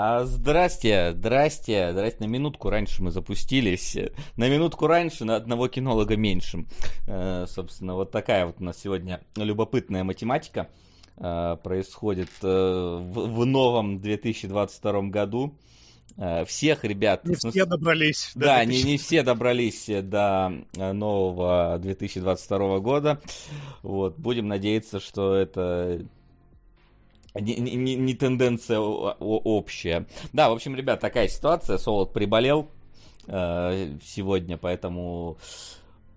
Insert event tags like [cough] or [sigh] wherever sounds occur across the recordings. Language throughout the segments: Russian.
А, здрасте, здрасте, здрасте. На минутку раньше мы запустились. На минутку раньше, на одного кинолога меньшим. Э, собственно, вот такая вот у нас сегодня любопытная математика э, происходит э, в, в новом 2022 году. Всех ребят... Не все добрались. Да, не, не все добрались до нового 2022 года. Вот, будем надеяться, что это не, не, не тенденция общая. Да, в общем, ребят, такая ситуация. Солод приболел э, сегодня, поэтому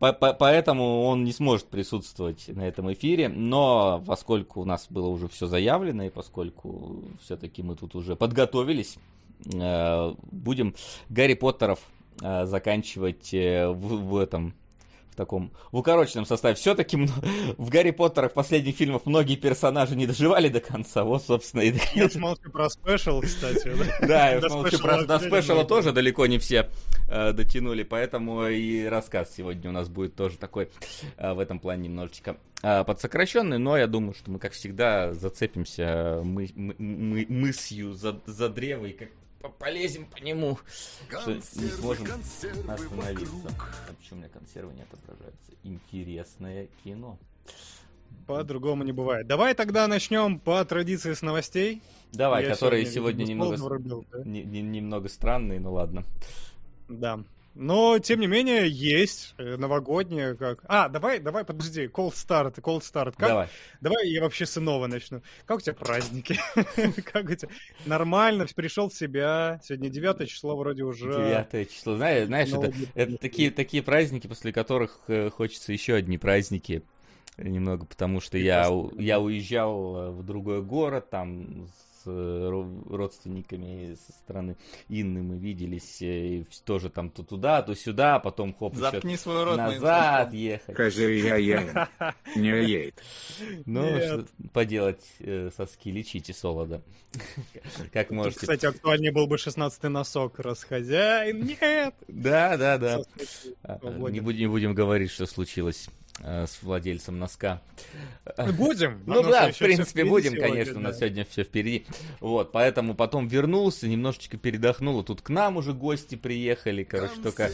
по, по, поэтому он не сможет присутствовать на этом эфире. Но поскольку у нас было уже все заявлено, и поскольку все-таки мы тут уже подготовились, э, будем Гарри Поттеров э, заканчивать э, в, этом таком в укороченном составе. Все-таки [laughs] в Гарри Поттерах последних фильмах многие персонажи не доживали до конца. Вот, собственно, и... Я [laughs] молчу про спешл, кстати. Да, [laughs] я молчу про... До спешала тоже далеко не все э, дотянули, поэтому и рассказ сегодня у нас будет тоже такой э, в этом плане немножечко э, подсокращенный, но я думаю, что мы, как всегда, зацепимся мы, мы, мы, мысью за, за древо и как полезем по нему, что не сможем остановиться. А почему у меня консервы не отображаются? Интересное кино. По-другому не бывает. Давай тогда начнем по традиции с новостей. Давай, Я которые сегодня, сегодня немного, врубил, да? не, не, немного странные, ну ладно. Да. Но, тем не менее, есть э, новогодние, как... А, давай, давай, подожди, cold start, cold start. Как... Давай. Давай я вообще с иного начну. Как у тебя праздники? [laughs] Как у тебя? Нормально, пришел в себя. Сегодня 9 число вроде уже. 9 число. Знаешь, знаешь это, это такие, такие праздники, после которых э, хочется еще одни праздники немного, потому что я, я уезжал э, в другой город, там Э, родственниками со стороны Инны мы виделись, э, и тоже там то туда, то сюда, потом хоп, Запни свой рот назад ехать. Скажи, я [laughs] я не едет. Ну, что поделать, э, соски лечите солода. [laughs] Как можете. Кстати, актуальнее был бы 16-й носок, раз хозяин, нет! [laughs] Да, да, да. А, не будем говорить, что случилось. Э, с владельцем носка. Будем. Ну да, в принципе, будем, конечно, у нас сегодня все впереди. Вот, поэтому потом вернулся, немножечко передохнул. А тут к нам уже гости приехали, короче, только,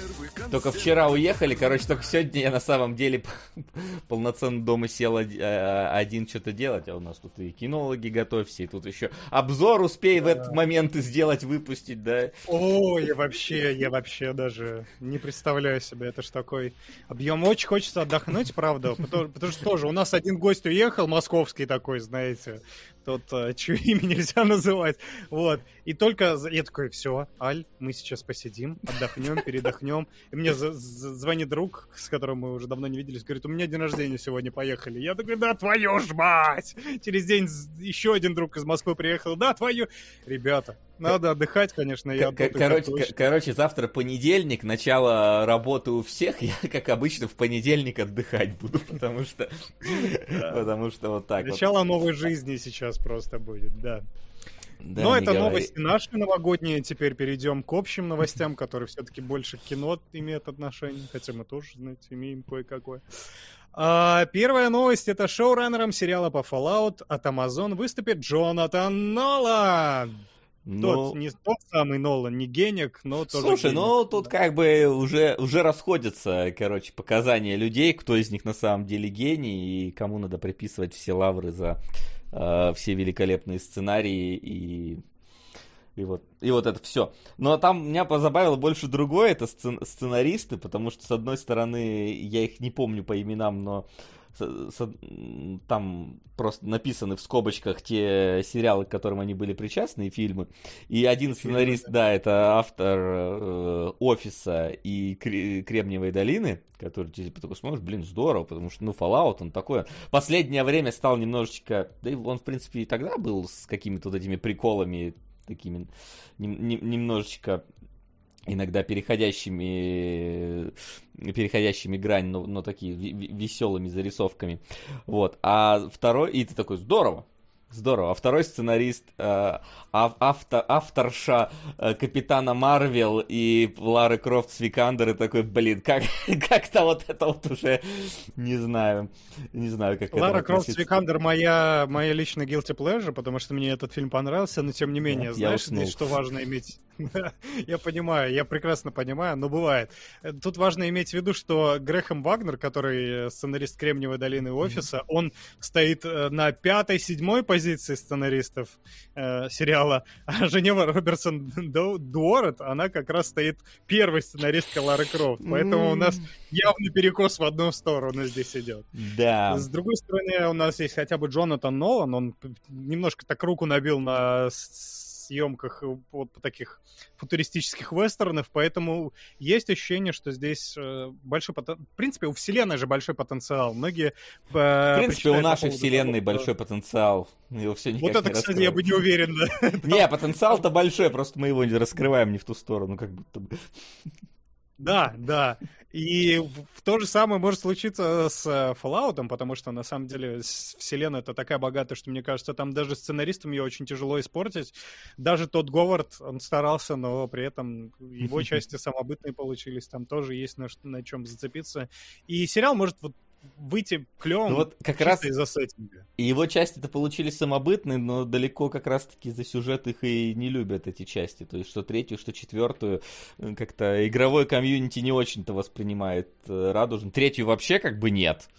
только вчера уехали, короче, только сегодня я на самом деле [laughs] полноценно дома сел э, один что-то делать, а у нас тут и кинологи готовься, и тут еще обзор успей в этот момент сделать, выпустить, да. Ой, я вообще, я вообще даже не представляю себе, это ж такой объем. Очень хочется отдохнуть, правда, потому, потому что тоже у нас один гость уехал, московский такой, знаете, тот, э, [laughs] чье имя нельзя называть, вот, и только я такой, все, Аль, мы сейчас посидим, отдохнем, передохнем, и мне звонит друг, с которым мы уже давно не виделись, говорит, у меня день рождения сегодня, поехали, я такой, да твою ж мать, через день еще один друг из Москвы приехал, да твою, ребята, надо отдыхать, конечно. Я короче, короче, завтра понедельник, начало работы у всех. [laughs] Я, как обычно, в понедельник отдыхать буду, [laughs] потому что, потому что вот так. Начало новой жизни сейчас просто будет, да. Да, Но это говори. новости наши новогодние. Теперь перейдем к общим новостям, которые все-таки больше к кино имеют отношение. Хотя мы тоже, знаете, имеем кое-какое. А, первая новость это шоураннером сериала по Fallout от Amazon выступит Джонатан Нолан. Но... Тот, не тот самый Нолан, не геник, но тоже Слушай, ну тут как бы уже, уже расходятся, короче, показания людей, кто из них на самом деле гений и кому надо приписывать все лавры за э, все великолепные сценарии и и вот, и вот это все. Но там меня позабавило больше другое, это сцен- сценаристы, потому что, с одной стороны, я их не помню по именам, но там просто написаны в скобочках те сериалы, к которым они были причастны, и фильмы. И один сценарист, да, это автор э, Офиса и Кремниевой долины, который ты типа, такой смотришь, блин, здорово, потому что, ну, Fallout, он такой. Последнее время стал немножечко, да и он, в принципе, и тогда был с какими-то вот этими приколами, такими немножечко иногда переходящими, переходящими грань, но, но такие веселыми зарисовками. Вот. А второй, и ты такой, здорово, Здорово. А второй сценарист, э, автор, авторша э, Капитана Марвел и Лары Крофт с Викандер, и такой, блин, как, [laughs] как-то вот это вот уже, не знаю, не знаю, как Лара Крофт с Викандер моя, моя личная guilty pleasure, потому что мне этот фильм понравился, но тем не менее, да, знаешь, здесь что важно иметь... [laughs] я понимаю, я прекрасно понимаю, но бывает. Тут важно иметь в виду, что Грэхэм Вагнер, который сценарист Кремниевой долины офиса, он стоит э, на пятой, седьмой позиции позиции сценаристов э, сериала, а Женева Робертсон Дуорет, она как раз стоит первой сценаристкой Лары Крофт. Поэтому у нас явный перекос в одну сторону здесь идет. Да. С другой стороны, у нас есть хотя бы Джонатан Нолан, он немножко так руку набил на съемках э, вот таких футуристических вестернов, поэтому есть ощущение, что здесь э, большой потенциал. В принципе, у вселенной же большой потенциал. Многие... Э, в принципе, у нашей вселенной того, большой потенциал. Его все вот это, кстати, я бы не уверен. Да. [laughs] Не, потенциал-то большой, просто мы его не раскрываем не в ту сторону, как будто бы. Да, да. И то же самое может случиться с э, Fallout, потому что, на самом деле, вселенная это такая богатая, что, мне кажется, там даже сценаристам ее очень тяжело испортить. Даже тот Говард, он старался, но при этом его [laughs] части самобытные получились, там тоже есть на, на чем зацепиться. И сериал может вот выйти клевым ну, вот как раз из-за сеттинга. И его части-то получились самобытные, но далеко как раз-таки за сюжет их и не любят эти части. То есть что третью, что четвертую э, как-то игровой комьюнити не очень-то воспринимает э, радужно. Третью вообще как бы нет.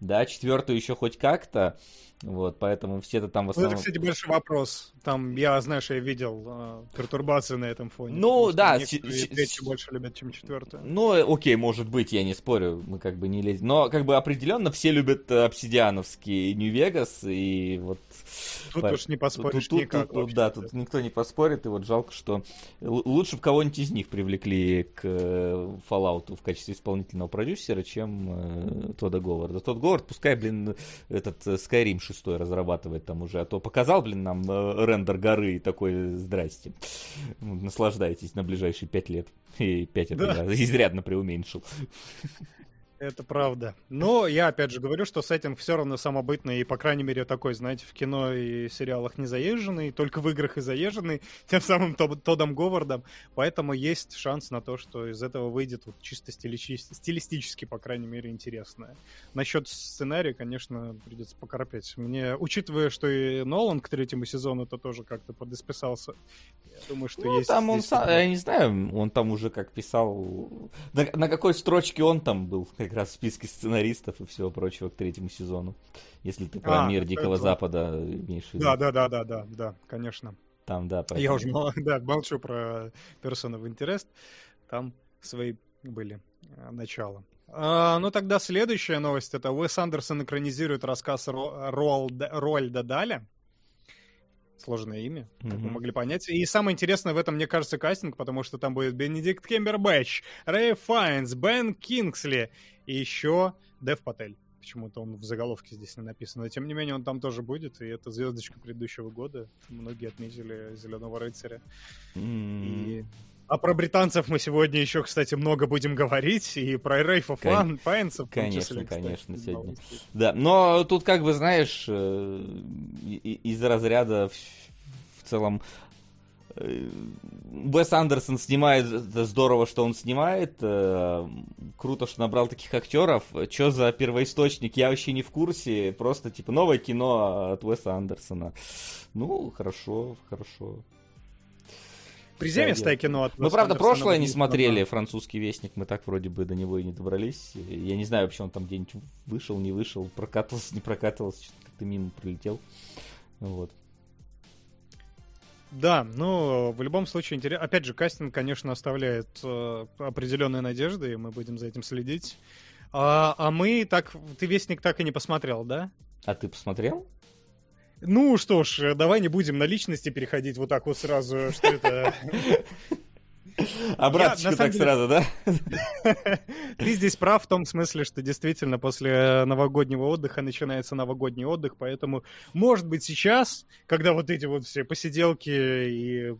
Да, четвертую еще хоть как-то. Вот, поэтому все это там в основном... Ну, это, кстати, большой вопрос. Там, я, знаешь, я видел э, пертурбации на этом фоне. Ну, да. Третью больше любят, чем четвертую. Ну, окей, может быть, я не спорю, мы как бы не лезем. Но, как бы, определенно все любят э, обсидиановский Нью-Вегас, и вот... Тут по... уж не поспоришь тут, никак. Тут, тут, да, тут никто не поспорит, и вот жалко, что лучше бы кого-нибудь из них привлекли к э, Fallout в качестве исполнительного продюсера, чем э, Тодда Говарда. Тодд Говард, пускай, блин, этот э, Skyrim шестой разрабатывать там уже, а то показал, блин, нам э, рендер горы и такой, здрасте, наслаждайтесь на ближайшие пять лет. И пять это да. я изрядно преуменьшил. Это правда. Но я опять же говорю, что сеттинг все равно самобытный и, по крайней мере, такой, знаете, в кино и сериалах не заезженный, только в играх и заезженный, [laughs] тем самым Тодом Говардом. Поэтому есть шанс на то, что из этого выйдет вот чисто стилистически, стилистически, по крайней мере, интересное. Насчет сценария, конечно, придется покорпеть. Мне, учитывая, что и Нолан к третьему сезону это тоже как-то подисписался, я думаю, что ну, есть... там он сам, я не знаю, он там уже как писал... На, на какой строчке он там был, как раз в списке сценаристов и всего прочего к третьему сезону. Если ты про а, мир Дикого это... Запада имеешь в виду. Да, да, да, да, да, да, конечно. Там, да, поэтому... Я уже [laughs] да, молчу про Person of Interest. Там свои были э, начала. А, ну тогда следующая новость. Это Уэс Андерсон экранизирует рассказ Ро- Роальда, Роальда Даля сложное имя, mm-hmm. как вы могли понять. И самое интересное в этом, мне кажется, кастинг, потому что там будет Бенедикт Кембербэтч, Рэй Файнс, Бен Кингсли и еще Дэв Патель. Почему-то он в заголовке здесь не написан. Но тем не менее он там тоже будет, и это звездочка предыдущего года. Многие отметили Зеленого рыцаря. Mm-hmm. И а про британцев мы сегодня еще, кстати, много будем говорить, и про Рейфа Кон... Файнса в Конечно, числе, конечно, кстати, сегодня. Да, но тут, как бы, знаешь, э, из разряда в целом э, Уэс Андерсон снимает, здорово, что он снимает, э, круто, что набрал таких актеров. Что за первоисточник, я вообще не в курсе, просто типа новое кино от Уэса Андерсона. Ну, хорошо, хорошо. Приземистое кино от Ну, правда, прошлое не смотрели, французский вестник, мы так вроде бы до него и не добрались. Я не знаю, вообще он там где-нибудь вышел, не вышел, прокатывался, не прокатывался, что-то как-то мимо пролетел. Вот. Да, ну, в любом случае, интересно. Опять же, кастинг, конечно, оставляет э, определенные надежды, и мы будем за этим следить. А, а мы так... Ты Вестник так и не посмотрел, да? А ты посмотрел? Ну что ж, давай не будем на личности переходить вот так вот сразу, что это... [laughs] Обраточку так деле... сразу, да? [laughs] Ты здесь прав в том смысле, что действительно после новогоднего отдыха начинается новогодний отдых, поэтому, может быть, сейчас, когда вот эти вот все посиделки и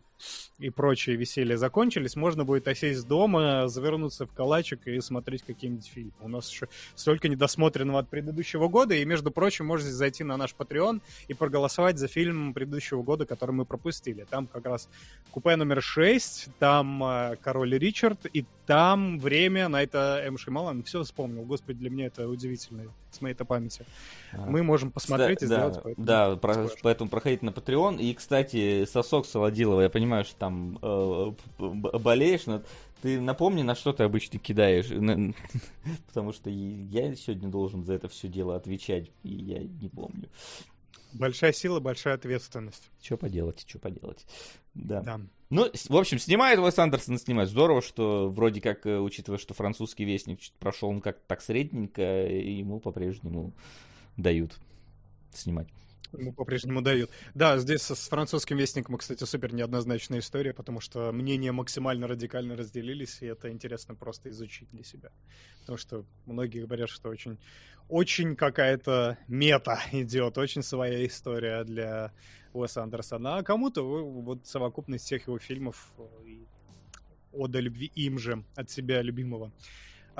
и прочие веселья закончились, можно будет осесть дома, завернуться в калачик и смотреть какие-нибудь фильмы. У нас еще столько недосмотренного от предыдущего года, и, между прочим, можете зайти на наш Patreon и проголосовать за фильм предыдущего года, который мы пропустили. Там как раз купе номер 6, там э, Король Ричард, и там время на это М. Шималан. Все вспомнил. Господи, для меня это удивительно, с моей-то памяти. А. Мы можем посмотреть да, и сделать. Да, поэтому, да про, поэтому проходите на Patreon. И, кстати, сосок Солодилова, я понимаю, что там э, болеешь, но ты напомни, на что ты обычно кидаешь. [laughs] Потому что я сегодня должен за это все дело отвечать, и я не помню. Большая сила, большая ответственность. Что поделать, что поделать. Да. да. Ну, в общем, снимает Уэс Андерсон, снимает. Здорово, что вроде как, э, учитывая, что французский вестник прошел он как-то так средненько, ему по-прежнему дают снимать. Ему по-прежнему дают. Да, здесь с французским вестником, кстати, супер неоднозначная история, потому что мнения максимально радикально разделились, и это интересно просто изучить для себя. Потому что многие говорят, что очень, очень какая-то мета идет, очень своя история для Уэса Андерсона. А кому-то вот совокупность всех его фильмов и ода любви им же от себя любимого.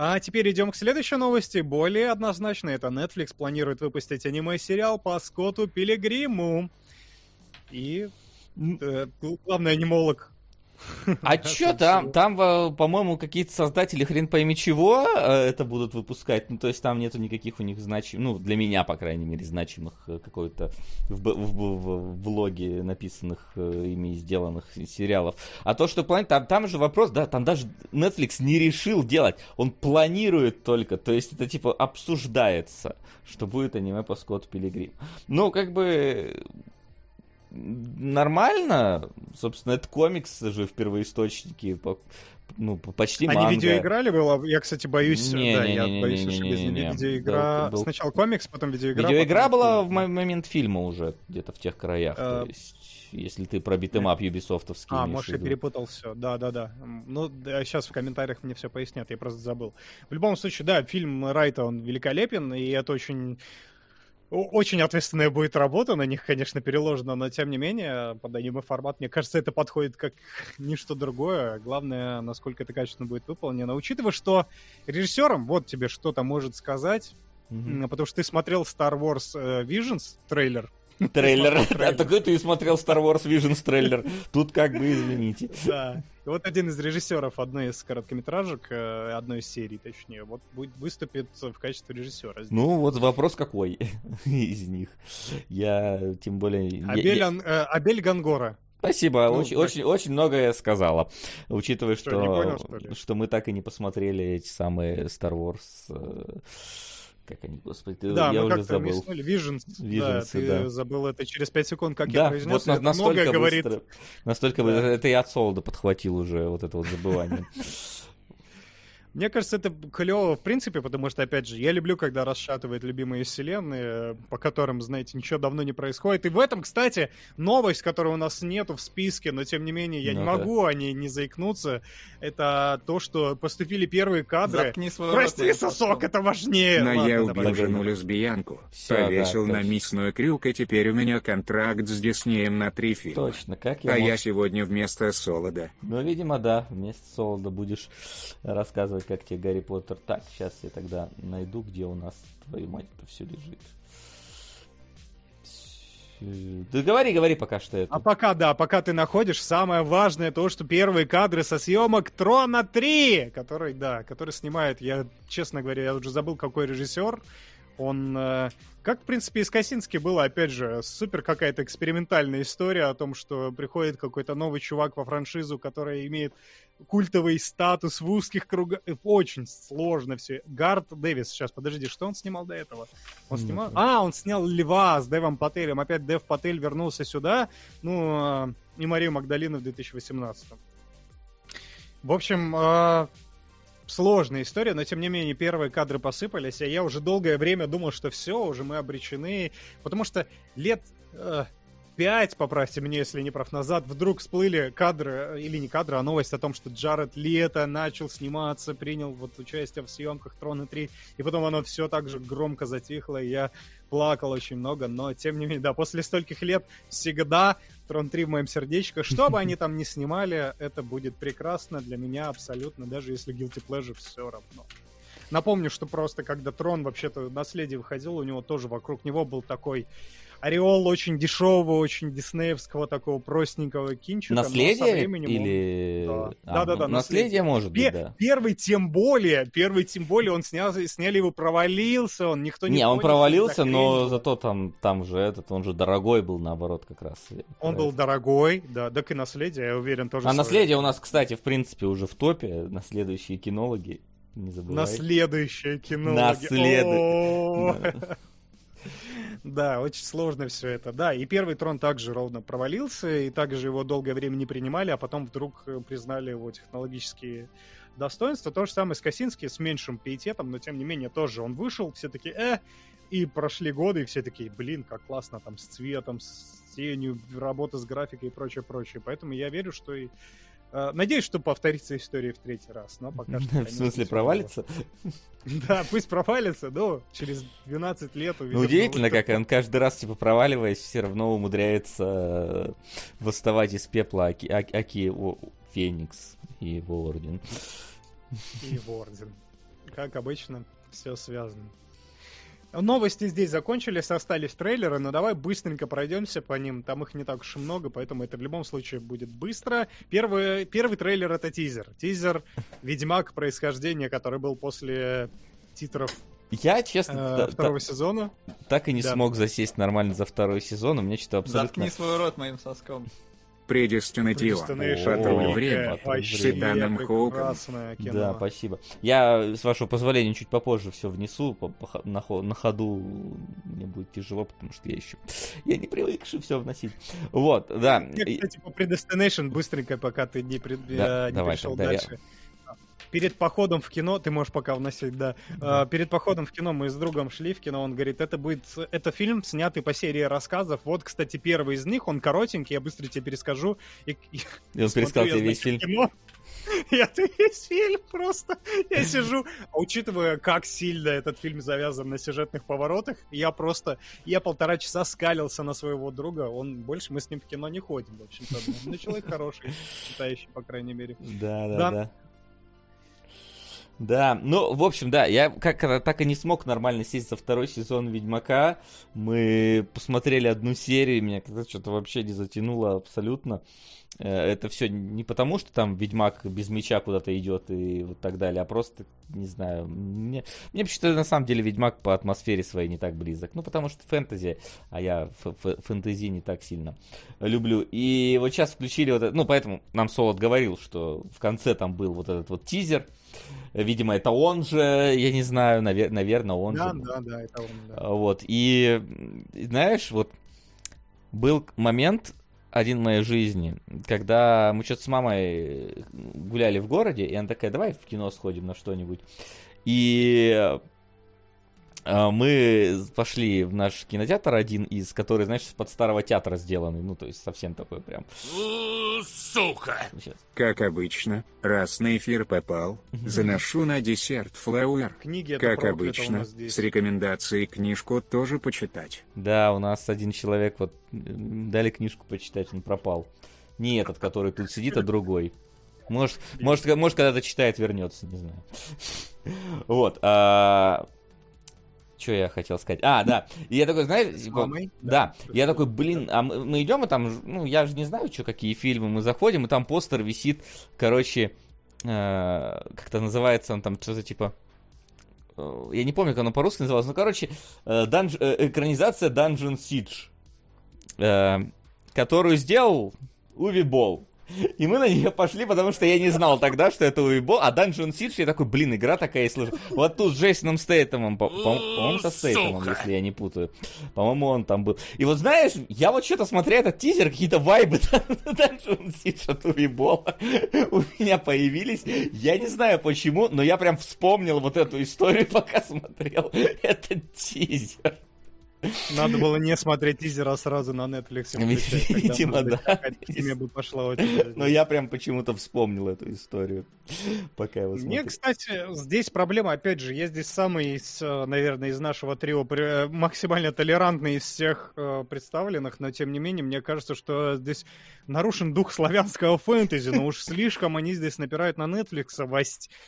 А теперь идем к следующей новости, более однозначно. Это Netflix планирует выпустить аниме-сериал по Скотту Пилигриму. И э, главный анимолог а [laughs] чё там? Там, по-моему, какие-то создатели хрен пойми чего э, это будут выпускать. Ну, то есть там нету никаких у них значимых, ну, для меня, по крайней мере, значимых э, какой-то в, в, в, влоге написанных э, ими сделанных сериалов. А то, что планирует, там, там же вопрос, да, там даже Netflix не решил делать. Он планирует только. То есть это типа обсуждается, что будет аниме по Скотту Пилигрим. Ну, как бы нормально. Собственно, это комикс же в первоисточнике. Ну, почти Они манга. видеоиграли было? Я, кстати, боюсь... Не, да, не, я не, боюсь не, не, ошибиться. не, не, не. Видеоигра... Был, был... Сначала комикс, потом видеоигра. Видеоигра потом... была в момент фильма уже, где-то в тех краях. А... То есть, если ты про beat 'em up юбисофтовский А, может, я перепутал все. Да, да, да. Ну, да, сейчас в комментариях мне все пояснят, я просто забыл. В любом случае, да, фильм Райта, он великолепен, и это очень очень ответственная будет работа, на них, конечно, переложена, но тем не менее, под аниме-формат, мне кажется, это подходит как [laughs] ничто другое. Главное, насколько это качественно будет выполнено. Учитывая, что режиссером, вот тебе что-то может сказать, mm-hmm. потому что ты смотрел Star Wars э, Visions трейлер, [laughs] Трейлер. А такой ты смотрел Star Wars Visions трейлер. Тут как бы извините. Да. И вот один из режиссеров одной из короткометражек, э, одной из серий, точнее, вот будет, выступит в качестве режиссера. Ну, вот вопрос какой [laughs] из них. Я тем более... Абель, я, э, Абель Гангора. Спасибо, ну, очень, очень, очень многое сказала, учитывая, что, что, понял, что, что мы так и не посмотрели эти самые Star Wars э, как они, господи, да, я уже забыл. Visions, Visions, да, ты да. забыл это через 5 секунд, как да, я произнес. Вот это настолько многое быстро, говорит. Настолько да. это я от Солода подхватил уже вот это вот забывание. [laughs] Мне кажется, это клево в принципе, потому что, опять же, я люблю, когда расшатывают любимые вселенные, по которым, знаете, ничего давно не происходит. И в этом, кстати, новость, которой у нас нету в списке, но тем не менее я ну, не могу да. о ней не заикнуться, это то, что поступили первые кадры. Заткни свой Прости, рот, сосок, это важнее. Но Ладно, я убил жену лесбиянку, Все, повесил да, на мясной крюк, и теперь у меня контракт с Диснеем на три фильма. Точно, как я А мог... я сегодня вместо Солода. Ну, видимо, да, вместо Солода будешь рассказывать как тебе Гарри Поттер. Так, сейчас я тогда найду, где у нас, твою мать, это все лежит. Да говори, говори пока что это. А пока, да, пока ты находишь, самое важное то, что первые кадры со съемок Трона 3, который, да, который снимает, я, честно говоря, я уже забыл, какой режиссер, он, э, как, в принципе, из Косински было, опять же, супер какая-то экспериментальная история о том, что приходит какой-то новый чувак во франшизу, который имеет культовый статус в узких кругах. Очень сложно все. Гард Дэвис, сейчас, подожди, что он снимал до этого? Он снимал... А, он снял Льва с Дэвом Пателем. Опять Дэв Патель вернулся сюда. Ну, э, и Марию Магдалину в 2018 в общем, э, сложная история, но тем не менее первые кадры посыпались, а я уже долгое время думал, что все, уже мы обречены, потому что лет... Э, 5, поправьте меня, если не прав, назад, вдруг всплыли кадры, или не кадры, а новость о том, что Джаред Лето начал сниматься, принял вот участие в съемках Трона 3, и потом оно все так же громко затихло, и я плакал очень много, но тем не менее, да, после стольких лет всегда Трон 3 в моем сердечке, что бы они там ни снимали, это будет прекрасно для меня абсолютно, даже если Guilty Pleasure все равно. Напомню, что просто когда Трон вообще-то наследие выходил, у него тоже вокруг него был такой ореол очень дешевого, очень диснеевского такого простенького кинчика. Наследие или... Да. А, да, да, да, наследие, наследие может быть, да. Первый тем более, первый тем более, он снял, сняли его, провалился, он никто не Не, он провалился, но зато там, там же этот, он же дорогой был, наоборот, как раз. Он был дорогой, да, так и наследие, я уверен, тоже. А наследие у нас, кстати, в принципе, уже в топе, на следующие кинологи. Не забывай. На следующее кино. На следующее. [laughs] Да, очень сложно все это. Да, и первый трон также ровно провалился, и также его долгое время не принимали, а потом вдруг э, признали его технологические достоинства. То же самое с Косински, с меньшим пиететом, но тем не менее тоже он вышел, все таки э, и прошли годы, и все такие, блин, как классно там с цветом, с тенью, работа с графикой и прочее, прочее. Поэтому я верю, что и надеюсь, что повторится история в третий раз, но пока [laughs] что... В смысле, провалится? [laughs] Да, пусть провалится, но через 12 лет Ну, удивительно, как он каждый раз, типа, проваливаясь, все равно умудряется э, восставать из пепла Аки Феникс и его орден. И его орден. Как обычно, все связано. Новости здесь закончились, остались трейлеры, но давай быстренько пройдемся по ним. Там их не так уж и много, поэтому это в любом случае будет быстро. Первый, первый трейлер — это тизер. Тизер «Ведьмак. Происхождение», который был после титров я, честно, э, да, второго да, сезона. Так и не да. смог засесть нормально за второй сезон, у меня что-то абсолютно... Заткни свой рот моим соском. Предестинатива. Патруль время. Седаном Хоуком. Да, спасибо. Я, с вашего позволения, чуть попозже все внесу. На, на ходу мне будет тяжело, потому что я еще... Я не привыкший все вносить. Вот, да. Я, кстати, по Predestination быстренько, пока ты не, пред... да, э, не давай, пришел дальше. Я перед походом в кино, ты можешь пока вносить, да. Uh, перед походом в кино мы с другом шли в кино, он говорит, это будет, это фильм, снятый по серии рассказов. Вот, кстати, первый из них, он коротенький, я быстро тебе перескажу. И, и, он пересказал тебе весь фильм. Кино. [laughs] Я ты весь фильм просто. Я сижу. А учитывая, как сильно этот фильм завязан на сюжетных поворотах, я просто. Я полтора часа скалился на своего друга. Он больше мы с ним в кино не ходим, в общем-то. Ну, человек хороший, читающий, по крайней мере. Да, да, да. Да. Ну, в общем, да, я как так и не смог нормально сесть за второй сезон Ведьмака. Мы посмотрели одну серию, меня что-то вообще не затянуло абсолютно. Э, это все не потому, что там Ведьмак без меча куда-то идет и вот так далее, а просто, не знаю, мне, мне почему-то на самом деле Ведьмак по атмосфере своей не так близок. Ну, потому что фэнтези, а я фэнтези не так сильно люблю. И вот сейчас включили вот это, ну, поэтому нам Солод говорил, что в конце там был вот этот вот тизер, Видимо, это он же, я не знаю, навер- наверное, он да, же. Да, да, это он, да. Вот, и, знаешь, вот был момент один в моей жизни, когда мы что-то с мамой гуляли в городе, и она такая, давай в кино сходим на что-нибудь. И мы пошли в наш кинотеатр один из, который, знаешь, под старого театра сделанный, ну, то есть совсем такой прям. Сука! Сейчас. Как обычно, раз на эфир попал, заношу на десерт флауэр. Книги Как обычно, с рекомендацией книжку тоже почитать. Да, у нас один человек вот дали книжку почитать, он пропал. Не этот, который тут сидит, а другой. Может, может, может когда-то читает, вернется, не знаю. [laughs] Вот. А, что я хотел сказать? А, да. И я такой, знаешь, типа, Мамой? да. да. Я такой, блин, а мы, мы идем, и там, ну, я же не знаю, что, какие фильмы. Мы заходим, и там постер висит, короче, э, как это называется, он там что-то типа... Э, я не помню, как оно по-русски называлось. Ну, короче, э, данж, э, экранизация Dungeon Siege, э, которую сделал Уви Болл. И мы на нее пошли, потому что я не знал тогда, что это уебол. А Dungeon Siege, я такой, блин, игра такая, если... Вот тут с Джейсоном Стейтемом, по-моему, со Стейтемом, если я не путаю. По-моему, он там был. И вот знаешь, я вот что-то смотря этот тизер, какие-то вайбы [laughs] Dungeon Siege от уебола [laughs] у меня появились. Я не знаю почему, но я прям вспомнил вот эту историю, [laughs] пока смотрел этот тизер. Надо было не смотреть тизер, а сразу на Netflix. Видимо, да. бы пошла [laughs] Но я прям почему-то вспомнил эту историю, пока его Мне, кстати, здесь проблема, опять же, я здесь самый, наверное, из нашего трио максимально толерантный из всех э, представленных, но тем не менее, мне кажется, что здесь нарушен дух славянского фэнтези, но уж слишком они здесь напирают на Netflix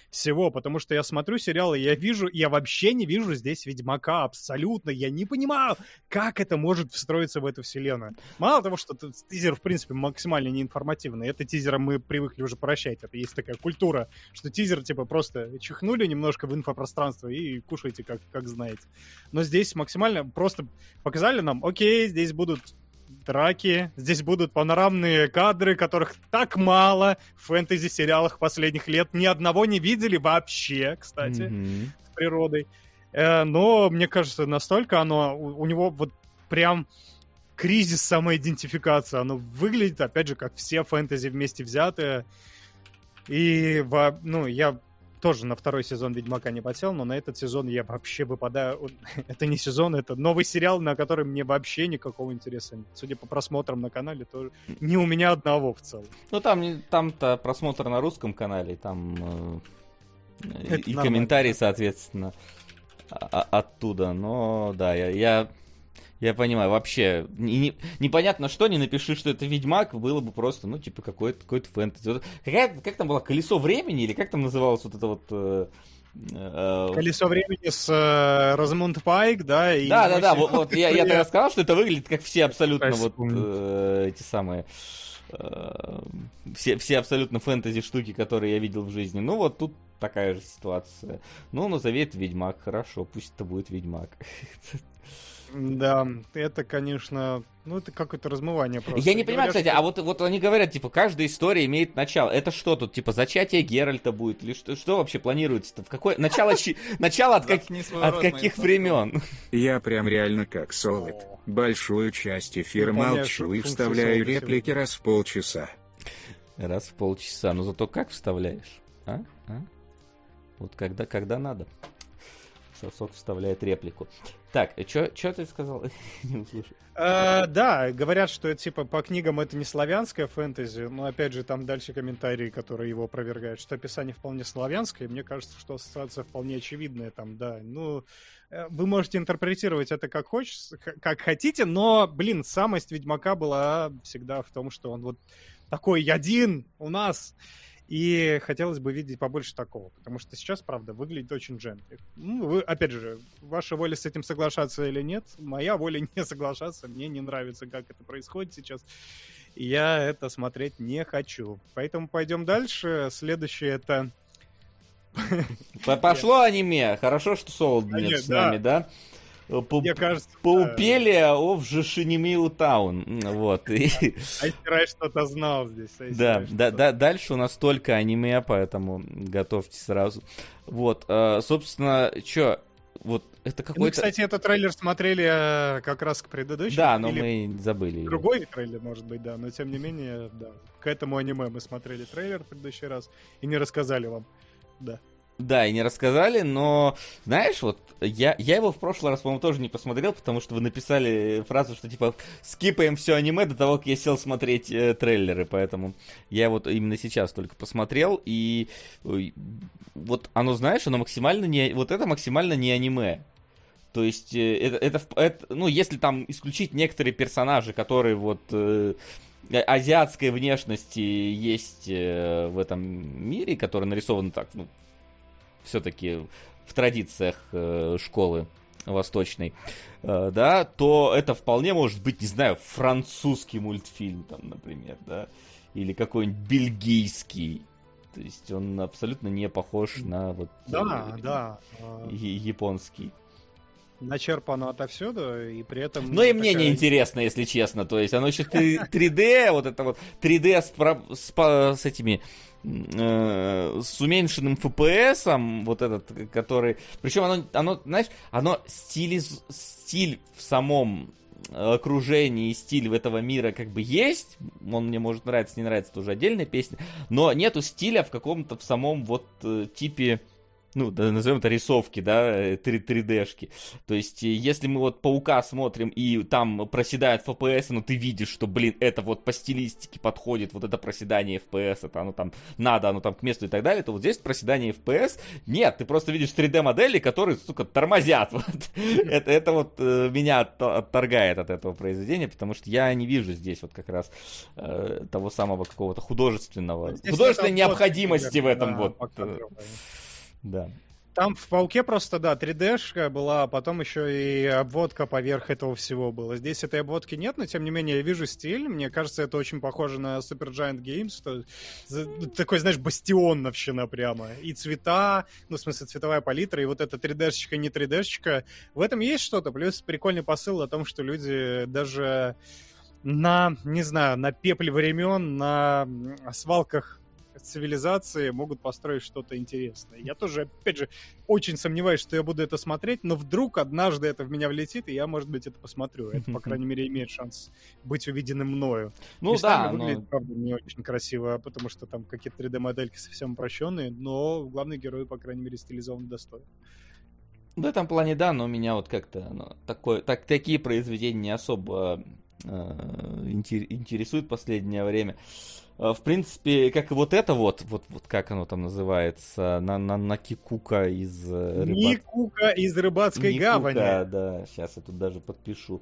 всего, потому что я смотрю сериалы, я вижу, я вообще не вижу здесь Ведьмака абсолютно, я не понимаю, как это может встроиться в эту вселенную. Мало того, что тизер, в принципе, максимально неинформативный, это тизером мы привыкли уже прощать, это есть такая культура, что тизер, типа, просто чихнули немножко в инфопространство и кушайте, как, как знаете. Но здесь максимально просто показали нам, окей, здесь будут драки, здесь будут панорамные кадры, которых так мало в фэнтези-сериалах последних лет. Ни одного не видели вообще, кстати, mm-hmm. с природой. Э, но, мне кажется, настолько оно... У, у него вот прям кризис самоидентификации. Оно выглядит, опять же, как все фэнтези вместе взятые. И, ну, я тоже на второй сезон Ведьмака не подсел, но на этот сезон я вообще выпадаю. [laughs] это не сезон, это новый сериал, на который мне вообще никакого интереса нет. Судя по просмотрам на канале, то не у меня одного в целом. Ну там там-то просмотр на русском канале, там э, и комментарии, соответственно, оттуда. Но да, я, я я понимаю, вообще, не, не, непонятно что, не напиши, что это Ведьмак, было бы просто, ну, типа, какой-то какой фэнтези. Вот, какая, как там было, Колесо времени, или как там называлось вот это вот... Э, э, Колесо времени с э, Розамунд Пайк, да? И да, да, да, вот, вот я, я тогда сказал, что это выглядит как все абсолютно вот э, эти самые... Э, все, все абсолютно фэнтези штуки, которые я видел в жизни. Ну, вот тут такая же ситуация. Ну, назови это Ведьмак, хорошо, пусть это будет Ведьмак. [laughs] Да, это, конечно, ну это какое-то размывание просто. Я не понимаю, говорят, кстати, что... а вот, вот они говорят, типа, каждая история имеет начало. Это что тут, типа, зачатие Геральта будет? Или что, что вообще планируется-то? В какое... Начало, начало от, как... от каких времен? Я прям реально как Солид. Большую часть эфира молчу и вставляю реплики раз в полчаса. Раз в полчаса. Но зато как вставляешь? А? А? Вот когда, когда надо. Сосок вставляет реплику. Так, что ты сказал? [laughs] не услышал. А, да, говорят, что типа по книгам это не славянская фэнтези, но опять же там дальше комментарии, которые его опровергают, что описание вполне славянское, мне кажется, что ассоциация вполне очевидная там, да. Ну, э, вы можете интерпретировать это как хочешь, как хотите, но, блин, самость Ведьмака была всегда в том, что он вот такой один у нас. И хотелось бы видеть побольше такого, потому что сейчас, правда, выглядит очень джентли. Ну, вы, опять же, ваша воля с этим соглашаться или нет, моя воля [laughs] не соглашаться, мне не нравится, как это происходит сейчас. И я это смотреть не хочу. Поэтому пойдем дальше. Следующее это... Пошло аниме. Хорошо, что Солод нет с нами, да? Мне кажется, Паупелия of Жишинимиу Таун. Вот. Айсерай что-то знал здесь. Да, да, да, дальше у нас только аниме, поэтому готовьте сразу. Вот, э, собственно, что, вот это какой-то... Мы, кстати, этот трейлер смотрели э, как раз к предыдущему. Да, но мы забыли. Другой трейлер, может быть, да, но тем не менее, да. К этому аниме мы смотрели трейлер в предыдущий раз и не рассказали вам. Да. Да, и не рассказали, но, знаешь, вот я, я его в прошлый раз, по-моему, тоже не посмотрел, потому что вы написали фразу, что типа скипаем все аниме до того, как я сел смотреть э, трейлеры, поэтому я вот именно сейчас только посмотрел, и ой, вот оно, знаешь, оно максимально не, вот это максимально не аниме. То есть э, это, это, это ну, если там исключить некоторые персонажи, которые вот э, азиатской внешности есть э, в этом мире, которые нарисованы так, ну, все-таки в традициях э, школы восточной, э, да, то это вполне может быть, не знаю, французский мультфильм, там, например, да, или какой-нибудь бельгийский. То есть он абсолютно не похож на вот да, э, да. японский начерпано отовсюду, и при этом... Ну и мне такая... не интересно, если честно. То есть оно еще 3D, вот это вот 3D с, с, с этими э, с уменьшенным FPS, вот этот, который... Причем оно, оно, знаешь, оно стиль, стиль в самом окружении и стиль этого мира как бы есть, он мне может нравиться, не нравится, это уже отдельная песня, но нету стиля в каком-то в самом вот э, типе ну, назовем это рисовки, да, 3D-шки. Э, То есть, если мы вот Паука смотрим, и там проседает FPS, но ты видишь, что, блин, это вот по стилистике подходит, вот это проседание FPS, это оно там надо, оно там к месту и так далее, то вот здесь проседание FPS, нет, ты просто видишь 3D-модели, которые, сука, тормозят. [laughs] Вот. это, это вот э, меня отторгает от этого произведения, потому что я не вижу здесь вот как раз э, того самого какого-то художественного, здесь художественной необходимости в этом вот. Да. Там в Пауке просто, да, 3D-шка была, а потом еще и обводка поверх этого всего было. Здесь этой обводки нет, но тем не менее я вижу стиль. Мне кажется, это очень похоже на Super Giant Games. Что... Такой, знаешь, бастионовщина прямо. И цвета, ну, в смысле, цветовая палитра, и вот эта 3D-шечка, не 3D-шечка. В этом есть что-то. Плюс прикольный посыл о том, что люди даже на, не знаю, на пепле времен, на свалках цивилизации могут построить что-то интересное. Я тоже, опять же, очень сомневаюсь, что я буду это смотреть, но вдруг однажды это в меня влетит, и я, может быть, это посмотрю. Это, по [laughs] крайней мере, имеет шанс быть увиденным мною. Ну Местами да, выглядит, но... правда, не очень красиво, потому что там какие-то 3D-модельки совсем упрощенные, но главный герой, по крайней мере, стилизован достойно. В этом плане, да, но меня вот как-то ну, такое, так, такие произведения не особо э, интересуют в последнее время. Э, в принципе, как и вот это вот, вот, вот как оно там называется, на, на, на Кикука из э, рыбак... Никука из рыбацкой Никука, гавани. Да, да, сейчас я тут даже подпишу.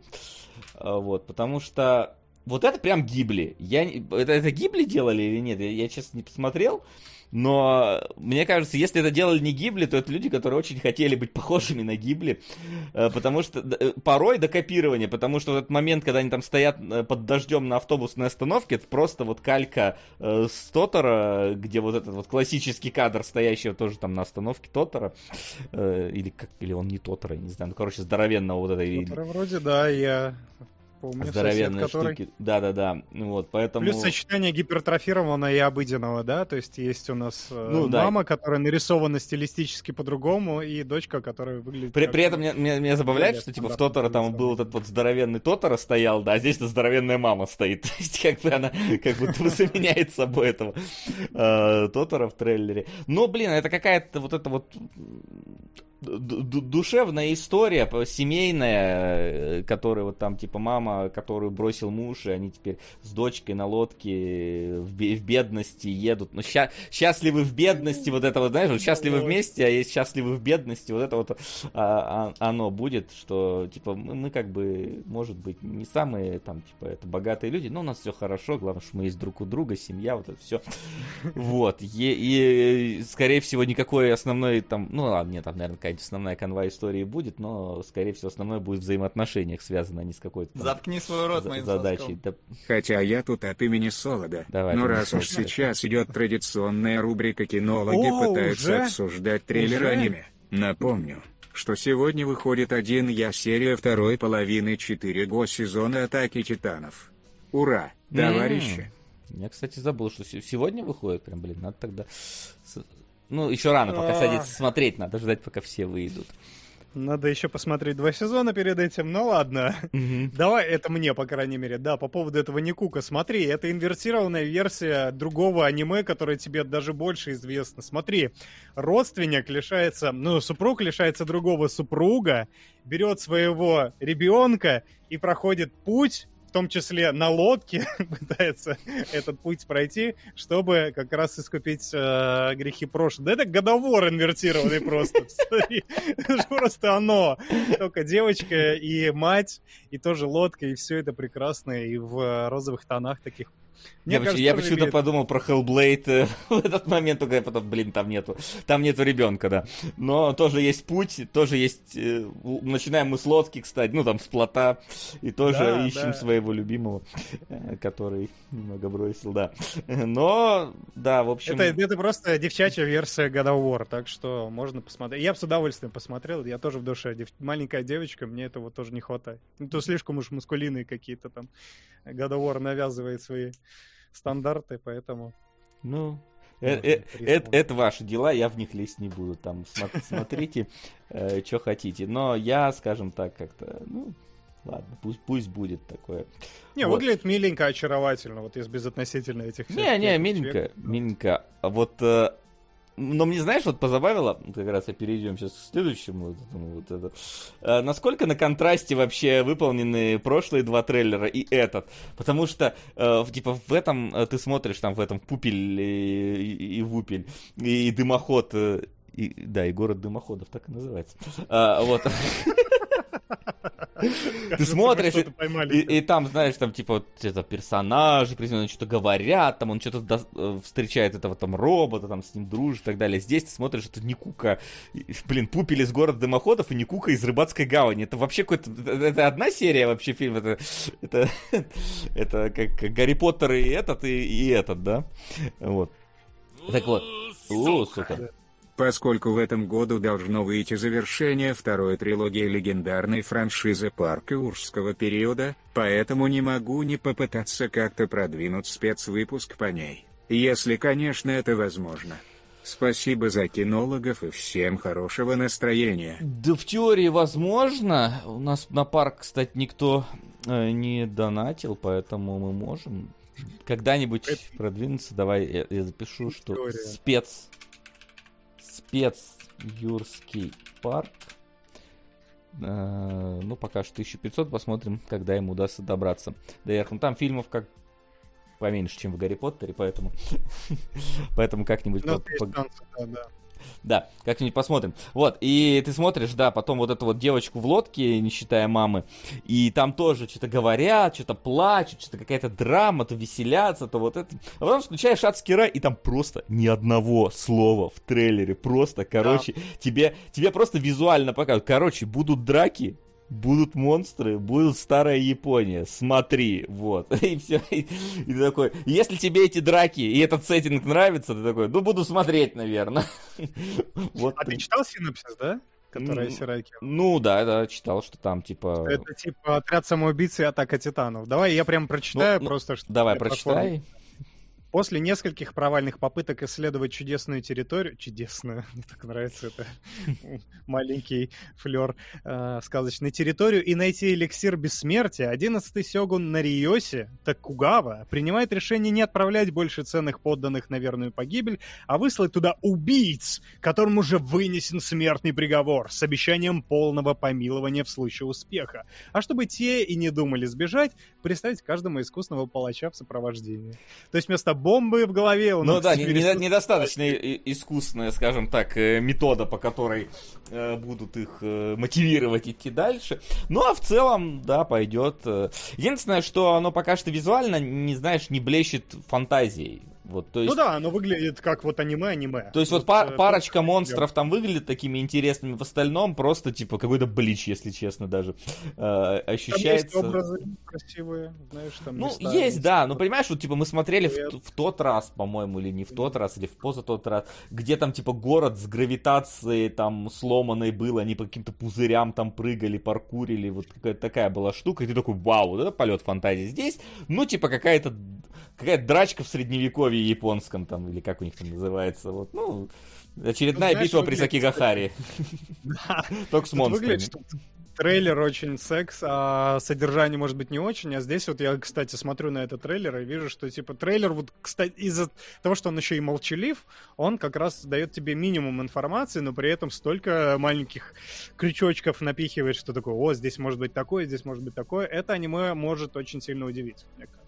Э, вот, потому что вот это прям гибли. Я, это, это гибли делали или нет? Я, я честно не посмотрел. Но мне кажется, если это делали не Гибли, то это люди, которые очень хотели быть похожими на Гибли. Э, потому что э, порой до копирования, потому что этот момент, когда они там стоят э, под дождем на автобусной остановке, это просто вот калька с Тотора, где вот этот вот классический кадр, стоящего тоже там на остановке Тотора. Или, как, или он не Тотора, не знаю. Ну, короче, здоровенного вот этой... Тотора вроде, да, я Помню, здоровенные сосед, который... штуки. Да-да-да. Вот, поэтому... Плюс сочетание гипертрофированного и обыденного, да? То есть есть у нас э, ну, мама, да. которая нарисована стилистически по-другому, и дочка, которая выглядит... При, как... при этом меня, меня, меня забавляет, что типа в Тотора там был этот вот здоровенный Тотора стоял, да, а здесь здоровенная мама стоит. [laughs] То есть как бы она как будто бы заменяет собой этого э, Тотора в трейлере. Но, блин, это какая-то вот эта вот душевная история, семейная, э, которая вот там, типа, мама, которую бросил муж, и они теперь с дочкой на лодке в, в бедности едут. Но ща, счастливы в бедности, вот это вот, знаешь, вот счастливы вместе, а есть счастливы в бедности, вот это вот а, а, оно будет, что, типа, мы, мы как бы, может быть, не самые, там, типа, это богатые люди, но у нас все хорошо, главное, что мы есть друг у друга, семья, вот это все. Вот. И, и скорее всего, никакой основной там, ну ладно, нет, там, наверное, какая-нибудь основная канва истории будет, но, скорее всего, основное будет в взаимоотношениях связано, а не с какой-то там, Заткни свой рот за- задачей. Да... Хотя я тут от имени Солода. Давай, но раз уж сейчас идет традиционная рубрика «Кинологи О, пытаются уже? обсуждать трейлер уже? аниме», напомню, что сегодня выходит один я серия второй половины 4 го сезона «Атаки Титанов». Ура, товарищи! Я, кстати, забыл, что сегодня выходит. Прям, блин, надо тогда ну, еще рано пока садиться смотреть, надо ждать, пока все выйдут. Надо еще посмотреть два сезона перед этим, ну ладно. Угу. Давай, это мне, по крайней мере. Да, по поводу этого Никука. Смотри, это инвертированная версия другого аниме, которое тебе даже больше известно. Смотри, родственник лишается, ну, супруг лишается другого супруга, берет своего ребенка и проходит путь в том числе на лодке [laughs] пытается этот путь пройти, чтобы как раз искупить э, грехи прошлого. Да это годовор инвертированный просто. [laughs] Просто оно. Только девочка и мать, и тоже лодка, и все это прекрасно, и в розовых тонах таких мне я, кажется, я почему-то имеет... подумал про Hellblade э, [laughs] в этот момент, только я потом, блин, там нету, там нету ребенка, да. Но тоже есть путь, тоже есть, э, начинаем мы с лодки, кстати, ну там с плота, и тоже да, ищем да. своего любимого, э, который немного бросил, да. Но, да, в общем... Это, это просто девчачья версия God of War, так что можно посмотреть. Я бы с удовольствием посмотрел, я тоже в душе. Дев... Маленькая девочка, мне этого тоже не хватает. Ну, то слишком уж мускулиные какие-то там. God of War навязывает свои [laughs] стандарты, поэтому... Ну, это, это, это ваши дела, я в них лезть не буду. Там [laughs] смотрите, э, что хотите. Но я, скажем так, как-то, ну, ладно, пусть, пусть будет такое. Не, вот. выглядит миленько, очаровательно, вот из безотносительно этих Не, не, миленько, миленько. Вот э, но мне, знаешь, вот позабавило, как раз я перейдем сейчас к следующему, вот это, а, насколько на контрасте вообще выполнены прошлые два трейлера и этот, потому что, а, типа, в этом ты смотришь, там, в этом Пупель и, и, и Вупель, и Дымоход, и, да, и город дымоходов, так и называется. А, вот. Ты смотришь, и, там, знаешь, там, типа, это персонажи, что-то говорят, там он что-то э, встречает этого там робота, там с ним дружит и так далее. Здесь ты смотришь, это Никука, блин, Пупель из города дымоходов и Никука из рыбацкой гавани. Это вообще какой-то, это одна серия вообще фильм, это, это, [laughs] это как Гарри Поттер и этот, и, и этот, да? Вот. Так вот. О, сука поскольку в этом году должно выйти завершение второй трилогии легендарной франшизы Парка Урского периода, поэтому не могу не попытаться как-то продвинуть спецвыпуск по ней, если, конечно, это возможно. Спасибо за кинологов и всем хорошего настроения. Да в теории возможно. У нас на парк, кстати, никто э, не донатил, поэтому мы можем когда-нибудь это... продвинуться. Давай я, я запишу, что спец спец Юрский парк. Э, ну, пока что 1500, посмотрим, когда ему удастся добраться до верха. Ну, там фильмов как поменьше, чем в Гарри Поттере, поэтому, [laughs] поэтому как-нибудь... Да, как-нибудь посмотрим. Вот, и ты смотришь, да, потом вот эту вот девочку в лодке, не считая мамы, и там тоже что-то говорят, что-то плачут, что-то какая-то драма, то веселятся, то вот это. А потом включаешь адский рай, и там просто ни одного слова в трейлере. Просто, короче, да. тебе, тебе просто визуально показывают. Короче, будут драки, будут монстры, будет старая Япония, смотри, вот, [laughs] и все, и, и ты такой, если тебе эти драки и этот сеттинг нравится, ты такой, ну, буду смотреть, наверное. [laughs] Вот. А ты читал синопсис, да? Которая Сираки. Ну да, да, читал, что там типа. Это типа отряд самоубийц и атака титанов. Давай я прям прочитаю ну, ну просто. что. Давай прочитай. После нескольких провальных попыток исследовать чудесную территорию, чудесную, [laughs] мне так нравится это, [laughs] маленький флер э, сказочной территорию, и найти эликсир бессмертия, одиннадцатый сёгун Нариоси Такугава принимает решение не отправлять больше ценных подданных на верную погибель, а выслать туда убийц, которым уже вынесен смертный приговор с обещанием полного помилования в случае успеха. А чтобы те и не думали сбежать, представить каждому искусного палача в сопровождении. То есть вместо бомбы в голове. У ну да, не, не, недостаточно искусственная, скажем так, э, метода, по которой э, будут их э, мотивировать идти дальше. Ну а в целом, да, пойдет. Э. Единственное, что оно пока что визуально, не знаешь, не блещет фантазией. Вот, то есть... Ну да, оно выглядит как вот аниме-аниме. То есть вот, вот пар- э, парочка монстров там выглядит такими интересными, в остальном просто типа какой-то блич, если честно, даже э, ощущается. Там есть образы красивые, знаешь, там Ну, места, есть, да, но понимаешь, вот типа мы смотрели в, в тот раз, по-моему, или не в тот раз, или в поза тот раз, где там типа город с гравитацией там сломанной был, они по каким-то пузырям там прыгали, паркурили, вот какая-то такая была штука, и ты такой, вау, вот это полет фантазии. Здесь, ну, типа какая-то какая-то драчка в средневековье японском там, или как у них там называется, вот, ну, очередная ну, битва при Сакигахаре. Только с [laughs] монстрами. трейлер очень секс, а содержание может быть не очень. А здесь вот я, кстати, смотрю на этот трейлер и вижу, что типа трейлер вот, кстати, из-за того, что он еще и молчалив, он как раз дает тебе минимум информации, но при этом столько маленьких крючочков напихивает, что такое, о, здесь может быть такое, здесь может быть такое. Это аниме может очень сильно удивить, мне кажется.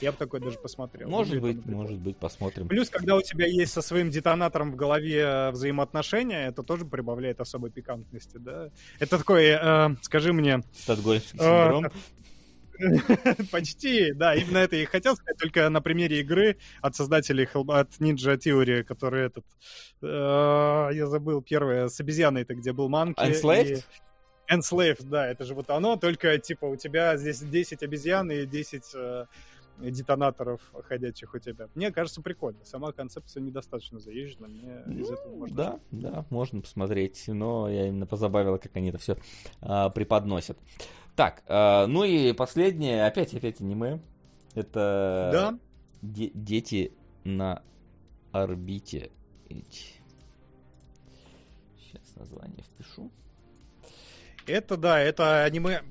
Я бы такой даже посмотрел. Может быть, может быть, посмотрим. Плюс, когда у тебя есть со своим детонатором в голове взаимоотношения, это тоже прибавляет особой пикантности, да? Это такой, э, скажи мне... Статгольмский э, синдром. [laughs] Почти, да, именно это я и хотел сказать, только на примере игры от создателей от Ninja Theory, который этот, э, я забыл, первое, с обезьяной-то, где был Манки. Enslaved? Enslaved, да, это же вот оно, только типа у тебя здесь 10 обезьян и 10 детонаторов ходячих у тебя. Мне кажется, прикольно. Сама концепция недостаточно заезжена. Мне ну, из этого можно... Да, да, можно посмотреть. Но я именно позабавила, как они это все а, преподносят. Так, а, ну и последнее, опять, опять аниме. Это да? де- дети на орбите. Сейчас название впишу. Это да, это аниме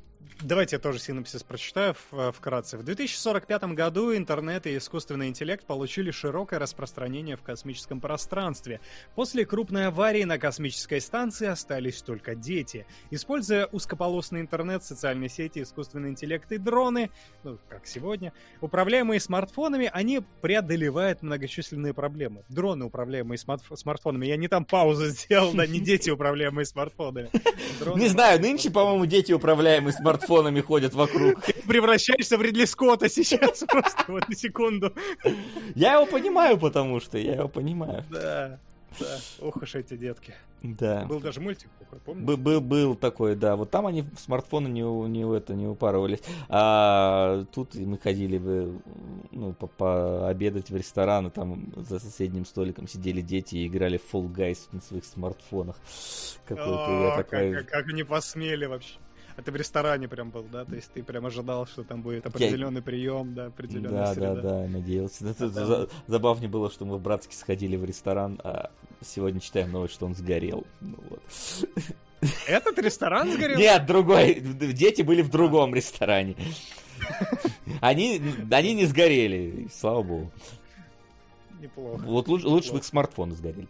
Давайте я тоже синопсис прочитаю э, вкратце. В 2045 году интернет и искусственный интеллект получили широкое распространение в космическом пространстве. После крупной аварии на космической станции остались только дети. Используя узкополосный интернет, социальные сети, искусственный интеллект и дроны, ну, как сегодня, управляемые смартфонами, они преодолевают многочисленные проблемы. Дроны, управляемые смартфонами. Я не там паузу [laughs] сделал, да, не дети, управляемые смартфонами. [laughs] Не знаю, нынче, по-моему, дети, управляемые смартфонами смартфонами ходят вокруг. Превращаешься в Ридли Скотта сейчас просто вот на секунду. Я его понимаю, потому что я его понимаю. Да. Да, ох уж эти детки. Да. Был даже мультик такой, помнишь? Был, был, был такой, да. Вот там они смартфоны не, не, это, не упарывались. А тут мы ходили бы, ну, по, пообедать в ресторан, и там за соседним столиком сидели дети и играли в Fall Guys на своих смартфонах. Какой-то я такой... Как, как они посмели вообще. А ты в ресторане прям был, да? То есть ты прям ожидал, что там будет определенный я... прием, да, определенная да, среда. Да, да, да, надеялся. Это, это, забавнее было, что мы в Братске сходили в ресторан, а сегодня читаем новость, что он сгорел. Ну, вот. Этот ресторан сгорел? Нет, другой. Дети были в другом ресторане. Они, они не сгорели, слава богу. Неплохо. Вот лучше, лучше бы их смартфоны сгорели.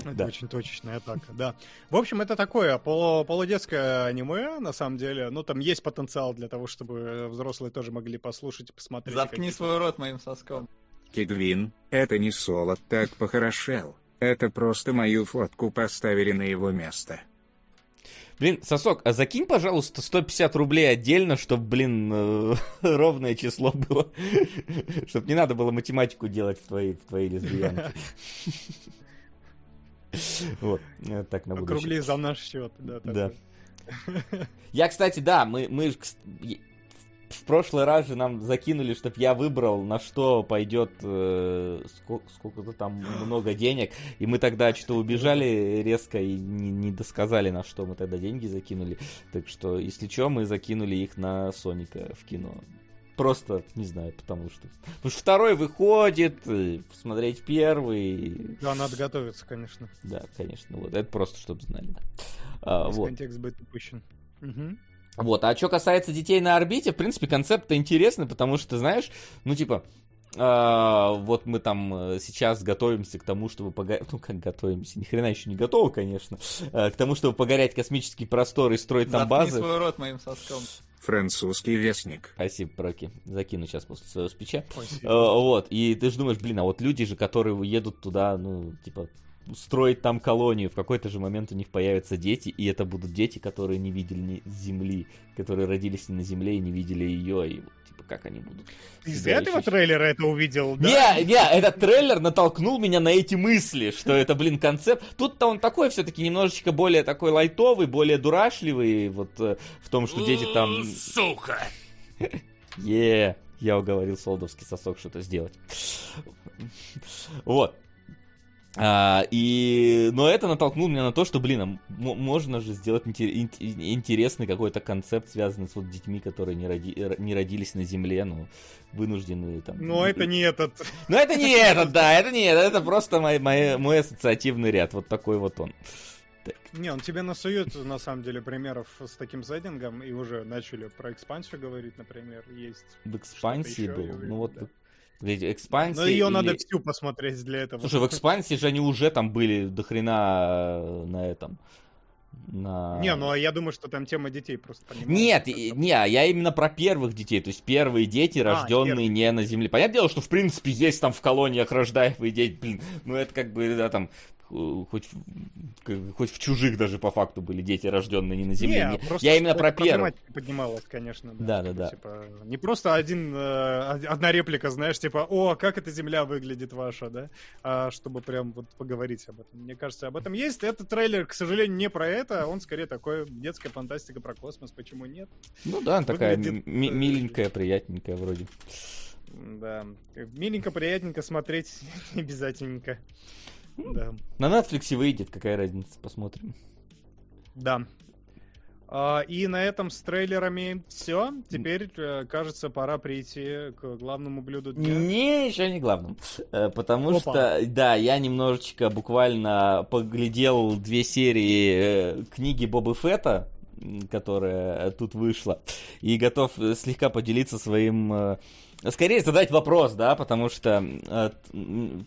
Это да. очень точечная атака, да. В общем, это такое полу полудетское аниме, на самом деле. Ну, там есть потенциал для того, чтобы взрослые тоже могли послушать и посмотреть. Заткни свой рот моим соском. Кидвин, это не Соло так похорошел. Это просто мою фотку поставили на его место. Блин, Сосок, а закинь, пожалуйста, 150 рублей отдельно, чтобы, блин, э, [laughs] ровное число было. [laughs] чтобы не надо было математику делать в твоей, в твоей лесбиянке. [laughs] [laughs] Вот, э, так на будущее. Округли за наш счет, да. Да. Я, кстати, да, мы, мы в прошлый раз же нам закинули, чтобы я выбрал, на что пойдет э, сколько, сколько-то там [gasps] много денег. И мы тогда что-то убежали резко и не, не досказали, на что мы тогда деньги закинули. Так что, если что, мы закинули их на Соника в кино. Просто, не знаю, потому что... Потому что второй выходит, э, смотреть первый. Да, надо готовиться, конечно. Да, конечно. Вот, это просто, чтобы знали. Да. А, вот. контекст будет упущен. Угу. Вот, а что касается детей на орбите, в принципе, концепт-то интересный, потому что, знаешь, ну, типа, Uh, вот мы там э, сейчас готовимся к тому, чтобы погорять, [laughs] ну как готовимся, ни хрена еще не готовы, конечно, uh, к тому, чтобы погорять космический простор и строить там базы. свой рот моим соском. Французский вестник. Спасибо, Проки. Закину сейчас после своего спича. Спасибо. Uh, вот, и ты же думаешь, блин, а вот люди же, которые едут туда, ну, типа, строить там колонию, в какой-то же момент у них появятся дети, и это будут дети, которые не видели ни Земли, которые родились на Земле и не видели ее, и как они будут. Из этого ощущать. трейлера это увидел, да? Не, не, этот трейлер натолкнул меня на эти мысли, что это, блин, концепт. Тут-то он такой все-таки немножечко более такой лайтовый, более дурашливый, вот э, в том, что дети там... Сука! Е, я уговорил солдовский сосок что-то сделать. Вот. А, и, но это натолкнуло меня на то, что, блин, а можно же сделать интересный какой-то концепт, связанный с вот детьми, которые не, роди, не родились на Земле, но вынуждены там... Но это не этот. Но это не [laughs] этот, да, это не этот, это просто мой, мой, мой ассоциативный ряд, вот такой вот он. Так. Не, он тебе насует, на самом деле, примеров с таким сеттингом, и уже начали про экспансию говорить, например, есть. В экспансии был? Ну вот да. Ведь экспансия... Но ее или... надо всю посмотреть для этого. Слушай, в экспансии же они уже там были до хрена э, на этом. На... Не, ну а я думаю, что там тема детей просто понимаю. Нет, не, я именно про первых детей, то есть первые дети, рожденные а, первые. не на Земле. Понятное дело, что в принципе есть там в колониях рождаемые дети, блин, ну это как бы, да, там, хоть, хоть в чужих даже по факту были дети, рожденные не на Земле. Не, не, я именно про первых. поднималась, конечно. Да, да, да. Типа, не просто один, э, одна реплика, знаешь, типа, о, как эта Земля выглядит ваша, да, а чтобы прям вот поговорить об этом. Мне кажется, об этом есть. Этот трейлер, к сожалению, не про это, он скорее такой детская фантастика про космос, почему нет? Ну да, такая э, миленькая, приятненькая вроде. Да, миленько, приятненько смотреть [laughs] не обязательненько. Да. На Netflix выйдет, какая разница, посмотрим. Да. А, и на этом с трейлерами все. Теперь, э, кажется, пора прийти к главному блюду дня. Не, еще не главному. Э, потому Опа. что, да, я немножечко буквально поглядел две серии э, книги Боба Фетта которая тут вышла. И готов слегка поделиться своим... Скорее задать вопрос, да, потому что э,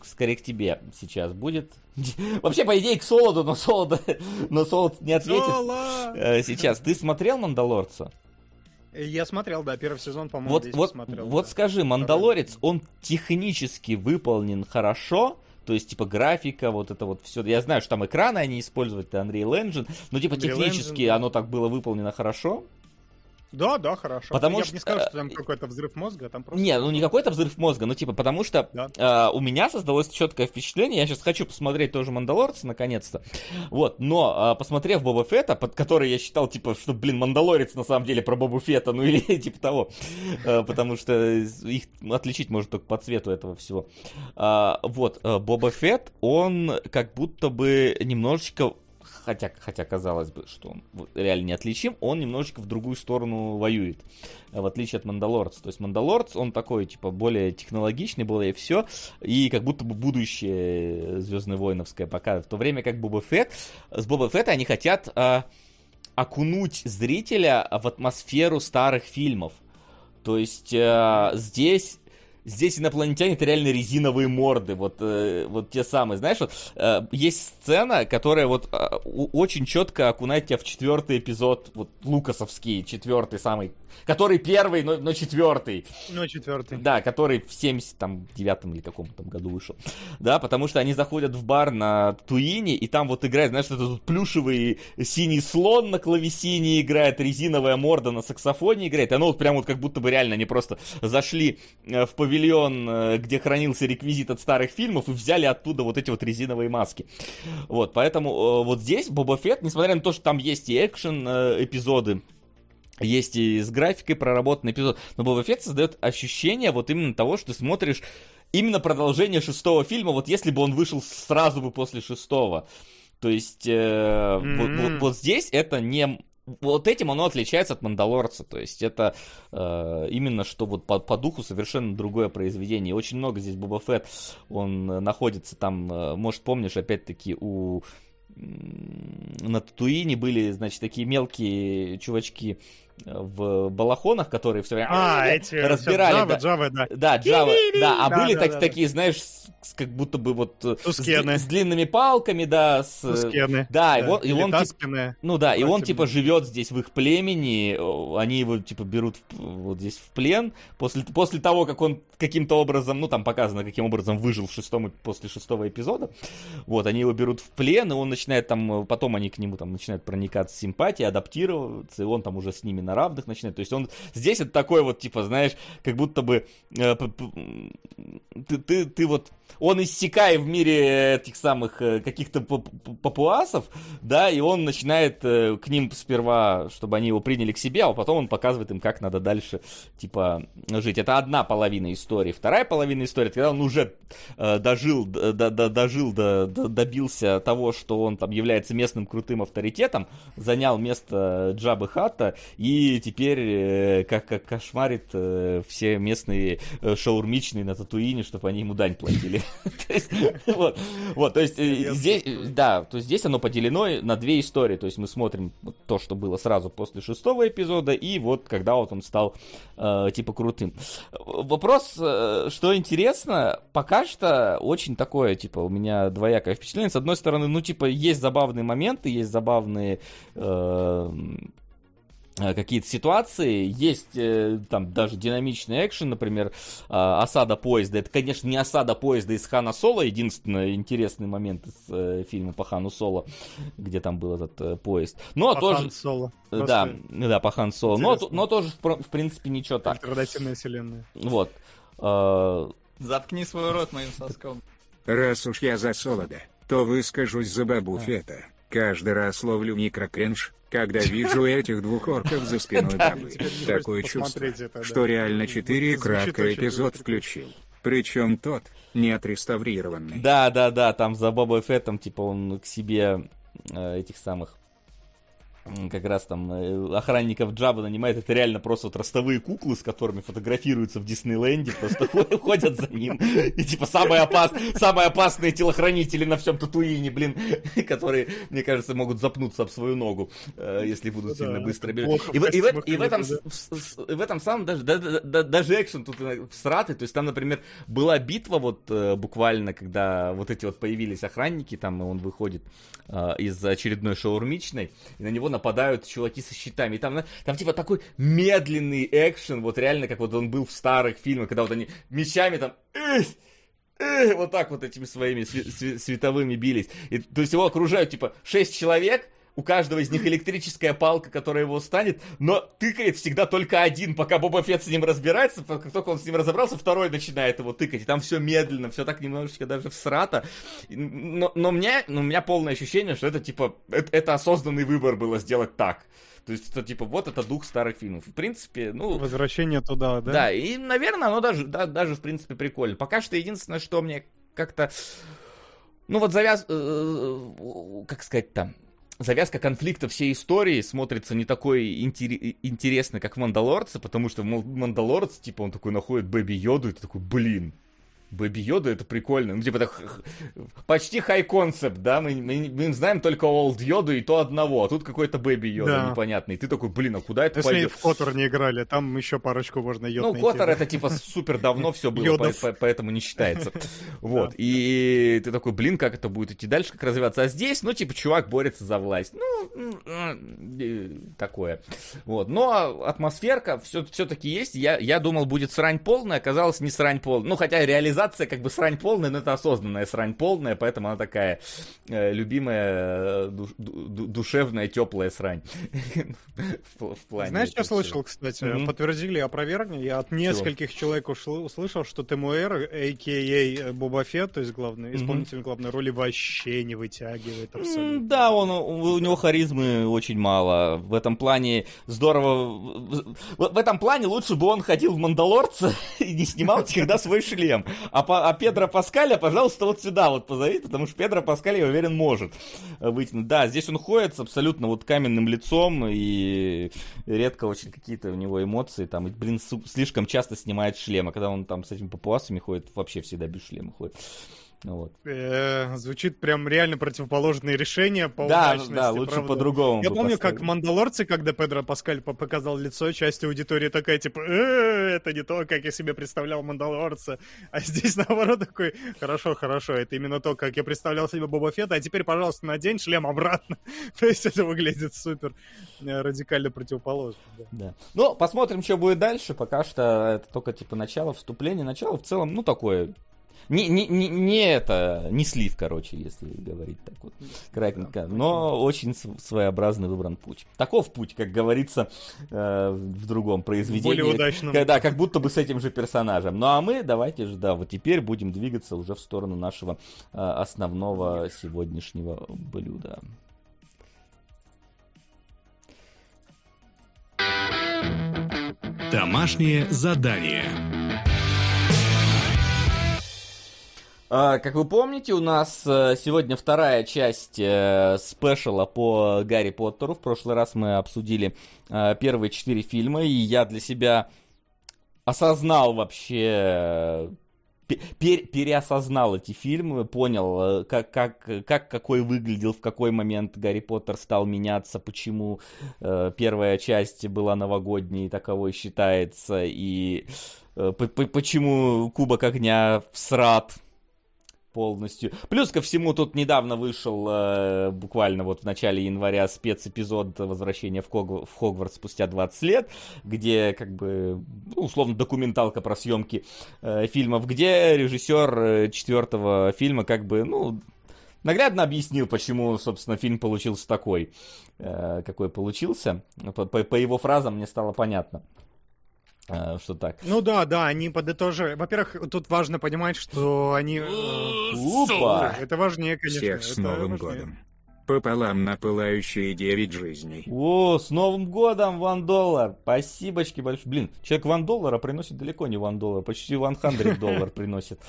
скорее к тебе сейчас будет. [laughs] Вообще, по идее, к Солоду, но Солод, [laughs] но Солод не ответит. Соло! Э, сейчас. Ты смотрел «Мандалорца»? Я смотрел, да, первый сезон, по-моему, вот, вот, смотрел. Вот да. скажи, «Мандалорец», он технически выполнен хорошо, то есть, типа, графика, вот это вот все. Я знаю, что там экраны они используют, это Unreal Engine, но, типа, Unreal технически Engine, да. оно так было выполнено хорошо. Да, да, хорошо. Потому я что... не скажу, что там какой-то взрыв мозга, там просто... Не, ну не какой-то взрыв мозга, ну типа потому что да. э, у меня создалось четкое впечатление, я сейчас хочу посмотреть тоже «Мандалорца» наконец-то, вот, но э, посмотрев Боба Фетта, под который я считал, типа, что, блин, «Мандалорец» на самом деле про Боба Фетта, ну [laughs] или типа того, э, потому что их отличить может только по цвету этого всего. Э, вот, э, Боба Фетт, он как будто бы немножечко хотя, хотя казалось бы, что он реально неотличим, он немножечко в другую сторону воюет, э, в отличие от Мандалорца. То есть Мандалорц, он такой, типа, более технологичный, более все, и как будто бы будущее Звездное воиновское пока, в то время как Боба Фетт, с Боба Фетта они хотят а, окунуть зрителя в атмосферу старых фильмов. То есть а, здесь здесь инопланетяне это реально резиновые морды, вот, э, вот те самые, знаешь, вот э, есть сцена, которая вот э, очень четко окунает тебя в четвертый эпизод, вот лукасовский, четвертый самый, который первый, но, но четвертый. Но четвертый. Да, который в 79 или каком-то году вышел. Да, потому что они заходят в бар на Туине, и там вот играет, знаешь, этот плюшевый синий слон на клавесине играет, резиновая морда на саксофоне играет, и оно вот прям вот как будто бы реально они просто зашли э, в павильон павильон, э, где хранился реквизит от старых фильмов, и взяли оттуда вот эти вот резиновые маски. Вот, поэтому э, вот здесь Боба Фетт, несмотря на то, что там есть и экшен э, эпизоды, есть и с графикой проработанный эпизод, но Боба Фетт создает ощущение вот именно того, что ты смотришь именно продолжение шестого фильма, вот если бы он вышел сразу бы после шестого. То есть э, mm-hmm. вот, вот, вот здесь это не вот этим оно отличается от Мандалорца. То есть это э, именно что вот по, по духу совершенно другое произведение. Очень много здесь Боба Фетт, он находится там, э, может помнишь, опять-таки у на Татуине были, значит, такие мелкие чувачки в балахонах, которые все время а, [laughs] эти разбирали. Java, да, Java, да. Да, Java, да, а да, были да, так, да, такие, знаешь, с, как будто бы вот с, с длинными палками, да, с... Тускены. Да, да, и, вот, и он, типа, ну да, и он, типа, живет здесь в их племени, они его, типа, берут вот здесь в плен, после, после того, как он каким-то образом, ну, там показано, каким образом выжил в шестом, после шестого эпизода, вот, они его берут в плен, и он начинает там, потом они к нему там начинают проникаться симпатией, адаптироваться, и он там уже с ними на равных начинает. То есть он здесь это такой вот, типа, знаешь, как будто бы э, ты, ты, ты вот он иссякает в мире этих самых э, каких-то папуасов, да, и он начинает э, к ним сперва, чтобы они его приняли к себе, а потом он показывает им, как надо дальше, типа, жить. Это одна половина истории. Вторая половина истории, когда он уже э, дожил, до, до, дожил, до, до, добился того, что он там является местным крутым авторитетом, занял место Джабы Хата и теперь как, как кошмарит все местные шаурмичные на Татуине, чтобы они ему дань платили. [laughs] Вот, вот, то есть э, здесь, да, то есть здесь оно поделено на две истории, то есть мы смотрим то, что было сразу после шестого эпизода, и вот когда вот он стал э, типа крутым. Вопрос, э, что интересно, пока что очень такое, типа, у меня двоякое впечатление. С одной стороны, ну, типа, есть забавные моменты, есть забавные Э, какие-то ситуации, есть э, там даже динамичный экшен, например, э, осада поезда. Это, конечно, не осада поезда из Хана Соло, единственный интересный момент из фильма по Хану Соло, где там был этот поезд. Но по тоже... Хан Соло. Да, да, по Хан Соло. Но, но тоже, в, принципе, ничего так. Альтернативная вселенная. Вот. Заткни свой рот моим соском. Раз уж я за Солода, то выскажусь за Бабу Фета. Каждый раз ловлю микрокринж, когда вижу этих двух орков за спиной бабы. Такое чувство, что реально 4 краткий эпизод включил. Причем тот, не отреставрированный. Да, да, да, там за Бобой Феттом, типа, он к себе э, этих самых как раз там э, охранников Джаба нанимает, это реально просто вот ростовые куклы, с которыми фотографируются в Диснейленде, просто [laughs] ходят за ним. И типа самые, опас... самые опасные телохранители на всем Татуине, блин, [laughs] которые, мне кажется, могут запнуться об свою ногу, э, если будут сильно быстро бежать. И, в, и, в, и, в этом, в, в этом самом даже, даже экшен тут всратый, то есть там, например, была битва вот э, буквально, когда вот эти вот появились охранники, там он выходит из очередной шаурмичной, и на него нападают чуваки со щитами. И там, там типа такой медленный экшен, вот реально, как вот он был в старых фильмах, когда вот они мечами там... Вот так вот этими своими световыми бились. И, то есть его окружают, типа, шесть человек, у каждого из них электрическая палка, которая его станет, но тыкает всегда только один, пока Боба Фетт с ним разбирается, как только он с ним разобрался, второй начинает его тыкать, и там все медленно, все так немножечко даже всрато, но, но, мне, но у меня полное ощущение, что это типа, это, это осознанный выбор было сделать так. То есть, это типа, вот это дух старых фильмов. В принципе, ну... Возвращение туда, да? Да, и, наверное, оно даже, да, даже, в принципе, прикольно. Пока что единственное, что мне как-то... Ну вот завяз... Э, э, как сказать там завязка конфликта всей истории смотрится не такой интер- интересно, как в Мандалорце, потому что Мандалорец, типа, он такой находит Бэби Йоду, и ты такой, блин, Baby Йода это прикольно. Ну, типа, так, почти high concept, да? Мы, мы, мы знаем только Old Йоду и то одного, а тут какой-то Baby Йода да. непонятный. Ты такой, блин, а куда это Если пойдет? в KOTOR не играли, там еще парочку можно йод Ну, найти, KOTOR это типа супер давно все было, поэтому не считается. [laughs] Вот. И ты такой, блин, как это будет идти дальше, как развиваться. А здесь, ну, типа, чувак борется за власть. Ну, такое. Вот. Но атмосферка все-таки есть. Я, я думал, будет срань полная, оказалось не срань полная. Ну, хотя реализация реализация как бы срань полная, но это осознанная срань полная, поэтому она такая э, любимая, э, ду, ду, душевная, теплая срань. [laughs] в, в плане Знаешь, что слышал, кстати? Mm-hmm. Подтвердили, опровергни. Я от нескольких Чего? человек ушл, услышал, что Темуэр, а.к.а. Боба Фетт, то есть главный, исполнитель mm-hmm. главной роли, вообще не вытягивает абсолютно. Да, он, у него харизмы очень мало. В этом плане здорово... В, в этом плане лучше бы он ходил в Мандалорца [laughs] и не снимал никогда свой шлем. А, по, а Педро Паскаля, пожалуйста, вот сюда вот позови, потому что Педро Паскаль, я уверен, может вытянуть. Да, здесь он ходит с абсолютно вот каменным лицом, и редко очень какие-то у него эмоции, там, и, блин, слишком часто снимает шлем, а когда он там с этими папуасами ходит, вообще всегда без шлема ходит. Вот. Э, звучит прям реально противоположные решения по да, удачности. Да, лучше правда. по-другому. Я помню, поставить. как Мандалорцы, когда Педро Паскаль показал лицо, часть аудитории такая, типа, э, это не то, как я себе представлял Мандалорца. А здесь, [laughs] наоборот, такой, хорошо, хорошо, это именно то, как я представлял себе Боба Фетта, а теперь, пожалуйста, надень шлем обратно. [laughs] то есть это выглядит супер э, радикально противоположно. Да. да. Ну, посмотрим, что будет дальше. Пока что это только, типа, начало вступления. Начало в целом, ну, такое не, не, не, не это, не слив, короче, если говорить так вот кратенько, но очень своеобразный выбран путь. Таков путь, как говорится э, в другом произведении. Более удачном. Когда, как будто бы с этим же персонажем. Ну а мы давайте же, да, вот теперь будем двигаться уже в сторону нашего э, основного сегодняшнего блюда. Домашнее задание. А, как вы помните, у нас э, сегодня вторая часть э, спешала по Гарри Поттеру. В прошлый раз мы обсудили э, первые четыре фильма, и я для себя осознал вообще пер переосознал эти фильмы, понял, как, как, как какой выглядел, в какой момент Гарри Поттер стал меняться, почему э, первая часть была новогодней, таковой считается, и э, почему Кубок Огня всрат полностью. Плюс ко всему, тут недавно вышел, э, буквально вот в начале января, спецэпизод возвращения в, Хог... в Хогвартс спустя 20 лет, где, как бы, ну, условно, документалка про съемки э, фильмов, где режиссер э, четвертого фильма, как бы, ну, наглядно объяснил, почему, собственно, фильм получился такой, э, какой получился. По, по, по его фразам мне стало понятно. А, что так. Ну да, да, они подытожили. Во-первых, тут важно понимать, что они... Опа! Это важнее, конечно. Всех с Новым годом. Пополам на пылающие 9 жизней. О, с Новым годом, Ван Доллар! Спасибочки большое. Блин, человек Ван Доллара приносит далеко не Ван Доллар, почти Ван Хандрид доллар [laughs] приносит.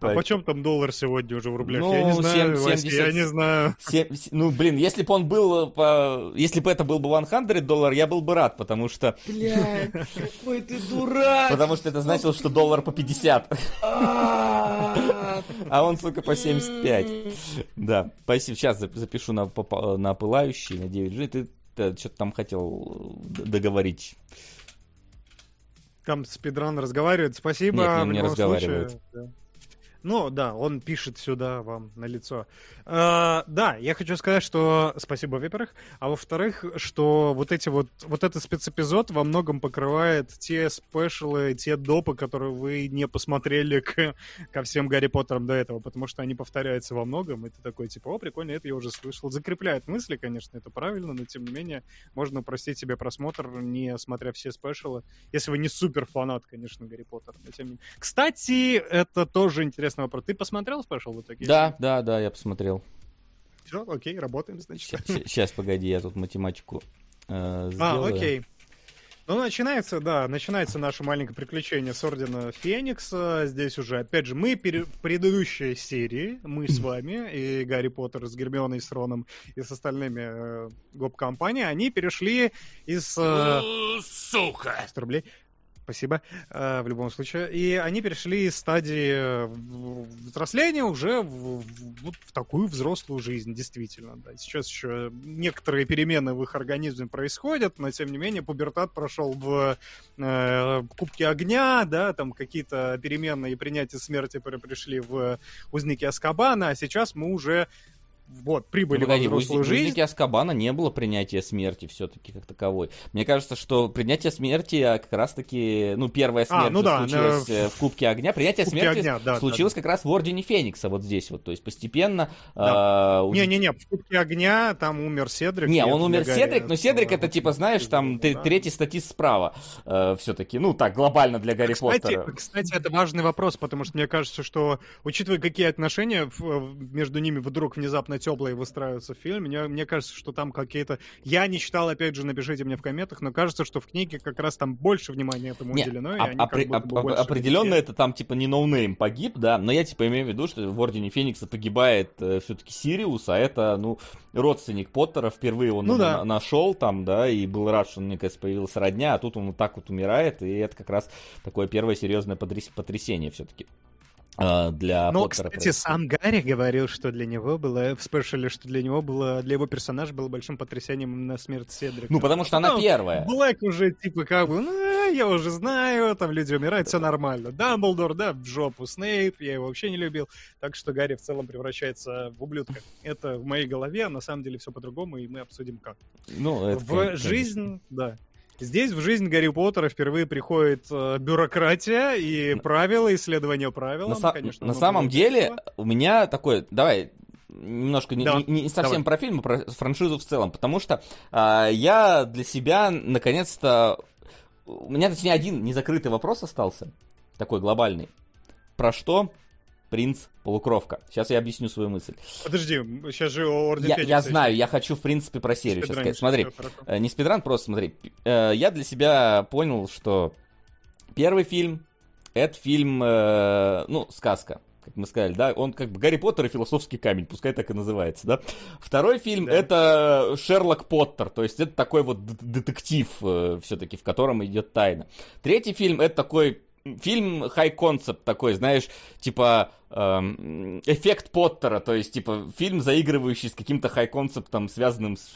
А почем там доллар сегодня уже в рублях? Я не ну, знаю, я не знаю. Ну, блин, если бы он был, если бы это был бы Ван Хандрид доллар, я был бы рад, потому что... Блядь, какой ты [laughs] дурак! Потому что это значило, что доллар по 50. А, [laughs] а он, сука, по 75. Да, спасибо. Сейчас запишу на, на пылающий, на 9 G. Ты, ты что-то там хотел договорить. Там спидран разговаривает. Спасибо. Нет, не, не разговаривает. Случае, ну, да, он пишет сюда вам на лицо. Uh, да, я хочу сказать, что спасибо, во-первых, а во-вторых, что вот эти вот, вот этот спецэпизод во многом покрывает те спешлы, те допы, которые вы не посмотрели к, ко всем Гарри Поттерам до этого, потому что они повторяются во многом, и ты такой, типа, о, прикольно, это я уже слышал. Закрепляет мысли, конечно, это правильно, но тем не менее, можно упростить себе просмотр, не смотря все спешлы, если вы не супер фанат, конечно, Гарри Поттера. Кстати, это тоже интересный вопрос. Ты посмотрел спешл в итоге? Да, да, да, я посмотрел. Все, окей, работаем, значит. Сейчас, погоди, я тут математику э, А, окей. Ну, начинается, да, начинается наше маленькое приключение с Ордена Феникса. Здесь уже, опять же, мы пере... в предыдущей серии, мы с вами, и Гарри Поттер с Гермионой, с Роном и с остальными э, гоп-компанией, они перешли из... Э, Сука! 100 рублей спасибо, э, в любом случае. И они перешли из стадии э, взросления уже в, в, в такую взрослую жизнь, действительно. Да. Сейчас еще некоторые перемены в их организме происходят, но тем не менее пубертат прошел в э, Кубке Огня, да, там какие-то перемены и принятие смерти пришли в Узники Аскабана, а сейчас мы уже вот, прибыли ну, погоди, во взрослую в жизнь. В Аскабана не было принятия смерти все-таки как таковой. Мне кажется, что принятие смерти а, как раз-таки, ну, первая смерть а, ну да, случилась на... Э, в Кубке Огня. Принятие в смерти огня, да, случилось да, как раз в Ордене Феникса, вот здесь вот. То есть постепенно... Да. Э, Не-не-не, в Кубке Огня там умер Седрик. Не, он умер Седрик, но Седрик это типа, знаешь, там да. третий статист справа э, все-таки. Ну, так, глобально для Гарри кстати, Поттера. Кстати, это важный вопрос, потому что мне кажется, что, учитывая, какие отношения между ними вдруг внезапно теплые выстраиваются в фильм. Мне, мне кажется, что там какие-то... Я не читал, опять же, напишите мне в комментах, но кажется, что в книге как раз там больше внимания этому не, уделено. А, опри- как об- определенно это там типа не no name погиб, да, но я типа имею в виду, что в Ордене Феникса погибает э, все-таки Сириус, а это, ну, родственник Поттера, впервые он ну, да. нашел там, да, и был рад, что он, мне кажется, появился родня, а тут он вот так вот умирает, и это как раз такое первое серьезное потрясение все-таки. А, для Но, Поттера кстати, сам Гарри говорил, что для него было, в спешле, что для него было, для его персонажа было большим потрясением на смерть Седрика. Ну, потому что она первая. Блэк уже, типа, как бы, ну, я уже знаю, там люди умирают, все нормально. Дамблдор, да, в жопу. Снейп, я его вообще не любил. Так что Гарри в целом превращается в ублюдка. Это в моей голове, а на самом деле все по-другому, и мы обсудим как. Ну, это, в конечно. жизнь, да. Здесь в жизнь Гарри Поттера впервые приходит э, бюрократия и правила, исследование правил. На, конечно, на самом деле этого. у меня такой, давай немножко да. не, не совсем давай. про фильм, а про франшизу в целом, потому что э, я для себя наконец-то у меня точнее один незакрытый вопрос остался, такой глобальный. Про что принц полукровка. Сейчас я объясню свою мысль. Подожди, сейчас же Орден я, я знаю, я хочу, в принципе, про серию сейчас сказать. Смотри, э, не спидран, просто смотри. Э, я для себя понял, что первый фильм — это фильм, э, ну, сказка как мы сказали, да, он как бы Гарри Поттер и философский камень, пускай так и называется, да. Второй фильм да. это Шерлок Поттер, то есть это такой вот детектив все-таки, в котором идет тайна. Третий фильм это такой фильм хай-концепт такой, знаешь, типа эм, эффект Поттера, то есть, типа, фильм, заигрывающий с каким-то хай-концептом, связанным с,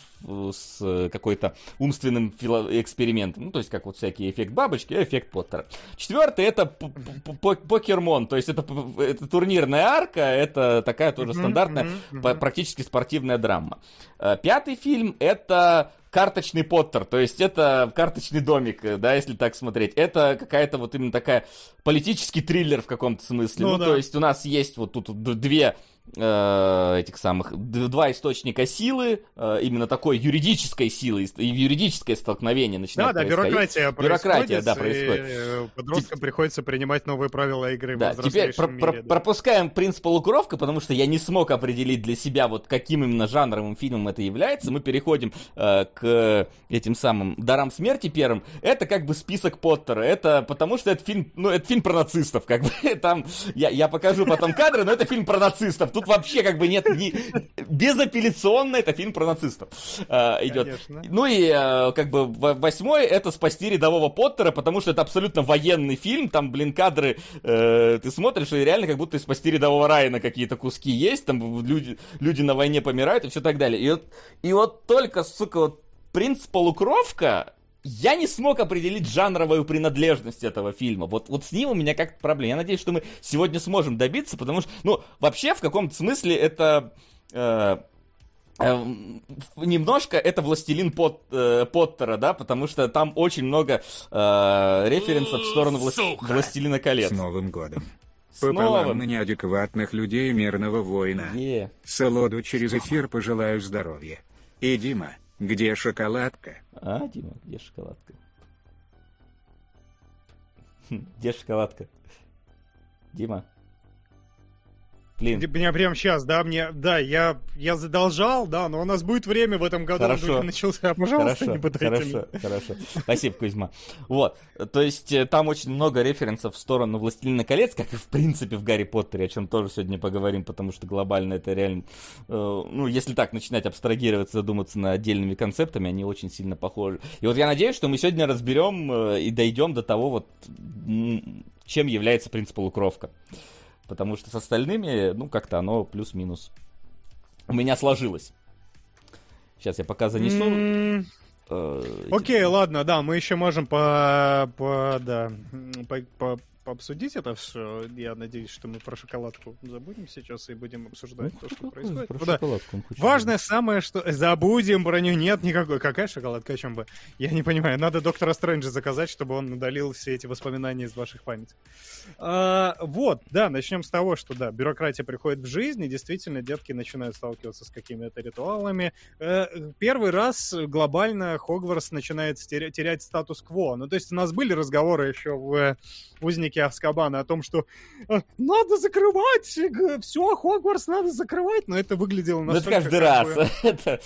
с какой-то умственным экспериментом. Ну, то есть, как вот всякий эффект бабочки, а эффект Поттера. Четвертый это Покермон, то есть, это, это турнирная арка, это такая тоже стандартная, практически спортивная драма. Э, пятый фильм это карточный Поттер, то есть это карточный домик, э, да, если так смотреть. Это какая-то вот именно такая политический триллер в каком-то смысле. Ну, ну да. то есть у нас есть вот тут две э, этих самых два источника силы, э, именно такой юридической силы и юридическое столкновение начинает Да, да, бюрократия Бюрократия, да, происходит. И подросткам Тип... приходится принимать новые правила игры да, теперь про- мире, про- да. пропускаем принцип полукровка, потому что я не смог определить для себя вот каким именно жанровым фильмом это является. Мы переходим э, к этим самым дарам смерти первым. Это как бы список Поттера. Это потому что это фильм, ну, это фильм про нацистов, как бы [laughs] там я, я покажу потом кадры, но это фильм про нацистов. Тут вообще как бы нет ни... безапелляционно это фильм про нацистов э, идет. Конечно. Ну и э, как бы восьмой это спасти рядового Поттера, потому что это абсолютно военный фильм. Там, блин, кадры э, ты смотришь и реально как будто из спасти рядового Райана какие-то куски есть. Там люди, люди на войне помирают и все так далее. И вот, и вот только, сука, вот принц полукровка я не смог определить жанровую принадлежность этого фильма. Вот, вот с ним у меня как-то проблема. Я надеюсь, что мы сегодня сможем добиться, потому что, ну, вообще, в каком-то смысле это... Э, э, немножко это «Властелин Пот, э, Поттера», да, потому что там очень много э, референсов в сторону вла... «Властелина колец». С Новым годом. Пополам на неадекватных людей мирного воина. Yeah. Солоду через эфир пожелаю здоровья. И Дима, где шоколадка? А, Дима, где шоколадка? Где шоколадка? Дима? Блин. Меня прямо сейчас, да, мне, да, я, я задолжал, да, но у нас будет время в этом году, хорошо. начался, пожалуйста, хорошо, не пытайте Хорошо, меня. хорошо, спасибо, Кузьма. Вот, то есть э, там очень много референсов в сторону «Властелина колец», как и в принципе в «Гарри Поттере», о чем тоже сегодня поговорим, потому что глобально это реально, э, ну, если так начинать абстрагироваться, задуматься над отдельными концептами, они очень сильно похожи. И вот я надеюсь, что мы сегодня разберем э, и дойдем до того, вот, чем является принцип полукровка. Потому что с остальными, ну, как-то оно плюс-минус. У меня сложилось. Сейчас я пока занесу. Mm. Окей, okay, ладно, да, мы еще можем по, по да, по, по, пообсудить это все. Я надеюсь, что мы про шоколадку забудем сейчас и будем обсуждать ну, то, что происходит. Про да. Важное самое, что забудем про нее нет никакой. Какая шоколадка, о чем бы? Я не понимаю. Надо доктора Стрэнджа заказать, чтобы он удалил все эти воспоминания из ваших памяти. А, вот, да, начнем с того, что да, бюрократия приходит в жизнь, и действительно детки начинают сталкиваться с какими-то ритуалами. Э, первый раз глобально Хогвартс начинает терять статус-кво. Ну, то есть у нас были разговоры еще в узники Аскабана о том, что э, надо закрывать, все, Хогвартс надо закрывать, но это выглядело настолько... Ну, это каждый раз. Бы... [laughs] это,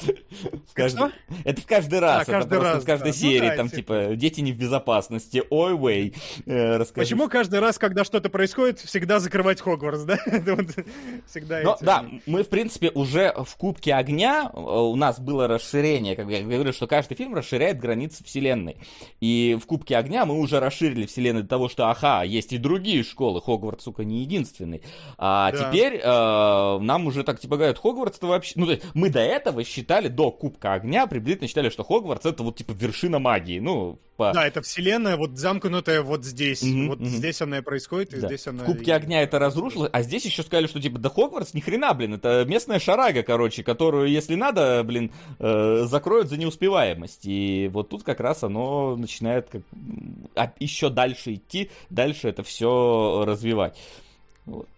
каждый... это в каждый раз. А, каждый это раз, в каждой да. серии, ну, да, там, типа, типа, дети не в безопасности, ой, вей, э, Почему каждый раз, когда что-то происходит, всегда закрывать Хогвартс, да? [laughs] всегда но, Да, мы, в принципе, уже в Кубке Огня э, у нас было расширение, как я говорю, что каждый фильм расширяет границы вселенной. И в Кубке Огня мы уже расширили вселенную до того, что, ага, есть и другие школы, Хогвартс, сука, не единственный. А да. теперь э, нам уже так типа говорят, Хогвартс это вообще... Ну, то есть мы до этого считали, до Кубка Огня, приблизительно считали, что Хогвартс это вот типа вершина магии. Ну, по... Да, это вселенная вот замкнутая вот здесь. Mm-hmm, вот mm-hmm. здесь она и происходит, и да. здесь она... В Кубке Огня это разрушилось, а здесь еще сказали, что типа, да Хогвартс ни хрена, блин, это местная шарага, короче, которую, если надо, блин, э, закроют за неуспеваемость. И вот тут как раз оно начинает как... а, еще дальше идти, дальше это все развивать. Вот.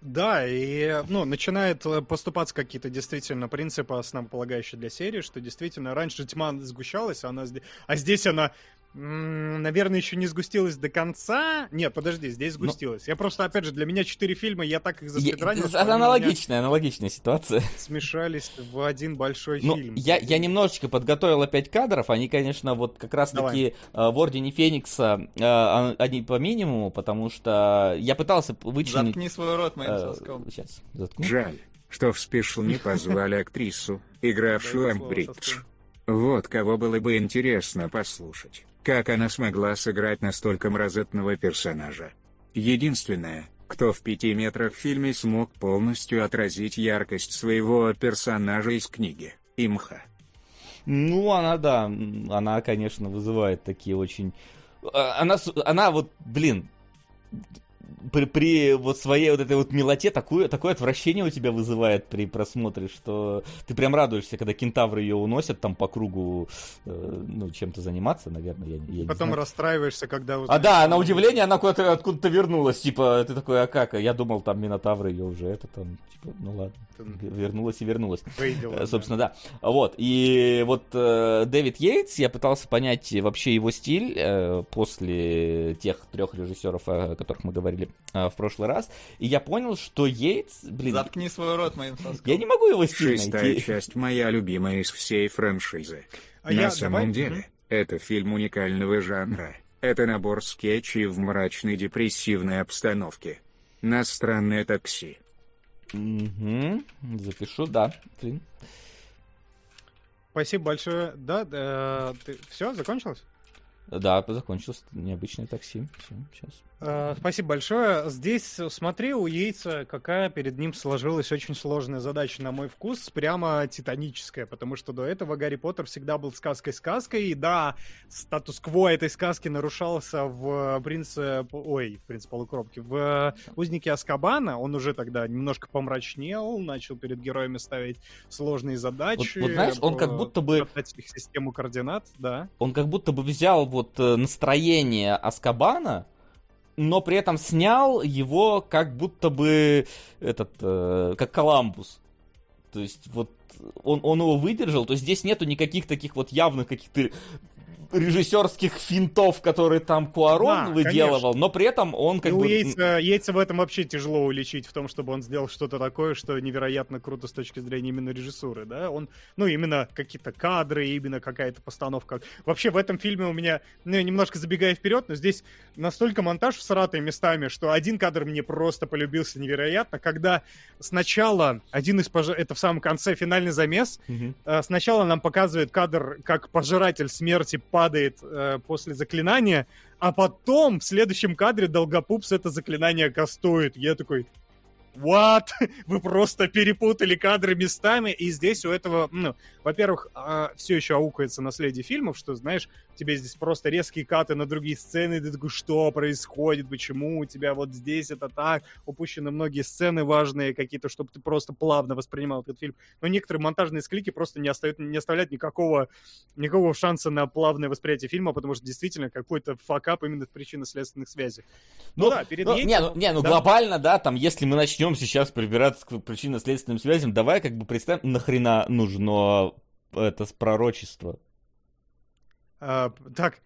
Да, и ну, начинает э, поступаться какие-то действительно принципы, основополагающие для серии, что действительно раньше тьма сгущалась, а, она, а здесь она Наверное, еще не сгустилась до конца. Нет, подожди, здесь ну, сгустилась. Ну, я просто, опять же, для меня четыре фильма, я так их заспидранил. Аналогичная, аналогичная ситуация. Смешались в один большой ну, фильм. Я, я немножечко подготовил опять кадров. Они, конечно, вот как раз-таки э, в Ордене Феникса э, они по минимуму, потому что я пытался вычленить... Заткни свой рот моим э, соском. Сейчас, заткну. Жаль, что в спешл не позвали актрису, игравшую Эмбридж. Вот кого было бы интересно послушать. Как она смогла сыграть настолько мразотного персонажа? Единственное, кто в пяти метрах в фильме смог полностью отразить яркость своего персонажа из книги, Имха. Ну, она, да, она, конечно, вызывает такие очень... А, она, она вот, блин, при, при вот своей вот этой вот милоте такое, такое отвращение у тебя вызывает при просмотре, что ты прям радуешься, когда кентавры ее уносят там по кругу, э, ну, чем-то заниматься, наверное, я, я Потом знаю. расстраиваешься, когда... Узнаешь, а да, на удивление она куда-то откуда-то вернулась, типа, ты такой, а как? Я думал, там Минотавры ее уже, это там, типа, ну ладно, вернулась и вернулась. Выдело, Собственно, да. да. Вот, и вот э, Дэвид Йейтс, я пытался понять вообще его стиль э, после тех трех режиссеров, о которых мы говорили э, в прошлый раз, и я понял, что Йейтс, блин... Заткни свой рот моим. Я не могу его стиль Шестая найти. часть моя любимая из всей франшизы. А На я... самом Давай... деле, это фильм уникального жанра. Это набор скетчей в мрачной депрессивной обстановке. На странное такси. Угу. Запишу, да. Блин. Спасибо большое. Да, да ты... все, закончилось? Да, закончилось необычное такси. Все, сейчас. Э, спасибо большое. Здесь, смотри, у Яйца какая перед ним сложилась очень сложная задача, на мой вкус, прямо титаническая, потому что до этого Гарри Поттер всегда был сказкой-сказкой, и да, статус-кво этой сказки нарушался в «Принце...» Ой, в «Принце полукропки», в «Узнике Аскабана», он уже тогда немножко помрачнел, начал перед героями ставить сложные задачи. Вот, вот знаешь, он как будто бы... систему координат, да. Он как будто бы взял вот э, настроение Аскабана, но при этом снял его как будто бы этот, э, как Коламбус. То есть вот он, он его выдержал, то есть здесь нету никаких таких вот явных каких-то режиссерских финтов, которые там Куарон да, выделывал, конечно. но при этом он как и бы... У Яйца, Яйца в этом вообще тяжело уличить, в том, чтобы он сделал что-то такое, что невероятно круто с точки зрения именно режиссуры, да, он, ну, именно какие-то кадры, именно какая-то постановка. Вообще в этом фильме у меня, ну, немножко забегая вперед, но здесь настолько монтаж в всратый местами, что один кадр мне просто полюбился невероятно, когда сначала один из пож... это в самом конце финальный замес, угу. сначала нам показывает кадр, как пожиратель смерти падает э, после заклинания, а потом в следующем кадре Долгопупс это заклинание кастует. Я такой, what? [laughs] Вы просто перепутали кадры местами, и здесь у этого, ну, во-первых, а, все еще аукается наследие фильмов, что, знаешь, тебе здесь просто резкие каты на другие сцены, ты такой, что происходит, почему у тебя вот здесь это так, упущены многие сцены важные какие-то, чтобы ты просто плавно воспринимал этот фильм. Но некоторые монтажные склики просто не, оставят, не оставляют никакого, никакого шанса на плавное восприятие фильма, потому что действительно какой-то факап именно в причинно-следственных связях. Ну, ну да, перед ну, Яйцем, не, ну, не, ну да. глобально, да, там, если мы начнем сейчас прибираться к причинно-следственным связям, давай как бы представим, нахрена нужно это пророчество. А, так,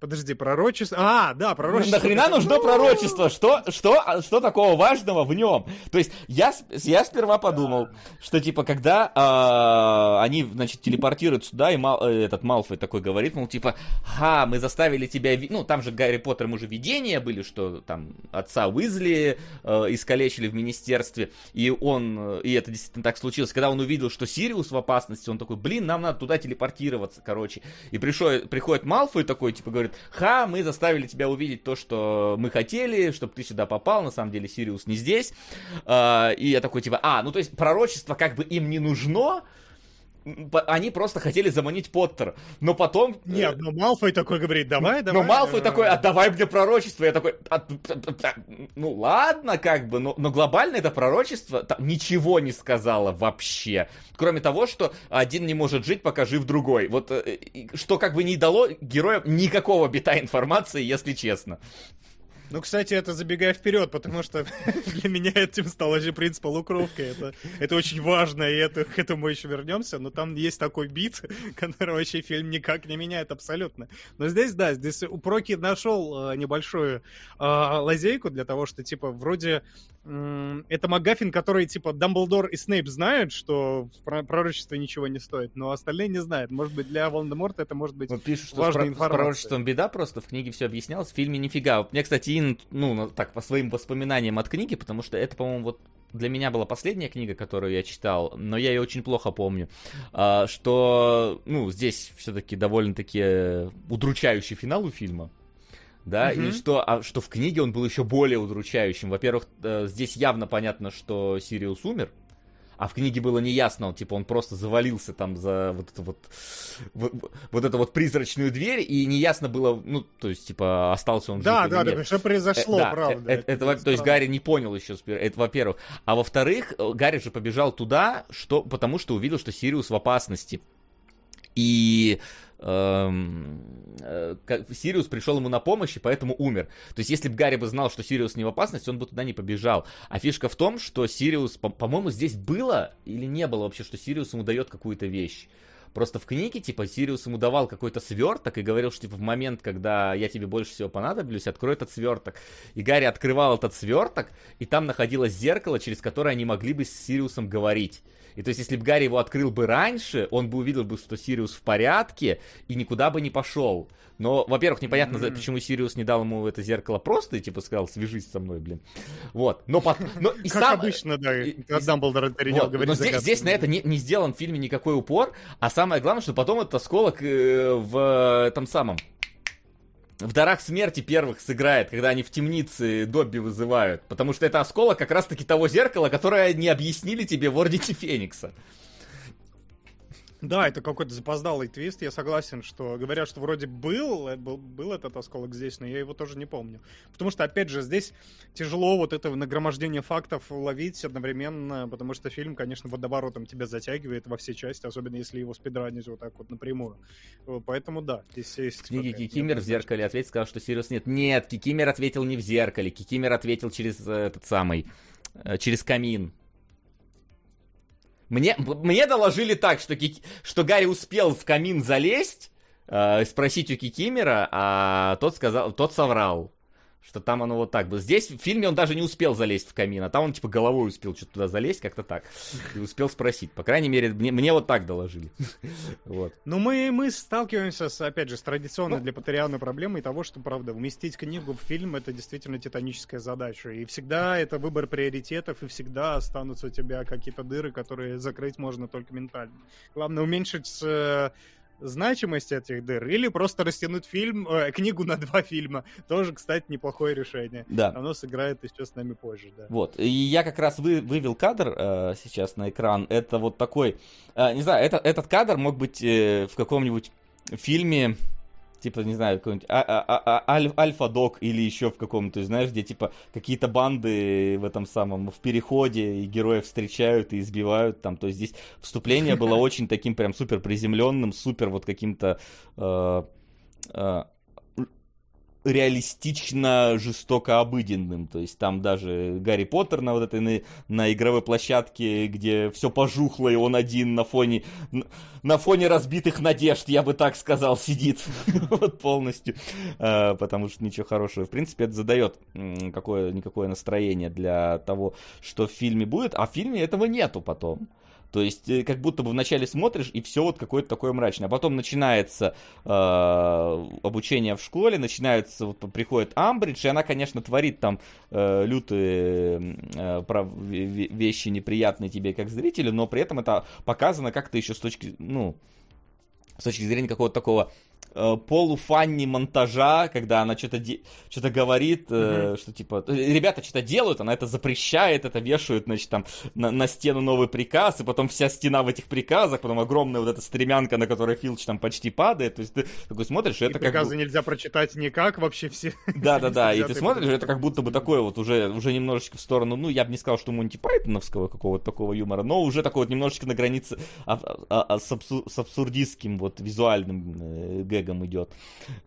Подожди, пророчество. А, да, пророчество. Нахрена нужно пророчество? Что, что, что такого важного в нем? То есть я, я сперва подумал, что типа когда э, они, значит, телепортируют сюда, и Мал, э, этот Малфой такой говорит, мол, типа, ха, мы заставили тебя... Ну, там же Гарри Поттер, мы же видения были, что там отца Уизли э, искалечили в министерстве, и он, и это действительно так случилось, когда он увидел, что Сириус в опасности, он такой, блин, нам надо туда телепортироваться, короче. И пришел, приходит Малфой такой, такой, типа, говорит, ха, мы заставили тебя увидеть то, что мы хотели, чтобы ты сюда попал, на самом деле Сириус не здесь. А, и я такой, типа, а, ну то есть пророчество как бы им не нужно, они просто хотели заманить Поттера. Но потом... Э, Нет, но Малфой такой говорит, давай, давай. Но Малфой такой, отдавай мне пророчество. Я такой, ну ладно, как бы, но, но глобально это пророчество ничего не сказала вообще. Кроме того, что один не может жить, пока жив другой. Вот э, что как бы не дало героям никакого бита информации, если честно. Ну, кстати, это забегая вперед, потому что [laughs] для меня этим стал же принцип полукровка. Это, это очень важно, и это, к этому еще вернемся. Но там есть такой бит, [laughs] который вообще фильм никак не меняет абсолютно. Но здесь, да, здесь у Проки нашел э, небольшую э, лазейку для того, что, типа, вроде э, это Магафин, который, типа, Дамблдор и Снейп знают, что пророчество ничего не стоит, но остальные не знают. Может быть, для Волан-де-Морта это может быть вот пишут, что важная с, информация. С пророчеством беда просто, в книге все объяснялось, в фильме нифига. Мне, кстати, один, ну, так, по своим воспоминаниям от книги, потому что это, по-моему, вот для меня была последняя книга, которую я читал, но я ее очень плохо помню, а, что, ну, здесь все-таки довольно-таки удручающий финал у фильма, да, mm-hmm. и что, а, что в книге он был еще более удручающим. Во-первых, э, здесь явно понятно, что Сириус умер, а в книге было неясно, он, типа, он просто завалился там за вот эту вот, вот, вот эту вот призрачную дверь, и неясно было, ну, то есть, типа, остался он да, жив Да, да, да, что произошло, э, да, правда. Это, это, это, то есть, Гарри не понял еще, это, во-первых. А во-вторых, Гарри же побежал туда, что, потому что увидел, что Сириус в опасности. И э, Сириус пришел ему на помощь, и поэтому умер. То есть, если бы Гарри бы знал, что Сириус не в опасности, он бы туда не побежал. А фишка в том, что Сириус, по-моему, здесь было или не было вообще, что Сириус ему дает какую-то вещь. Просто в книге, типа, Сириус ему давал какой-то сверток и говорил, что, типа, в момент, когда я тебе больше всего понадоблюсь, открой этот сверток. И Гарри открывал этот сверток, и там находилось зеркало, через которое они могли бы с Сириусом говорить. И то есть, если бы Гарри его открыл бы раньше, он бы увидел бы, что Сириус в порядке и никуда бы не пошел. Но, во-первых, непонятно, mm-hmm. почему Сириус не дал ему это зеркало просто и типа сказал, свяжись со мной, блин. Вот. Но, по... но и как сам... обычно, да, и, Дамблдор перенял вот. говорить. Но здесь, здесь на это не, не сделан в фильме никакой упор, а самое главное, что потом этот осколок э, в этом самом в «Дарах смерти» первых сыграет, когда они в темнице Добби вызывают. Потому что это осколок как раз-таки того зеркала, которое не объяснили тебе в Ордите Феникса. Да, это какой-то запоздалый твист. Я согласен, что говорят, что вроде был, э, был, был этот осколок здесь, но я его тоже не помню. Потому что, опять же, здесь тяжело вот это нагромождение фактов ловить одновременно, потому что фильм, конечно, водоворотом тебя затягивает во все части, особенно если его спидранить вот так вот напрямую. Э, поэтому да, здесь есть... В книге Кикимер в зеркале ответил, сказал, что Сириус нет. Нет, Кикимер ответил не в зеркале, Кикимер ответил через э, этот самый, через камин. Мне, мне доложили так, что, что Гарри успел в камин залезть, э, спросить у Кикимера, а тот сказал, тот соврал что там оно вот так было. Здесь в фильме он даже не успел залезть в камин, а там он типа головой успел что-то туда залезть, как-то так. И успел спросить. По крайней мере, мне, мне вот так доложили. [laughs] вот. Ну, мы, мы сталкиваемся, с, опять же, с традиционной ну, для Патриана проблемой того, что, правда, уместить книгу в фильм — это действительно титаническая задача. И всегда это выбор приоритетов, и всегда останутся у тебя какие-то дыры, которые закрыть можно только ментально. Главное, уменьшить э, значимость этих дыр, или просто растянуть фильм, э, книгу на два фильма. Тоже, кстати, неплохое решение. Да. Оно сыграет еще с нами позже, да. Вот. И я как раз вы, вывел кадр э, сейчас на экран. Это вот такой, э, не знаю, это, этот кадр мог быть э, в каком-нибудь фильме типа, не знаю, какой-нибудь а, а, а, аль, альфа-док или еще в каком-то, знаешь, где, типа, какие-то банды в этом самом, в переходе, и героев встречают и избивают там, то есть здесь вступление было [laughs] очень таким прям супер приземленным, супер вот каким-то э, э, реалистично жестоко обыденным. То есть там даже Гарри Поттер на вот этой на, на игровой площадке, где все пожухло, и он один на фоне на фоне разбитых надежд, я бы так сказал, сидит [laughs] вот полностью. А, потому что ничего хорошего. В принципе, это задает какое-никакое настроение для того, что в фильме будет, а в фильме этого нету потом. То есть, э, как будто бы вначале смотришь, и все вот какое-то такое мрачное. А потом начинается э, обучение в школе, начинается, вот приходит Амбридж, и она, конечно, творит там э, лютые э, прав, вещи неприятные тебе как зрителю, но при этом это показано как-то еще с точки, ну, с точки зрения какого-то такого полуфанни монтажа, когда она что-то де- что-то говорит, mm-hmm. что типа ребята что-то делают, она это запрещает, это вешают, значит, там на, на стену новый приказ, и потом вся стена в этих приказах, потом огромная вот эта стремянка, на которой Филч там почти падает, то есть ты такой смотришь, и это приказы как... нельзя прочитать никак вообще все. [laughs] Да-да-да, и ты смотришь, это как будто бы такое вот уже, уже немножечко в сторону, ну, я бы не сказал, что Монти Пайтоновского какого-то такого юмора, но уже такой вот немножечко на границе а, а, а, с, абсур- с абсурдистским вот визуальным э, гэгом идет.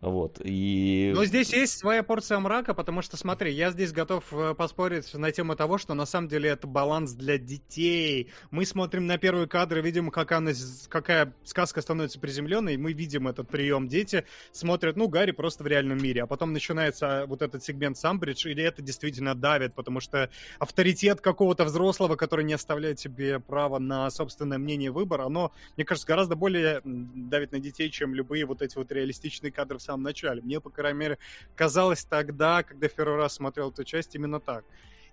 Вот. И... Но здесь есть своя порция мрака, потому что, смотри, я здесь готов э, поспорить на тему того, что на самом деле это баланс для детей. Мы смотрим на первые кадры, видим, как она, какая сказка становится приземленной, мы видим этот прием. Дети смотрят, ну, Гарри просто в реальном мире, а потом начинается вот этот сегмент Самбридж, или это действительно давит, потому что авторитет какого-то взрослого, который не оставляет себе право на собственное мнение выбор, оно, мне кажется, гораздо более давит на детей, чем любые вот эти вот вот реалистичные кадры в самом начале. Мне, по крайней мере, казалось тогда, когда в первый раз смотрел эту часть, именно так.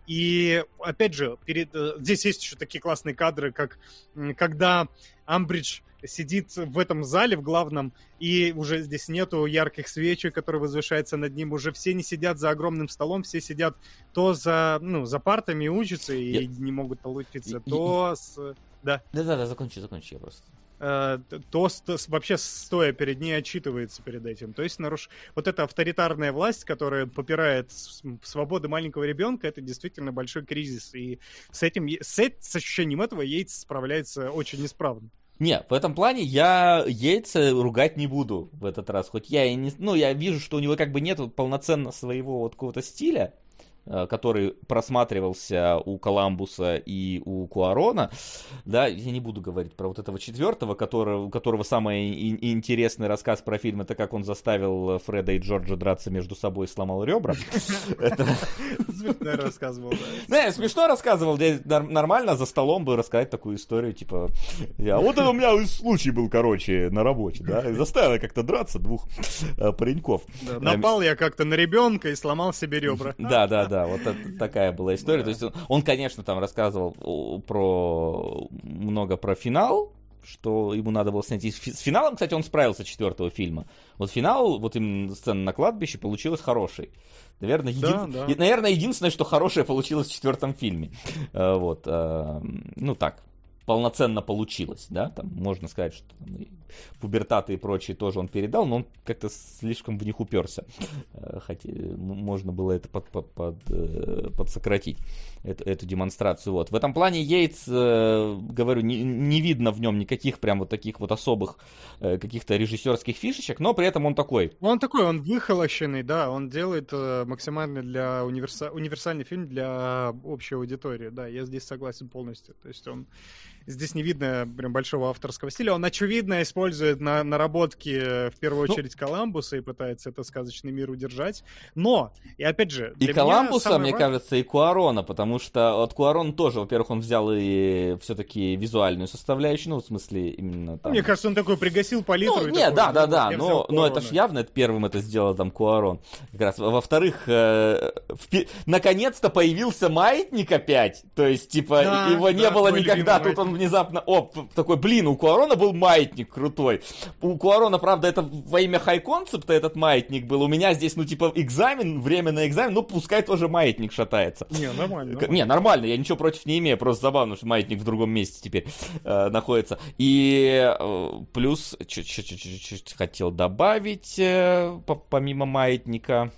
И, опять же, перед... Э, здесь есть еще такие классные кадры, как когда Амбридж сидит в этом зале, в главном, и уже здесь нету ярких свечей, которые возвышаются над ним. Уже все не сидят за огромным столом, все сидят то за, ну, за партами учатся и я... не могут получиться, и, то и... с... Да. Да-да-да, закончи, закончи, я просто то, то вообще стоя перед ней отчитывается перед этим. То есть наруш... вот эта авторитарная власть, которая попирает свободы маленького ребенка, это действительно большой кризис. И с этим, с, с ощущением этого Йейтс справляется очень исправно. Не, в этом плане я Яйца ругать не буду в этот раз. Хоть я и не... Ну, я вижу, что у него как бы нет полноценно своего вот какого-то стиля. Э, который просматривался у Коламбуса и у Куарона, да, я не буду говорить про вот этого четвертого, которого, у которого самый интересный рассказ про фильм, это как он заставил Фреда и Джорджа драться между собой и сломал ребра. [laughs] [laughs] Смешно рассказывал, да. Смешно рассказывал, нормально за столом бы рассказать такую историю, типа, вот это у меня случай был, короче, на работе, да, заставил как-то драться двух э, пареньков. Напал я как-то на ребенка и сломал себе ребра. Да, да, да, да, вот это, такая была история. То есть он, он, конечно, там рассказывал про много про финал, что ему надо было снять. И с финалом, кстати, он справился четвертого фильма. Вот финал, вот именно сцена на кладбище получилась хорошей. Наверное, един... да, да. наверное, единственное, что хорошее получилось в четвертом фильме. Э, вот, э, ну так, полноценно получилось, да, там можно сказать, что там, и пубертаты и прочие тоже он передал, но он как-то слишком в них уперся, э, хотя можно было это под, под, под, э, подсократить, эту, эту демонстрацию, вот. В этом плане Йейтс, э, говорю, не, не видно в нем никаких прям вот таких вот особых каких-то режиссерских фишечек, но при этом он такой. Он такой, он выхолощенный, да, он делает максимально для универса... универсальный фильм для общей аудитории, да, я здесь согласен полностью, то есть он здесь не видно прям большого авторского стиля. Он, очевидно, использует на наработки в первую ну, очередь Коламбуса и пытается это сказочный мир удержать. Но, и опять же... И Коламбуса, мне важное... кажется, и Куарона, потому что от Куарона тоже, во-первых, он взял и все-таки визуальную составляющую, ну, в смысле, именно там... Мне кажется, он такой пригасил палитру. Ну, нет, да, да, да, но, но это ж явно это первым это сделал там Куарон. Как раз. Во-вторых, э, наконец-то появился маятник опять, то есть, типа, да, его не да, было никогда, тут он внезапно, о, такой, блин, у Куарона был маятник крутой. У Куарона, правда, это во имя хай-концепта этот маятник был. У меня здесь, ну, типа, экзамен, время на экзамен, ну, пускай тоже маятник шатается. Не, нормально. нормально. Не, нормально, я ничего против не имею, просто забавно, что маятник в другом месте теперь э, находится. И э, плюс, чуть-чуть хотел добавить, э, помимо маятника,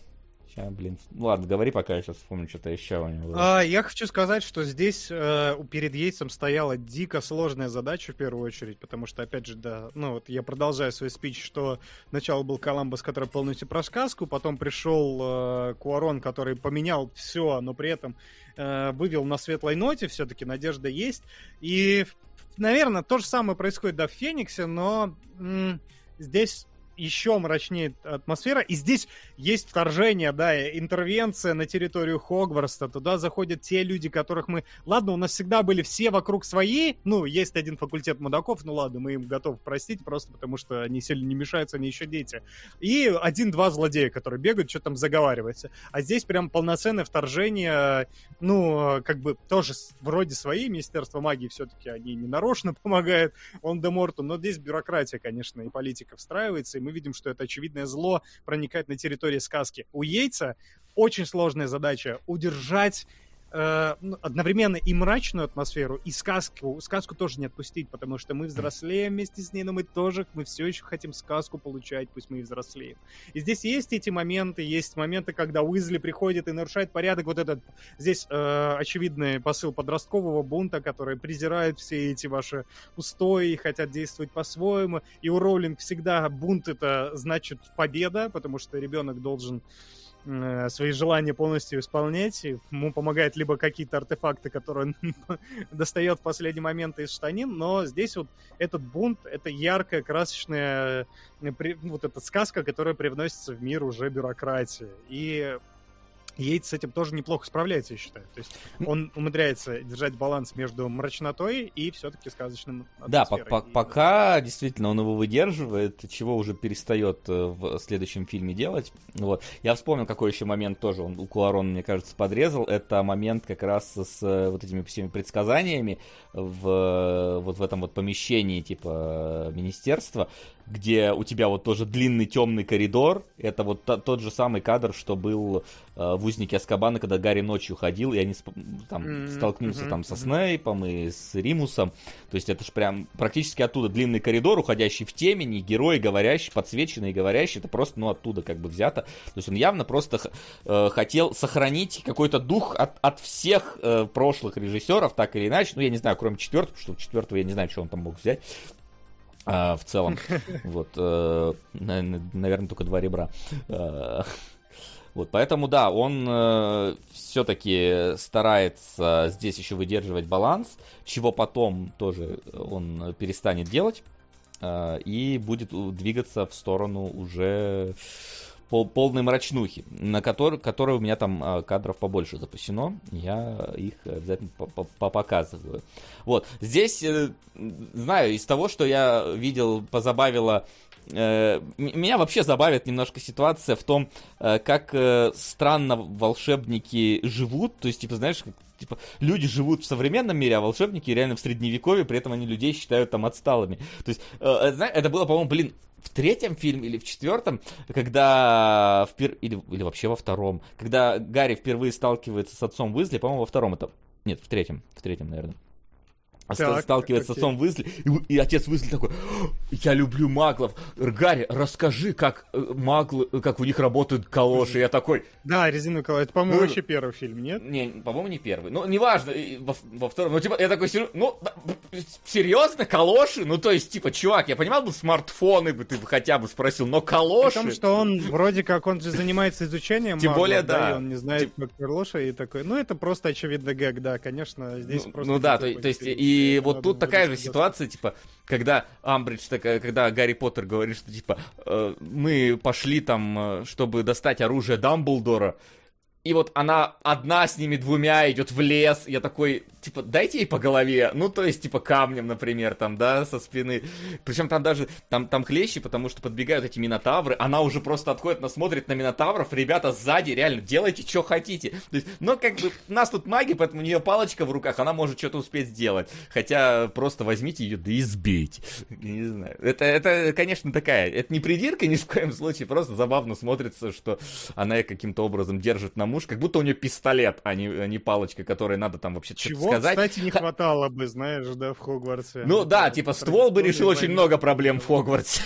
Сейчас, блин. Ну ладно, говори, пока я сейчас вспомню что-то еще у него. А, я хочу сказать, что здесь э, перед Ейцем стояла дико сложная задача в первую очередь, потому что, опять же, да, ну вот я продолжаю свой спич, что сначала был Коламбус, который полностью про сказку, потом пришел э, Куарон, который поменял все, но при этом э, вывел на светлой ноте, все-таки надежда есть. И, наверное, то же самое происходит, да, в Фениксе, но здесь еще мрачнее атмосфера. И здесь есть вторжение, да, интервенция на территорию Хогвартса. Туда заходят те люди, которых мы... Ладно, у нас всегда были все вокруг свои. Ну, есть один факультет мудаков, ну ладно, мы им готовы простить, просто потому что они сильно не мешаются, они еще дети. И один-два злодея, которые бегают, что там заговариваются. А здесь прям полноценное вторжение, ну, как бы тоже вроде свои, Министерство магии все-таки они не нарочно [laughs] помогают он де Морту, но здесь бюрократия, конечно, и политика встраивается, и мы видим, что это очевидное зло проникает на территорию сказки. У Яйца очень сложная задача удержать э, ну, одновременно и мрачную атмосферу, и сказку. Сказку тоже не отпустить, потому что мы взрослеем вместе с ней, но мы тоже, мы все еще хотим сказку получать, пусть мы и взрослеем. И здесь есть эти моменты, есть моменты, когда Уизли приходит и нарушает порядок. Вот этот здесь э, очевидный посыл подросткового бунта, который презирает все эти ваши устои и хотят действовать по-своему. И у Роулинг всегда бунт это значит победа, потому что ребенок должен Э, свои желания полностью исполнять. Ему помогают либо какие-то артефакты, которые он [laughs] достает в последний момент из штанин, но здесь вот этот бунт, это яркая, красочная э, вот эта сказка, которая привносится в мир уже бюрократии. И Йейтс с этим тоже неплохо справляется, я считаю. То есть он умудряется держать баланс между мрачнотой и все-таки сказочным Да, по -по пока действительно он его выдерживает, чего уже перестает э, в следующем фильме делать. Вот. Я вспомнил, какой еще момент тоже он у Куарона, мне кажется, подрезал. Это момент как раз с э, вот этими всеми предсказаниями в, вот в этом вот помещении типа министерства, где у тебя вот тоже длинный темный коридор. Это вот тот же самый кадр, что был э, в «Узнике Аскабана», когда Гарри ночью ходил, и они там mm-hmm. столкнулся mm-hmm. там со Снейпом и с Римусом. То есть это же прям практически оттуда длинный коридор, уходящий в темень, и герой говорящий, подсвеченный и говорящий, это просто, ну, оттуда как бы взято. То есть он явно просто э, хотел сохранить какой-то дух от, от всех э, прошлых режиссеров, так или иначе. Ну, я не знаю, кроме четвертого, что четвертого я не знаю, что он там мог взять а, в целом. [laughs] Вот, э, наверное, только два ребра. А, вот, поэтому, да, он э, все-таки старается здесь еще выдерживать баланс, чего потом тоже он перестанет делать э, и будет двигаться в сторону уже пол, полной мрачнухи, на который, которой у меня там а, кадров побольше запасено. Я их обязательно показываю. Вот. Здесь, э, знаю, из того, что я видел, позабавило э, меня вообще забавит немножко ситуация в том, э, как странно волшебники живут. То есть, типа, знаешь, как, типа, люди живут в современном мире, а волшебники реально в средневековье, при этом они людей считают там отсталыми. То есть, это было, по-моему, блин, в третьем фильме или в четвертом, когда впер... или, или вообще во втором, когда Гарри впервые сталкивается с отцом Уизли, по-моему, во втором это. Нет, в третьем. В третьем, наверное. Так, сталкивается окей. с отцом Уизли, и, и отец Уизли такой, я люблю маглов. Гарри, расскажи, как э, маглы, как у них работают калоши. Я такой... Да, резиновый калош. Это, по-моему, ну, вообще первый фильм, нет? Не, по-моему, не первый. Ну, неважно, во, во втором. Ну, типа, я такой, ну, серьезно, калоши? Ну, то есть, типа, чувак, я понимал бы смартфоны бы ты хотя бы спросил, но калоши... Потому что он вроде как, он же занимается изучением Тем маглов, более, да. И он не знает, как калоши, и такой, ну, это просто очевидно гэг, да, конечно, здесь ну, просто... Ну, да, то, то есть, и и вот тут такая же ситуация, типа, когда Амбридж, такая, когда Гарри Поттер говорит, что, типа, э, мы пошли там, э, чтобы достать оружие Дамблдора, и вот она одна с ними двумя идет в лес. Я такой, типа, дайте ей по голове. Ну, то есть, типа, камнем, например, там, да, со спины. Причем там даже, там, там хлещи, потому что подбегают эти минотавры. Она уже просто отходит, она смотрит на минотавров. Ребята сзади, реально, делайте, что хотите. То есть, но как бы, у нас тут маги, поэтому у нее палочка в руках, она может что-то успеть сделать. Хотя, просто возьмите ее, да и сбейте. Не знаю. Это, это, конечно, такая, это не придирка ни в коем случае, просто забавно смотрится, что она каким-то образом держит на муж, как будто у нее пистолет, а не, а не палочка, которой надо там вообще Чего, сказать. кстати, не хватало бы, знаешь, да, в Хогвартсе. Ну да, типа ствол бы решил очень много проблем в Хогвартсе.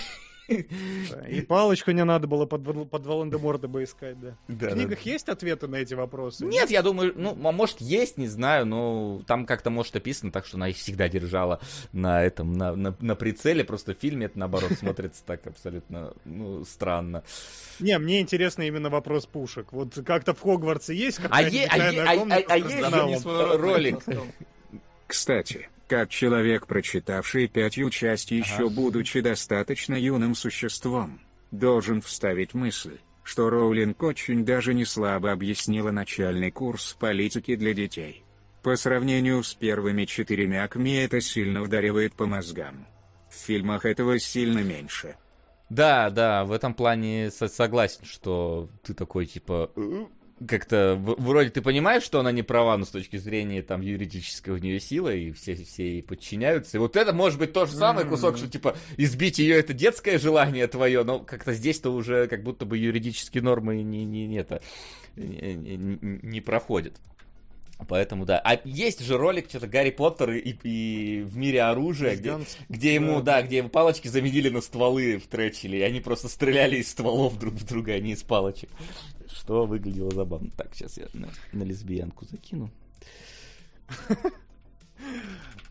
И палочку не надо было под, под Волан-де-Морда бы искать, да. да в книгах да. есть ответы на эти вопросы? Нет, я думаю, ну, может, есть, не знаю, но там как-то, может, описано так, что она их всегда держала на этом, на, на, на прицеле, просто в фильме это, наоборот, [laughs] смотрится так абсолютно, ну, странно. Не, мне интересно именно вопрос пушек. Вот как-то в Хогвартсе есть какая-то а, е, а, а, а, а есть [laughs] ролик? Кстати, как человек, прочитавший пятью части еще будучи достаточно юным существом, должен вставить мысль, что Роулинг очень даже не слабо объяснила начальный курс политики для детей. По сравнению с первыми четырьмя КМИ это сильно вдаривает по мозгам. В фильмах этого сильно меньше. Да, да, в этом плане согласен, что ты такой типа «Э, как-то вроде ты понимаешь, что она не права, но с точки зрения там юридической у нее силы, и все, все ей подчиняются. И вот это может быть тот же самый кусок, что типа избить ее это детское желание твое, но как-то здесь-то уже как будто бы юридические нормы не, не, не, это, не, не, не проходят. Поэтому да. А есть же ролик, что-то Гарри Поттер и, и в мире оружия, где, где ему, да, где ему палочки заменили на стволы в тречили, и они просто стреляли из стволов друг в друга, а не из палочек что выглядело забавно. Так, сейчас я на, на лесбиянку закину.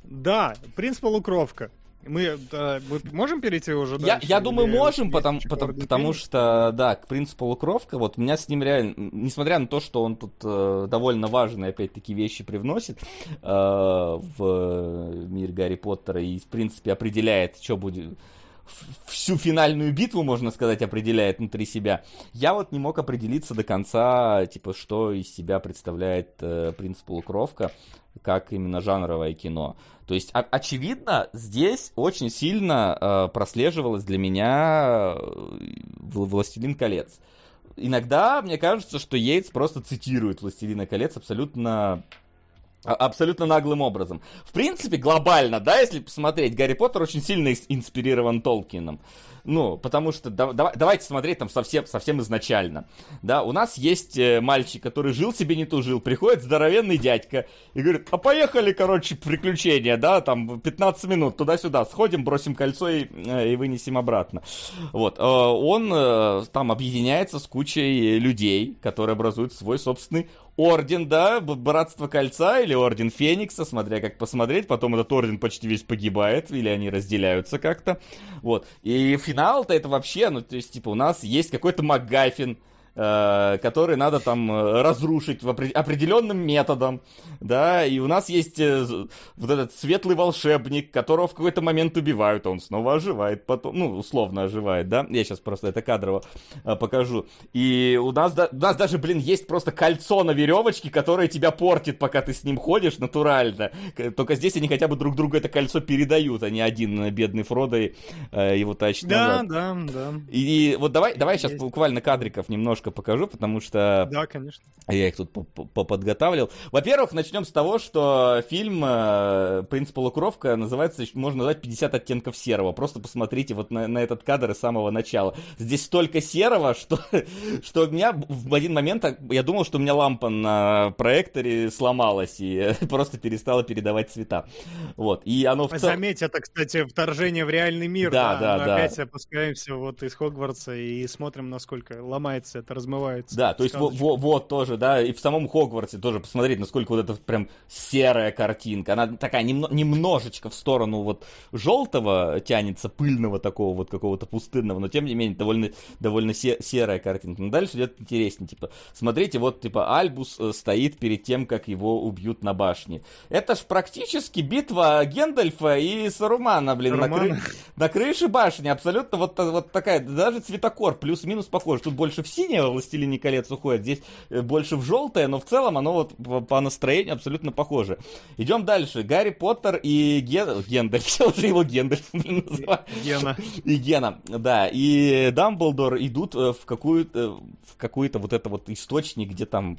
Да, принц полукровка. Мы, да, мы можем перейти уже я, дальше? Я думаю, можем, потому, потому, потому что, да, к принципу полукровка, вот у меня с ним реально, несмотря на то, что он тут э, довольно важные, опять-таки, вещи привносит э, в мир Гарри Поттера и, в принципе, определяет, что будет всю финальную битву, можно сказать, определяет внутри себя. Я вот не мог определиться до конца, типа, что из себя представляет э, «Принц полукровка», как именно жанровое кино. То есть, очевидно, здесь очень сильно э, прослеживалось для меня э, «Властелин колец». Иногда мне кажется, что Йейтс просто цитирует «Властелина колец» абсолютно абсолютно наглым образом. В принципе, глобально, да, если посмотреть, Гарри Поттер очень сильно инспирирован Толкином. Ну, потому что да, да, давайте смотреть там совсем, совсем изначально. Да, у нас есть э, мальчик, который жил себе не тужил, приходит здоровенный дядька и говорит, а поехали, короче, приключения, да, там 15 минут туда-сюда, сходим, бросим кольцо и, э, и вынесем обратно. Вот, э, он там объединяется с кучей людей, которые образуют свой собственный орден, да, Братство Кольца или Орден Феникса, смотря как посмотреть. Потом этот орден почти весь погибает, или они разделяются как-то. Вот. И финал-то это вообще, ну, то есть, типа, у нас есть какой-то МакГаффин, Э, который надо там э, разрушить в определенным методом, да, и у нас есть э, вот этот светлый волшебник, которого в какой-то момент убивают, а он снова оживает потом, ну, условно оживает, да, я сейчас просто это кадрово покажу, и у нас, у нас даже, блин, есть просто кольцо на веревочке, которое тебя портит, пока ты с ним ходишь натурально, только здесь они хотя бы друг другу это кольцо передают, а не один бедный Фродо его тащит да, назад. Да, да, да. И, и вот давай, давай сейчас буквально кадриков немножко немножко покажу, потому что... Да, конечно. Я их тут поподготавливал. Во-первых, начнем с того, что фильм э, «Принц полукровка» называется, можно назвать 50 оттенков серого. Просто посмотрите вот на, на этот кадр с самого начала. Здесь столько серого, [laughs] что, что у меня в один момент, я думал, что у меня лампа на проекторе сломалась и [laughs] просто перестала передавать цвета. Вот. И оно в Заметь, это, кстати, вторжение в реальный мир. Да, да, да. Опять опускаемся вот из Хогвартса и смотрим, насколько ломается это размывается. Да, то есть вот, вот, вот тоже, да, и в самом Хогвартсе тоже посмотреть, насколько вот эта прям серая картинка. Она такая немно, немножечко в сторону вот желтого тянется, пыльного такого вот какого-то пустынного, но тем не менее довольно, довольно се, серая картинка. Но дальше идет интереснее, типа, смотрите, вот типа Альбус э, стоит перед тем, как его убьют на башне. Это ж практически битва Гендальфа и Сарумана, блин, на, кры... на крыше башни. Абсолютно вот, вот такая, даже цветокор плюс-минус похож. Тут больше в синее, синее «Властелине колец» уходит, здесь э, больше в желтое, но в целом оно вот по настроению абсолютно похоже. Идем дальше. Гарри Поттер и Ген... Гендальф, [laughs] я уже его Гендальф [laughs] называю. Гена. И Гена, да. И Дамблдор идут э, в какую-то э, в какой-то вот это вот источник, где там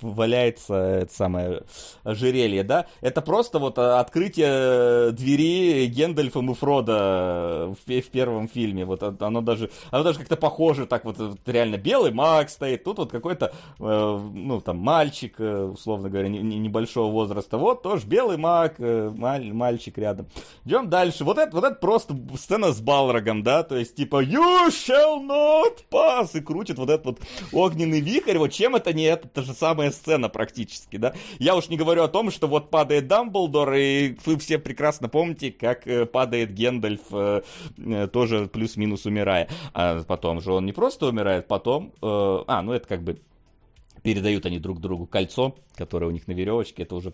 валяется это самое ожерелье, да? Это просто вот а, открытие двери Гендальфом и Фрода в, в первом фильме. Вот оно даже, оно даже как-то похоже, так вот, реально белый маг стоит, тут вот какой-то, э, ну, там, мальчик, э, условно говоря, не, не, небольшого возраста. Вот тоже белый маг, э, маль, мальчик рядом. Идем дальше. Вот это, вот это просто сцена с Балрогом, да? То есть, типа, you shall not pass! И крутит вот этот вот огненный вихрь. Вот чем это не это? Это же самое самая сцена практически, да. Я уж не говорю о том, что вот падает Дамблдор, и вы все прекрасно помните, как э, падает Гендальф, э, э, тоже плюс-минус умирая. А потом же он не просто умирает, потом... А, ну это как бы передают они друг другу кольцо, которое у них на веревочке, это уже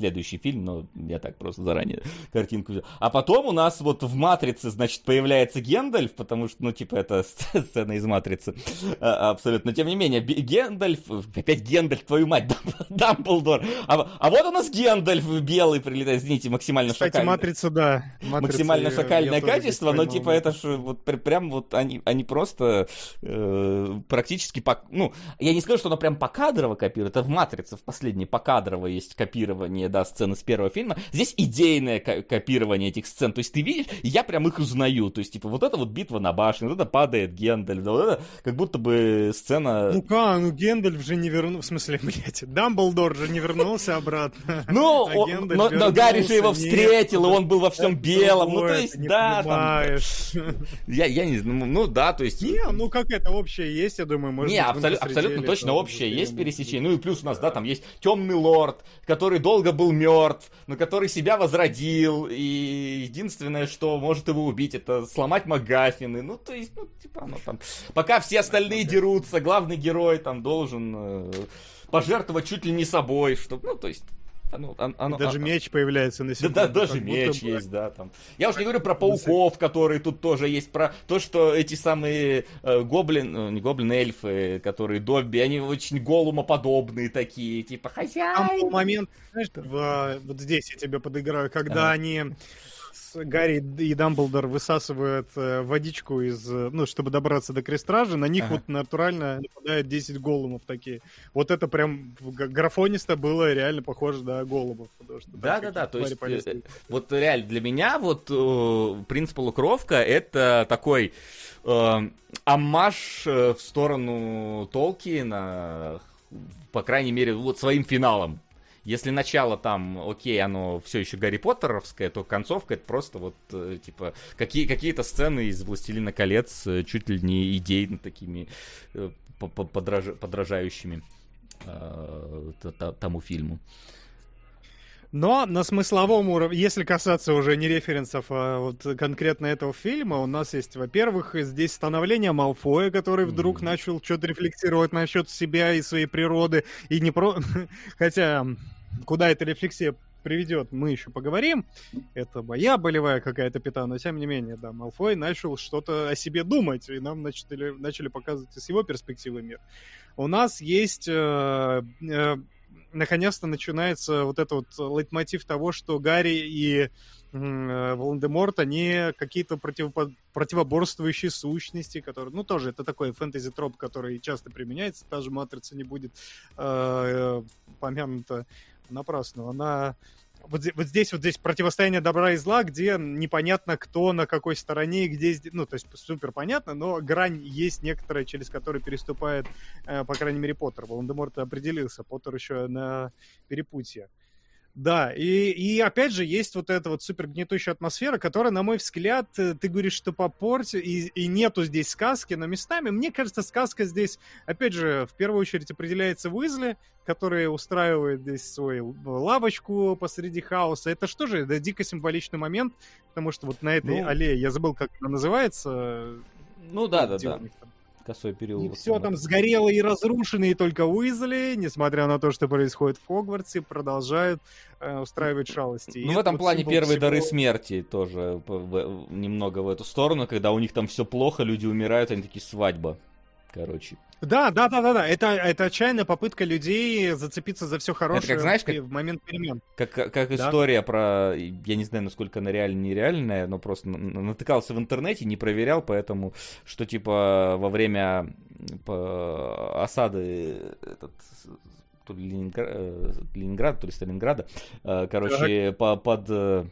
следующий фильм, но я так просто заранее [laughs] картинку взял. А потом у нас вот в «Матрице», значит, появляется Гендальф, потому что, ну, типа, это [laughs] сцена из «Матрицы» а, абсолютно. Но, тем не менее, Гендальф, опять Гендальф, твою мать, [laughs] Дамблдор. А, а вот у нас Гендальф белый прилетает, извините, максимально Кстати, шакальный. «Матрица», да. Матрица, максимально шакальное качество, но, типа, это же вот прям вот они, они просто э, практически, по, ну, я не скажу, что оно прям покадрово копирует, это в «Матрице» в последней покадрово есть копирование да, сцены с первого фильма. Здесь идейное копирование этих сцен. То есть ты видишь, я прям их узнаю. То есть, типа, вот это вот битва на башне, вот это падает Гендальф, да, вот это как будто бы сцена... Ну как, ну Гендальф же не вернулся, в смысле, блядь, Дамблдор же не вернулся обратно. [laughs] Ну, а но, Гарри же его встретил, и он был во всем белом. Ну, то есть, да, там... [laughs] Я, я не знаю, ну да, то есть... Не, ну как это общее есть, я думаю, может Не, абсолютно точно общее есть пересечение. Ну и плюс у нас, да, там есть темный лорд, который долго был мертв, но который себя возродил, и единственное, что может его убить, это сломать Магафины. Ну, то есть, ну, типа, оно там... Пока все остальные дерутся, главный герой там должен э, пожертвовать чуть ли не собой, чтобы, ну, то есть, ну, оно, даже оно, меч появляется на секунду. Да, да даже меч бы... есть, да. Там. Я уж не говорю про пауков, которые тут тоже есть, про то, что эти самые э, гоблин, ну, не гоблин, эльфы, которые Добби, они очень голумоподобные такие, типа хозяин. Там момент, знаешь, в, вот здесь я тебе подыграю, когда ага. они Гарри и Дамблдор высасывают э, водичку из, э, ну, чтобы добраться до крестражи, на них ага. вот натурально нападает 10 голумов такие. Вот это прям графонисто было реально похоже на голубов. Да-да-да, то есть э, вот реально для меня вот принцип полукровка это такой э, аммаж в сторону Толкина, по крайней мере, вот своим финалом. Если начало там, окей, оно все еще Гарри Поттеровское, то концовка это просто вот, э, типа, какие, какие-то сцены из «Властелина колец» э, чуть ли не идейно такими э, подраж, подражающими тому фильму. Но на смысловом уровне, если касаться уже не референсов, а вот конкретно этого фильма, у нас есть, во-первых, здесь становление Малфоя, который вдруг mm-hmm. начал что-то рефлексировать насчет себя и своей природы, и не про... [laughs] Хотя, куда эта рефлексия приведет, мы еще поговорим. Это моя болевая какая-то пята, но тем не менее, да, Малфой начал что-то о себе думать, и нам начали, начали показывать из его перспективы мир. У нас есть э, э, наконец-то начинается вот этот вот лейтмотив того, что Гарри и э, Волан-де-Морт, они какие-то противопо- противоборствующие сущности, которые, ну, тоже это такой фэнтези-троп, который часто применяется, та же Матрица не будет э, помянута напрасно. Она вот, вот здесь вот здесь противостояние добра и зла, где непонятно, кто на какой стороне и где... Ну, то есть супер понятно, но грань есть некоторая, через которую переступает, э, по крайней мере, Поттер. Волан-де-Морт определился, Поттер еще на перепутье. Да, и, и опять же есть вот эта вот супер гнетущая атмосфера, которая, на мой взгляд, э, ты говоришь, что попорти, и, и нету здесь сказки, но местами, мне кажется, сказка здесь, опять же, в первую очередь определяется Уизли, который устраивает здесь свою лавочку посреди хаоса. Это что же, это дико символичный момент, потому что вот на этой ну, аллее, я забыл, как она называется. Ну да, да, да. Там косой переулок. И все там сгорело и разрушено, и только Уизли, несмотря на то, что происходит в Хогвартсе, продолжают э, устраивать шалости. Ну, и в этом плане первые всего... дары смерти тоже в, в, немного в эту сторону, когда у них там все плохо, люди умирают, они такие свадьба короче. Да, да, да, да, да. Это, это отчаянная попытка людей зацепиться за все хорошее это как, знаешь, как, в момент перемен. Как, как, как да? история про, я не знаю, насколько она реальная, нереальная, но просто натыкался в интернете, не проверял, поэтому, что типа во время осады этот, то ли Ленинград, э, Ленинград, то ли Сталинграда, э, короче, по, под э,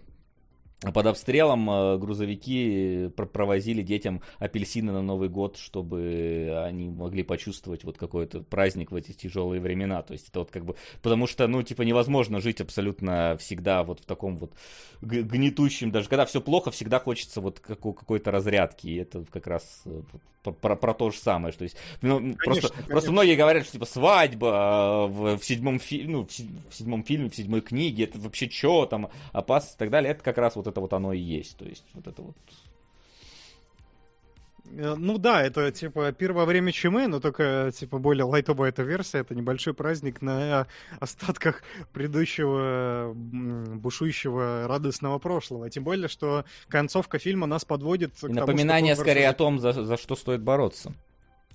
под обстрелом э, грузовики провозили детям апельсины на Новый год, чтобы они могли почувствовать вот какой-то праздник в эти тяжелые времена. То есть это вот как бы... Потому что, ну, типа, невозможно жить абсолютно всегда вот в таком вот гнетущем, даже когда все плохо, всегда хочется вот какой-то разрядки. И это как раз э, про, про то же самое. Что есть, ну, конечно, просто, конечно. просто многие говорят, что типа свадьба в, в седьмом фильме, ну, в, в седьмом фильме, в седьмой книге, это вообще что там, опасность и так далее. Это как раз вот это вот оно и есть. То есть вот это вот Э, ну да, это типа пир во время чумы, но только типа более лайтовая эта версия. Это небольшой праздник на остатках предыдущего бушующего радостного прошлого. Тем более, что концовка фильма нас подводит И к напоминание тому, скорее о том, за, за что стоит бороться.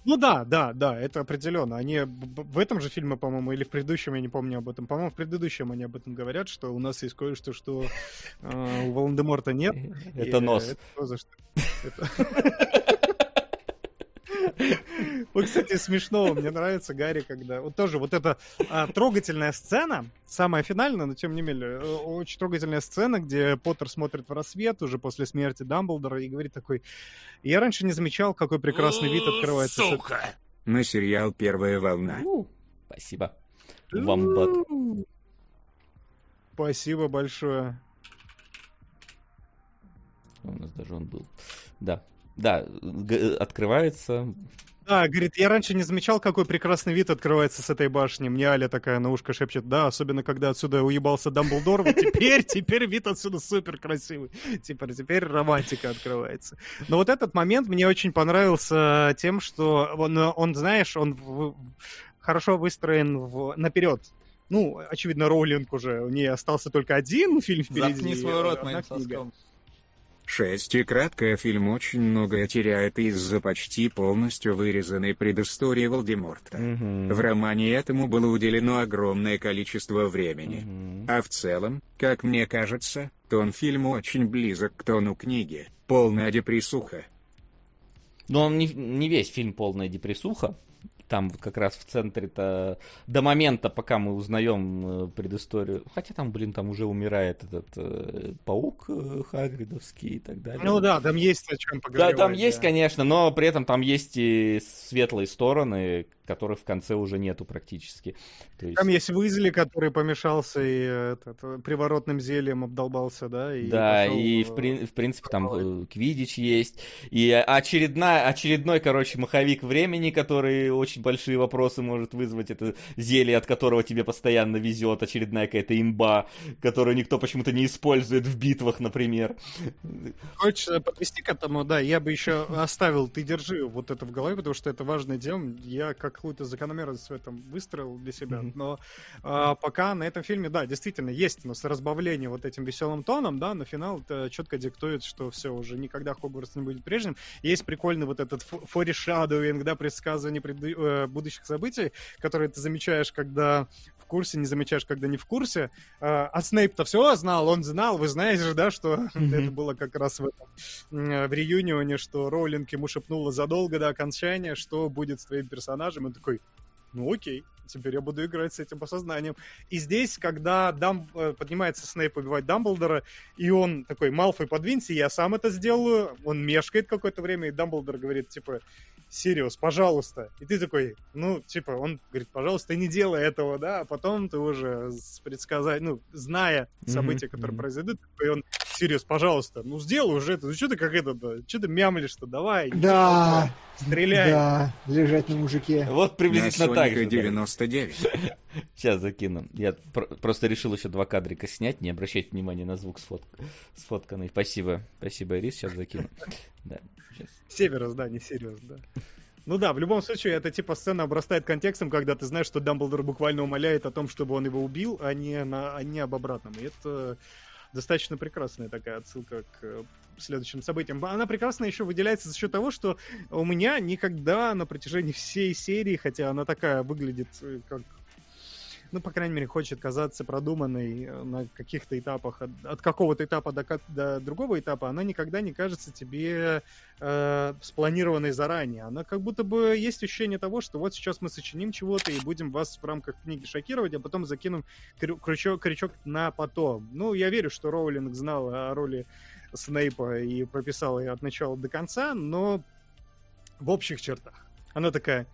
Ну да, да, да, это определенно. Они в этом же фильме, по-моему, или в предыдущем, я не помню об этом. По-моему, в предыдущем они об этом говорят, что у нас есть кое-что, что э, у Волан-де-Морта нет. Это нос. Это, [laughs] Вот, кстати, смешно, мне нравится Гарри, когда... Вот тоже вот эта а, трогательная сцена, самая финальная, но тем не менее, э, очень трогательная сцена, где Поттер смотрит в рассвет уже после смерти Дамблдора и говорит такой, я раньше не замечал, какой прекрасный вид открывается. Сука! На сериал «Первая волна». Спасибо. Вамбат. Спасибо большое. У нас даже он был. Да. Да, открывается. Да, говорит, я раньше не замечал, какой прекрасный вид открывается с этой башни. Мне Аля такая на ушко шепчет, да, особенно когда отсюда уебался Дамблдор, вот теперь, [laughs] теперь вид отсюда супер красивый. Теперь, теперь романтика открывается. Но вот этот момент мне очень понравился тем, что он, он знаешь, он в, хорошо выстроен в, наперед. ну, очевидно, Роулинг уже, у нее остался только один фильм впереди. Заткни свой рот моим соском. Краткое фильм очень многое теряет из-за почти полностью вырезанной предыстории Волдеморта. Угу. В романе этому было уделено огромное количество времени. Угу. А в целом, как мне кажется, тон фильма очень близок к тону книги, полная депрессуха. Но он не, не весь фильм полная депрессуха там как раз в центре-то до момента, пока мы узнаем э, предысторию. Хотя там, блин, там уже умирает этот э, паук э, Хагридовский и так далее. Ну да, там есть о чем поговорить. Да, там есть, конечно, но при этом там есть и светлые стороны, которых в конце уже нету практически. То есть... Там есть Уизли, который помешался и этот, приворотным зельем обдолбался, да? И да, пошел... и в, при... в принципе там Квидич есть. И очередная, очередной, короче, маховик времени, который очень большие вопросы может вызвать. Это зелье, от которого тебе постоянно везет, очередная какая-то имба, которую никто почему-то не использует в битвах, например. Хочешь подвести к этому, да, я бы еще оставил, ты держи вот это в голове, потому что это важное дело. Я какую-то закономерность в этом выстроил для себя. Mm-hmm. Но а, пока на этом фильме, да, действительно, есть у нас разбавление вот этим веселым тоном, да, но финал это четко диктует, что все, уже никогда Хогвартс не будет прежним. Есть прикольный вот этот форишадовинг, да, предсказывание пред... Э, будущих событий, которые ты замечаешь, когда в курсе, не замечаешь, когда не в курсе. А, а Снейп-то все знал, он знал, вы знаете же, да, что [laughs] mm-hmm. это было как раз в, этом, в реюнионе, что Роулинг ему шепнула задолго до окончания, что будет с твоим персонажем, и такой, ну окей, теперь я буду играть с этим по сознанием. И здесь, когда Дам... Э, поднимается Снейп убивать Дамблдора, и он такой, Малфой, подвинься, я сам это сделаю, он мешкает какое-то время, и Дамблдор говорит, типа, Сириус, пожалуйста. И ты такой, ну, типа, он говорит, пожалуйста, не делай этого, да, а потом ты уже с предсказать, ну, зная события, mm-hmm. которые mm-hmm. произойдут, и он, Сириус, пожалуйста, ну, сделай уже это, ну, что ты как это, что ты мямлишь-то, давай. Да. Стреляй. Да, лежать на мужике. Вот приблизительно так же. 99. Сейчас закину. Я просто решил еще два кадрика снять, не обращайте внимания на звук сфот... сфотканный. Спасибо, спасибо, Ирис, сейчас закину. Да. Сейчас. Северус, да, не Сириус, да. Ну да, в любом случае, это типа сцена обрастает контекстом, когда ты знаешь, что Дамблдор буквально умоляет о том, чтобы он его убил, а не, на, а не об обратном. И это достаточно прекрасная такая отсылка к следующим событиям. Она прекрасно еще выделяется за счет того, что у меня никогда на протяжении всей серии, хотя она такая выглядит э, как ну, по крайней мере, хочет казаться продуманной э, на каких-то этапах, от, от какого-то этапа до, до другого этапа, она никогда не кажется тебе э, спланированной заранее. Она как будто бы есть ощущение того, что вот сейчас мы сочиним чего-то и будем вас в рамках книги шокировать, а потом закинем крючок, крючок на потом. Ну, я верю, что Роулинг знал о роли Снейпа и прописал ее от начала до конца, но в общих чертах. Она такая,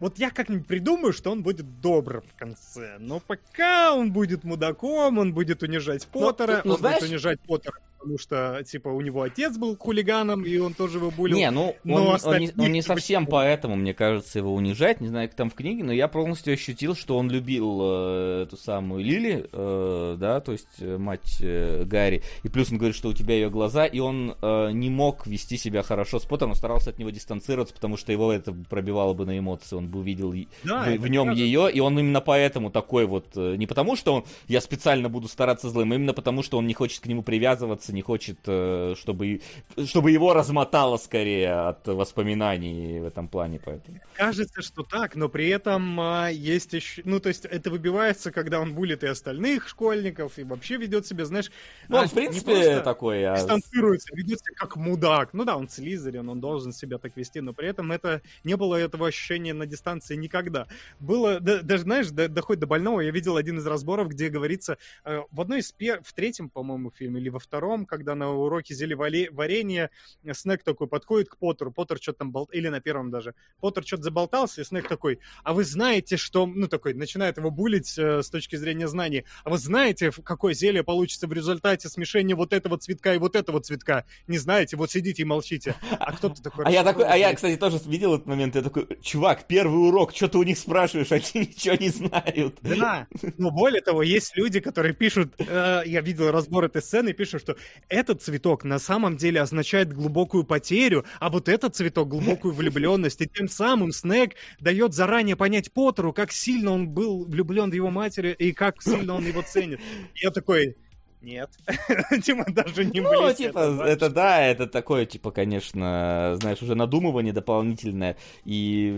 вот я как-нибудь придумаю, что он будет добрым в конце. Но пока он будет мудаком, он будет унижать Поттера, но, но, он знаешь... будет унижать Поттера потому что, типа, у него отец был хулиганом, и он тоже его булил. Не, ну, но он, он, не, он не совсем поэтому, мне кажется, его унижать, не знаю, как там в книге, но я полностью ощутил, что он любил э, эту самую Лили, э, да, то есть э, мать э, Гарри, и плюс он говорит, что у тебя ее глаза, и он э, не мог вести себя хорошо с Поттером, старался от него дистанцироваться, потому что его это пробивало бы на эмоции, он бы увидел да, в, в нем правда. ее, и он именно поэтому такой вот, э, не потому что он, я специально буду стараться злым, а именно потому что он не хочет к нему привязываться, не хочет, э, чтобы, чтобы его размотало скорее от воспоминаний в этом плане. Поэтому. Кажется, что так, но при этом а, есть еще... Ну, то есть это выбивается, когда он булит и остальных школьников, и вообще ведет себя, знаешь... Ну, он, а, в принципе, такой... А... Дистанцируется, ведет себя как мудак. Ну да, он Слизерин, он должен себя так вести, но при этом это не было этого ощущения на дистанции никогда. Было, да, даже, знаешь, до, доходит до больного, я видел один из разборов, где говорится, э, в одной из... Пер... В третьем, по-моему, фильме, или во втором, потом, когда на уроке зелье варенье, Снег такой подходит к Поттеру, Поттер что-то там болт... или на первом даже, Поттер что-то заболтался, и Снег такой, а вы знаете, что, ну, такой, начинает его булить э, с точки зрения знаний, а вы знаете, какое зелье получится в результате смешения вот этого цветка и вот этого цветка? Не знаете, вот сидите и молчите. А кто-то такой... [laughs] А я такой, а я, кстати, тоже видел этот момент, я такой, чувак, первый урок, что ты у них спрашиваешь, они [laughs] ничего не знают. Да, но более того, есть люди, которые пишут, э, я видел разбор этой сцены, пишут, что этот цветок на самом деле означает глубокую потерю, а вот этот цветок глубокую влюбленность. И тем самым Снег дает заранее понять Поттеру, как сильно он был влюблен в его матери и как сильно он его ценит. Я такой, нет. [laughs] типа даже не Ну, типа, это да, это такое, типа, конечно, знаешь, уже надумывание дополнительное. И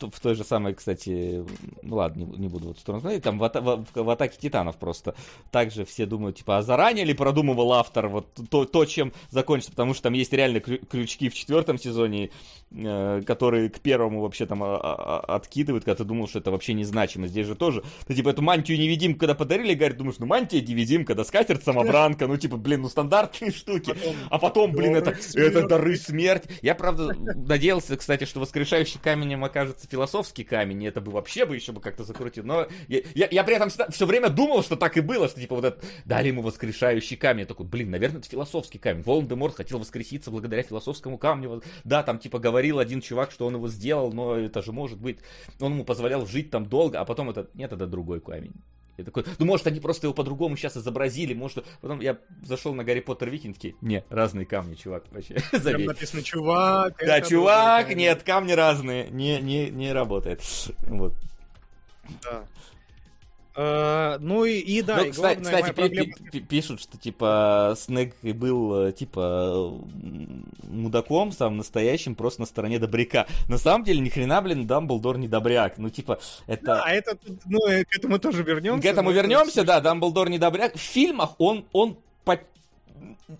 в, в той же самой, кстати, ну ладно, не, не буду вот сторону смотреть, там в, в, в «Атаке титанов» просто также все думают, типа, а заранее ли продумывал автор вот то, то чем закончится, потому что там есть реально крючки в четвертом сезоне, э, которые к первому вообще там а, а, а, откидывают, когда ты думал, что это вообще незначимо. Здесь же тоже, ты типа эту мантию невидим, когда подарили, говорит, думаешь, ну мантия невидим, когда скатерть самобранка, ну типа, блин, ну стандартные штуки. А потом, блин, это, это дары смерть. Я, правда, надеялся, кстати, что воскрешающий каменем окажется философский камень, и это бы вообще бы еще бы как-то закрутил. Но я, я, я при этом все время думал, что так и было, что типа вот это, дали ему воскрешающий камень. Я такой, блин, наверное, это философский камень. Волан-де-Морт хотел воскреситься благодаря философскому камню. Да, там типа говорил один чувак, что он его сделал, но это же может быть, он ему позволял жить там долго, а потом это, нет, это другой камень. Я такой, ну может они просто его по-другому сейчас изобразили, может... Потом я зашел на Гарри Поттер Викинги, не, разные камни, чувак, вообще, [laughs] Там написано чувак. Да, чувак, нет, камни разные, не, не, не работает. Вот. Да. Uh, ну и, и да, ну, и кстати, кстати проблема... пишут, что типа Снег был э, типа мудаком самым настоящим, просто на стороне добряка. На самом деле, ни хрена, блин, Дамблдор не добряк. Ну, типа, это... Да, это, ну, к этому тоже вернемся. К этому вернемся, да, Дамблдор не добряк. В фильмах он, он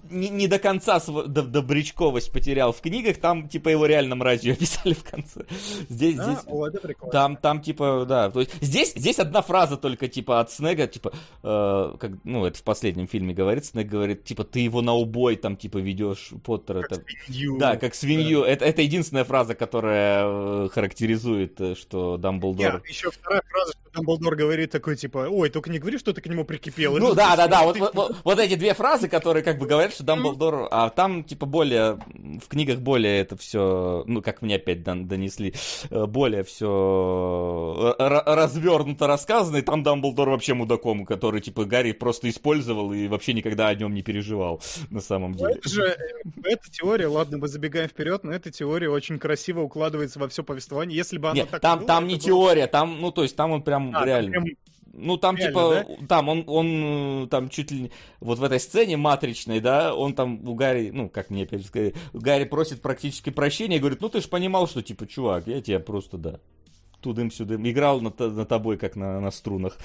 не, не до конца св- добрячковость потерял в книгах, там, типа, его реально мразью [laughs] описали в конце. Здесь, а, здесь... О, это прикольно. Там, там, типа, да, то есть, здесь, здесь одна фраза только, типа, от Снега, типа, э, как, ну, это в последнем фильме говорит, Снег говорит, типа, ты его на убой, там, типа, ведешь Поттера. Как это... свинью. Да, как свинью. Да. Это, это единственная фраза, которая э, характеризует, э, что Дамблдор... Нет, еще вторая фраза, что Дамблдор говорит такой, типа, ой, только не говори, что ты к нему прикипел. Ну, да, да, да, вот, вот, вот эти две фразы, которые, как бы, говорят говорят, что Дамблдор, а там, типа, более, в книгах более это все, ну, как мне опять донесли, э, более все э, развернуто рассказано, и там Дамблдор вообще мудаком, который, типа, Гарри просто использовал и вообще никогда о нем не переживал, на самом деле. Это же, эта теория, ладно, мы забегаем вперед, но эта теория очень красиво укладывается во все повествование, если бы она Нет, так там, было, там не было... теория, там, ну, то есть там он прям а, реально... Прям ну, там, Реально, типа, да? там, он, он, там, чуть ли вот в этой сцене матричной, да, он там у Гарри, ну, как мне опять сказать, Гарри просит практически прощения и говорит, ну, ты же понимал, что, типа, чувак, я тебя просто, да, тудым-сюдым, играл на, на тобой, как на, на струнах.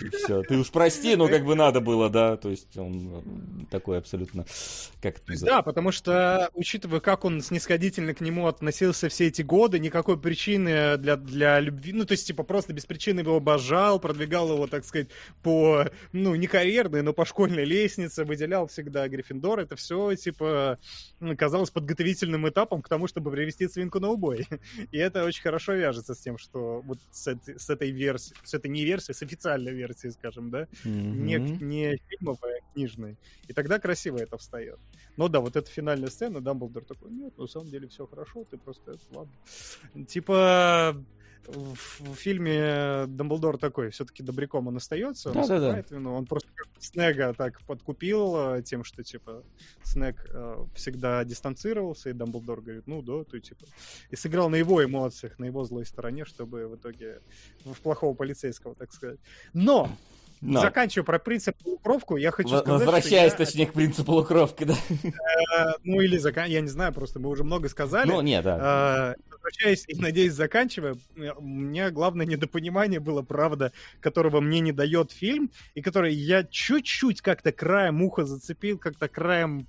И все. Ты уж прости, но как бы надо было, да. То есть он такой абсолютно... Как есть, да, потому что, учитывая, как он снисходительно к нему относился все эти годы, никакой причины для, для любви... Ну, то есть, типа, просто без причины его обожал, продвигал его, так сказать, по, ну, не карьерной, но по школьной лестнице, выделял всегда Гриффиндор. Это все, типа, казалось подготовительным этапом к тому, чтобы привести свинку на убой. [laughs] И это очень хорошо вяжется с тем, что что вот с, этой, с этой версией, с этой не версией, с официальной версией, скажем, да, mm-hmm. не, не фильмовой, а книжной. И тогда красиво это встает. Но да, вот эта финальная сцена, Дамблдор такой, нет, на самом деле все хорошо, ты просто, ладно. Типа, в, в фильме Дамблдор такой, все-таки добряком он остается, да, да, да. Вину. он просто Снега так подкупил э, тем, что, типа, Снег э, всегда дистанцировался, и Дамблдор говорит, ну да, ты, типа, и сыграл на его эмоциях, на его злой стороне, чтобы в итоге в плохого полицейского, так сказать. Но но. Заканчиваю про принцип полукровку. Я хочу в- сказать, Возвращаясь, что точнее, я... к принципу полукровки, да. Э, ну, или я не знаю, просто мы уже много сказали. Ну, нет, да. Э, возвращаясь и, надеюсь, заканчивая, у меня главное недопонимание было, правда, которого мне не дает фильм, и который я чуть-чуть как-то краем уха зацепил, как-то краем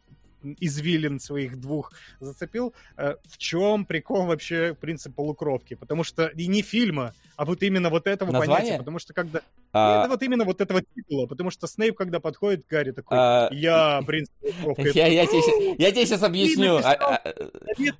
извилин своих двух зацепил. Э, в чем прикол вообще принцип полукровки? Потому что и не фильма, а вот именно вот этого Название? понятия. Потому что когда... А... Нет, вот именно вот этого титула. Потому что Снейп, когда подходит Гарри, такой, а... я принц полукровки. Я, я, тебе, я тебе сейчас объясню. А, а,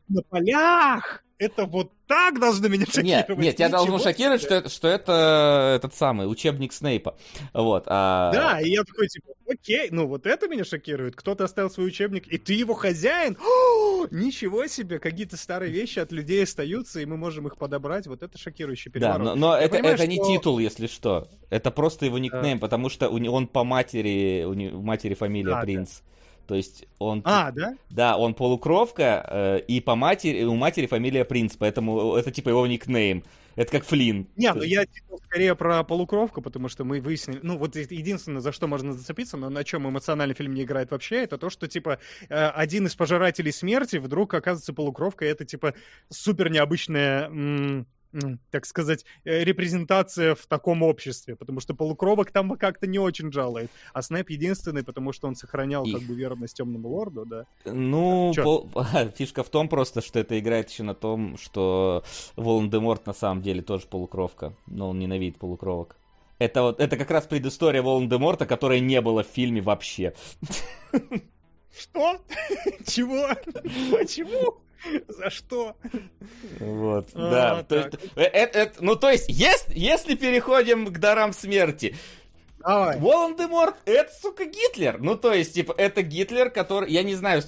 на полях! Это вот так должно меня шокировать. Нет, нет, я должен шокировать, что, что это этот самый учебник Снейпа. Вот. А... Да, и я такой, типа, окей, ну вот это меня шокирует. Кто-то оставил свой учебник, и ты его хозяин? О, ничего себе, какие-то старые вещи от людей остаются, и мы можем их подобрать. Вот это шокирующий переворот. Да, но, но это, понимаю, это что... не титул, если что. Это просто его никнейм, да. потому что он по матери, у матери фамилия да, Принц. Да. То есть он... А, да? Да, он полукровка, э, и по матери, у матери фамилия Принц, поэтому это типа его никнейм. Это как Флин. Не, ну я типа, скорее про полукровку, потому что мы выяснили... Ну, вот единственное, за что можно зацепиться, но на чем эмоциональный фильм не играет вообще, это то, что, типа, э, один из пожирателей смерти вдруг оказывается полукровкой, это, типа, супер необычная так сказать, э, репрезентация в таком обществе, потому что полукровок там [laughs] как-то не очень жалует, а Снэп единственный, потому что он сохранял как бы верность Темному Лорду, да. Ну, пол... [laughs] фишка в том просто, что это играет еще на том, что Волан-де-Морт на самом деле тоже полукровка, но он ненавидит полукровок. Это вот, это как раз предыстория Волан-де-Морта, которой не было в фильме вообще. [laughs] Что? Чего? Почему? [laughs] За что? Вот, а, да. То есть, э, э, э, ну, то есть, если, если переходим к дарам смерти, Давай. Волан-де-Морт, это, сука, Гитлер. Ну, то есть, типа, это Гитлер, который... Я не знаю,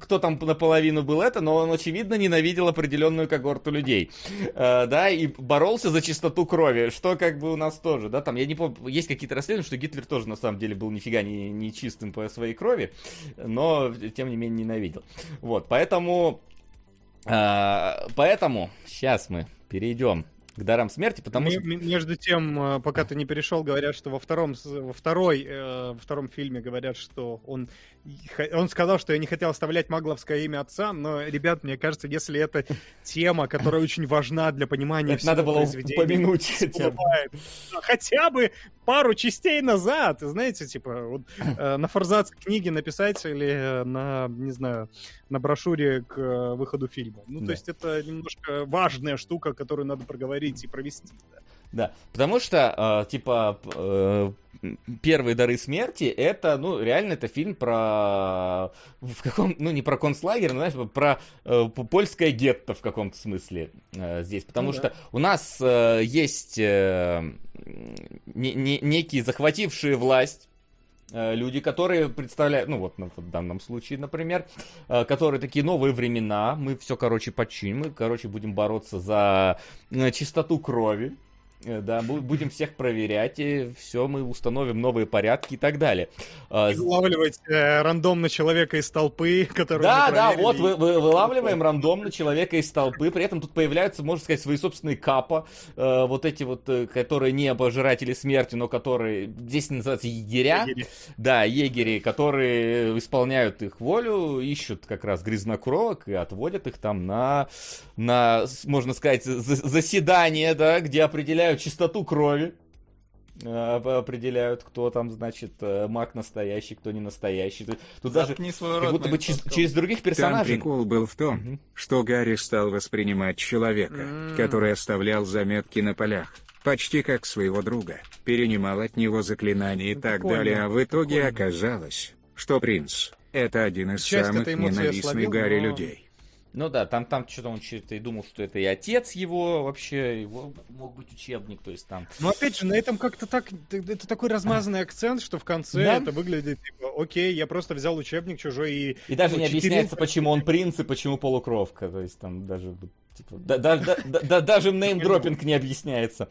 кто там наполовину был это, но он, очевидно, ненавидел определенную когорту людей. Э, да, и боролся за чистоту крови, что как бы у нас тоже, да, там, я не помню, есть какие-то расследования, что Гитлер тоже, на самом деле, был нифига не, не чистым по своей крови, но, тем не менее, ненавидел. Вот, поэтому поэтому сейчас мы перейдем к дарам смерти, потому что... Между тем, э, пока ты не перешел, говорят, что во втором, во второй, э, во втором фильме говорят, что он, он сказал, что я не хотел оставлять магловское имя отца, но, ребят, мне кажется, если это тема, которая очень важна для понимания всего надо было упомянуть. Хотя бы пару частей назад, знаете, типа, вот, э, на форзац книги написать или на, не знаю, на брошюре к э, выходу фильма. Ну, да. то есть это немножко важная штука, которую надо проговорить и провести. Да, да. потому что, э, типа, э, первые дары смерти это, ну, реально это фильм про в каком, ну, не про концлагерь, но, знаешь, про э, польское гетто в каком-то смысле э, здесь, потому ну, что да. у нас э, есть э, не, не, некие захватившие власть Э, люди, которые представляют, ну вот в данном случае, например, э, которые такие новые времена, мы все, короче, починим, мы, короче, будем бороться за э, чистоту крови, да, будем всех проверять, и все, мы установим новые порядки и так далее. А, вылавливать э, рандомно человека из толпы, который Да, да, вот вы, вы, вылавливаем рандомно человека из толпы, при этом тут появляются, можно сказать, свои собственные капа, э, вот эти вот, э, которые не пожиратели смерти, но которые здесь называются егеря. Егери. Да, егери, которые исполняют их волю, ищут как раз грязнокровок и отводят их там на, на можно сказать, заседание, да, где определяют определяют чистоту крови, э, определяют, кто там, значит, э, маг настоящий, кто не настоящий. Тут даже свой как будто бы через, через других персонажей. Там прикол был в том, угу. что Гарри стал воспринимать человека, mm. который оставлял заметки на полях, почти как своего друга, перенимал от него заклинания и ну, так далее, а в итоге прикольно. оказалось, что принц — это один из Часть самых ненавистных Гарри но... людей. Ну да, там, там что-то он что-то и думал, что это и отец его вообще, его мог быть учебник, то есть там. Но опять же, на этом как-то так, это такой размазанный акцент, что в конце да? это выглядит типа, окей, я просто взял учебник чужой и... И даже не объясняется, почему он принц и почему полукровка, то есть там даже Типа, да, да, да, да, даже неймдропинг не объясняется.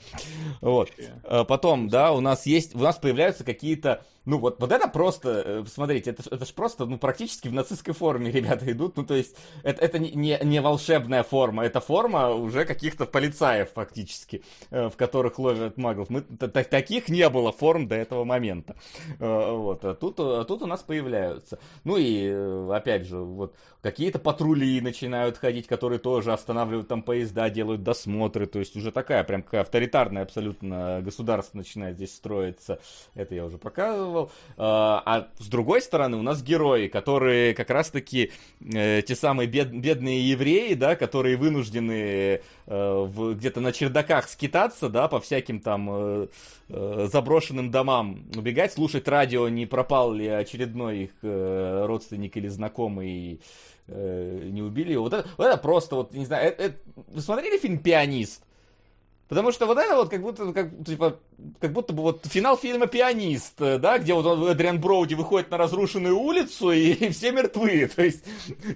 Вот. А потом, да, у нас есть, у нас появляются какие-то, ну вот, вот это просто, э, смотрите, это, это же просто, ну практически в нацистской форме [laughs] ребята идут, ну то есть это, это не, не волшебная форма, это форма уже каких-то полицаев фактически, э, в которых ловят маглов. Мы, таких не было форм до этого момента. Э, вот, а тут, а тут у нас появляются. Ну и, опять же, вот какие-то патрули начинают ходить, которые тоже останавливают там поезда, делают досмотры, то есть уже такая прям какая авторитарная абсолютно государство начинает здесь строиться. Это я уже показывал. А, а с другой стороны у нас герои, которые как раз-таки э, те самые бед, бедные евреи, да, которые вынуждены э, где-то на чердаках скитаться, да, по всяким там э, э, заброшенным домам убегать, слушать радио, не пропал ли очередной их э, родственник или знакомый э, не убили его. Вот это, вот это просто, вот, не знаю, это, это, вы смотрели фильм «Пианист»? Потому что вот это вот как будто, как, типа, как будто бы вот финал фильма «Пианист», да, где вот он, Эдриан Броуди выходит на разрушенную улицу, и, [laughs] и все мертвы. То есть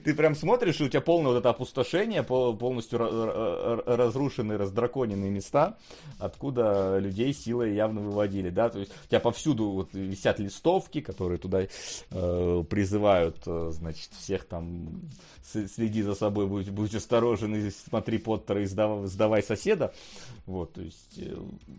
ты прям смотришь, и у тебя полное вот это опустошение, полностью разрушенные, раздраконенные места, откуда людей силой явно выводили, да, то есть у тебя повсюду вот висят листовки, которые туда э, призывают, э, значит, всех там следи за собой, будь, будь осторожен, и смотри Поттера и сдавай, сдавай соседа. Вот, то есть э,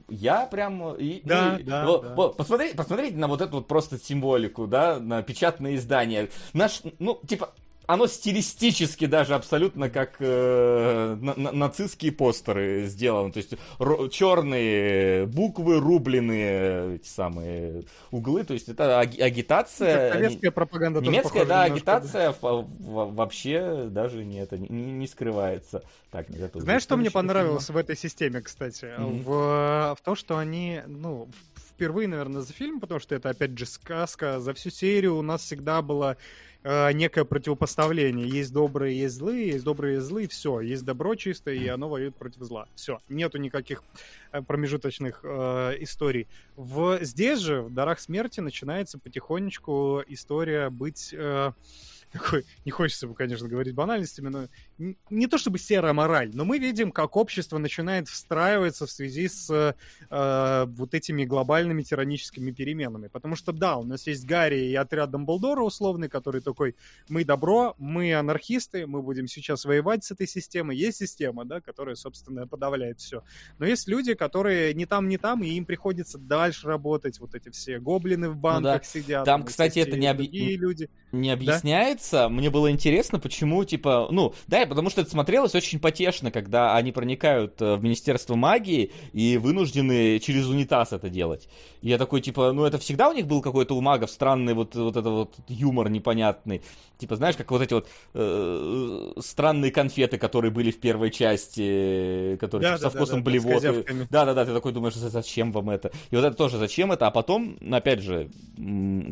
я прям... И, да, и, да, вот, да. Вот, посмотрите, посмотрите на вот эту вот просто символику, да, на печатное издание. Наш, ну, типа, оно стилистически даже абсолютно как э, на, на, нацистские постеры сделано. То есть ро- черные буквы, рубленые эти самые углы. То есть это аг- агитация. Советская пропаганда Немецкая, да, агитация да. вообще даже не, это, не, не скрывается. Так, Знаешь, что мне понравилось фильма? в этой системе, кстати? Mm-hmm. В, в том, что они, ну, впервые, наверное, за фильм, потому что это, опять же, сказка. За всю серию у нас всегда было э, некое противопоставление. Есть добрые, есть злые, есть добрые, есть злые, все. Есть добро чистое, и оно воюет против зла. Все. Нету никаких э, промежуточных э, историй. В, здесь же, в «Дарах смерти», начинается потихонечку история быть... Э, [laughs] такой, не хочется, конечно, говорить банальностями, но не то чтобы серая мораль, но мы видим, как общество начинает встраиваться в связи с э, вот этими глобальными тираническими переменами. Потому что, да, у нас есть Гарри и отряд Дамблдора условный, который такой, мы добро, мы анархисты, мы будем сейчас воевать с этой системой. Есть система, да, которая, собственно, подавляет все. Но есть люди, которые не там, не там, и им приходится дальше работать. Вот эти все гоблины в банках ну, да. сидят. Там, кстати, это не, объ... люди. не объясняется. Да? Мне было интересно, почему, типа, ну, да, потому что это смотрелось очень потешно, когда они проникают э, в Министерство магии и вынуждены через унитаз это делать. И я такой, типа, ну это всегда у них был какой-то у магов странный вот, вот это вот юмор непонятный. Типа, знаешь, как вот эти вот э, странные конфеты, которые были в первой части, которые да, типа, да, со вкусом да, блевоты. Да-да-да, ты такой думаешь, зачем вам это? И вот это тоже зачем это? А потом, опять же,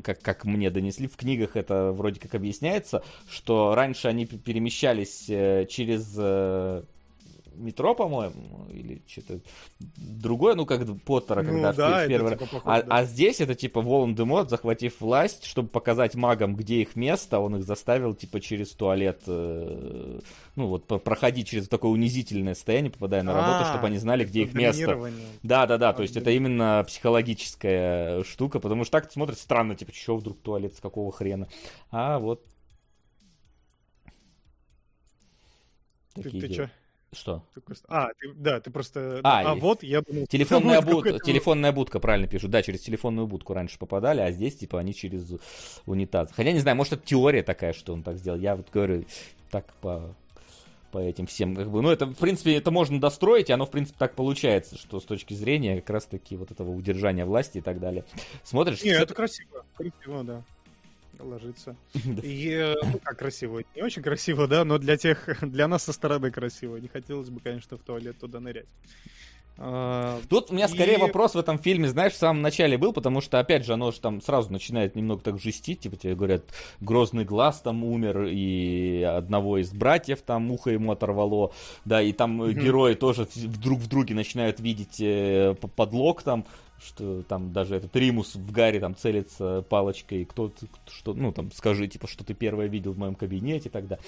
как, как мне донесли, в книгах это вроде как объясняется, что раньше они перемещались э, через э, метро, по-моему, или что-то другое, ну, как Поттера, когда ну, да, в первый раз. Типа, а, да. а здесь это типа Волан-де-Морт, захватив власть, чтобы показать магам, где их место, он их заставил, типа, через туалет, э, ну, вот, проходить через такое унизительное состояние, попадая на работу, чтобы они знали, где их место. Да, да, да, то есть это именно психологическая штука, потому что так смотрит странно, типа, что вдруг туалет, с какого хрена. А вот Такие ты, чё? Что? Ты просто... А, ты, да, ты просто... А, а вот я думал... Телефонная, буд... телефонная будка, правильно пишут. Да, через телефонную будку раньше попадали, а здесь, типа, они через унитаз. Хотя, не знаю, может, это теория такая, что он так сделал. Я вот говорю, так по по этим всем, как бы, ну, это, в принципе, это можно достроить, и оно, в принципе, так получается, что с точки зрения как раз-таки вот этого удержания власти и так далее. Смотришь... Не, это красиво, красиво, да ложится. [laughs] И, э, ну, как красиво, не очень красиво, да, но для тех, [laughs] для нас со стороны красиво. Не хотелось бы, конечно, в туалет туда нырять. А, Тут у меня скорее и... вопрос в этом фильме, знаешь, в самом начале был, потому что, опять же, оно же там сразу начинает немного так жестить, типа тебе говорят, грозный глаз там умер, и одного из братьев там ухо ему оторвало, да, и там mm-hmm. герои тоже вдруг в друге начинают видеть э, подлог там, что там даже этот Римус в Гарри там целится палочкой, кто что, ну там скажи, типа, что ты первое видел в моем кабинете тогда.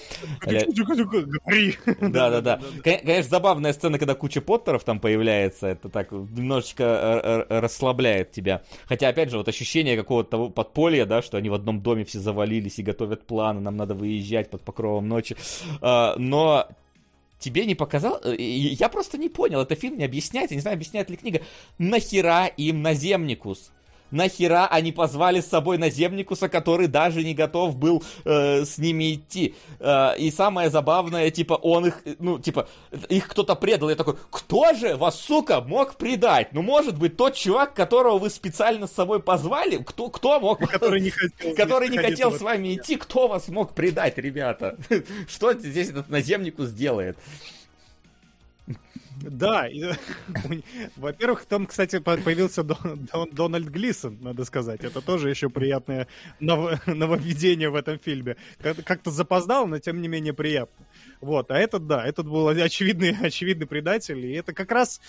[laughs] Да, да, да. Конечно, забавная сцена, когда куча Поттеров там появляется, это так немножечко э, э, расслабляет тебя. Хотя, опять же, вот ощущение какого-то подполья, да, что они в одном доме все завалились и готовят планы, нам надо выезжать под покровом ночи. А, но тебе не показал... Э, я просто не понял, это фильм не объясняет, я не знаю, объясняет ли книга. Нахера им наземникус? Нахера они позвали с собой наземникуса, который даже не готов был э, с ними идти. Э, и самое забавное, типа, он их, ну, типа, их кто-то предал. Я такой, кто же вас, сука, мог предать? Ну, может быть, тот чувак, которого вы специально с собой позвали? Кто, кто мог... Который не хотел, который не хотел с вами идти? Кто вас мог предать, ребята? [laughs] Что здесь этот наземникус делает? Да, [laughs] во-первых, там, кстати, появился Дон, Дон, Дональд Глисон, надо сказать. Это тоже еще приятное ново, [laughs] нововведение в этом фильме. Как-то запоздал, но тем не менее приятно. Вот, а этот, да, этот был очевидный, [laughs] очевидный предатель, и это как раз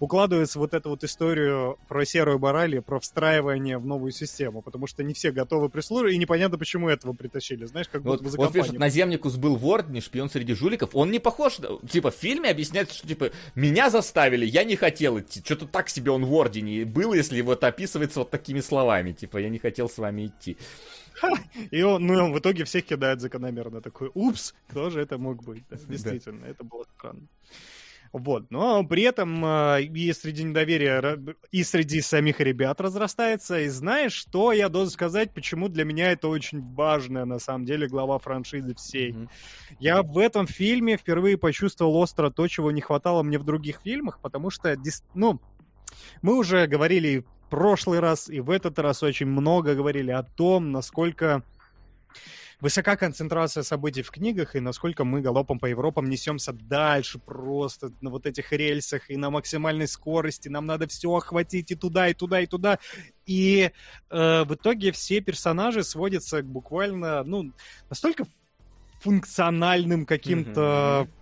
укладывается вот эту вот историю про серую барали, про встраивание в новую систему, потому что не все готовы прислуживать, и непонятно, почему этого притащили, знаешь, как вот, будто вот, видишь, Наземникус был ворд, не шпион среди жуликов, он не похож, типа, в фильме объясняется, что, типа, меня заставили, я не хотел идти, что-то так себе он в Ордене был, если вот описывается вот такими словами, типа, я не хотел с вами идти. И он, ну, он в итоге всех кидает закономерно. Такой, упс, кто же это мог быть? Да, действительно, это было странно. Вот. Но при этом э, и среди недоверия, и среди самих ребят разрастается. И знаешь, что я должен сказать, почему для меня это очень важная, на самом деле, глава франшизы всей. Mm-hmm. Я в этом фильме впервые почувствовал остро то, чего не хватало мне в других фильмах, потому что, ну, мы уже говорили прошлый раз и в этот раз очень много говорили о том, насколько высока концентрация событий в книгах и насколько мы галопом по Европам несемся дальше просто на вот этих рельсах и на максимальной скорости. Нам надо все охватить и туда, и туда, и туда. И э, в итоге все персонажи сводятся буквально, ну, настолько функциональным каким-то mm-hmm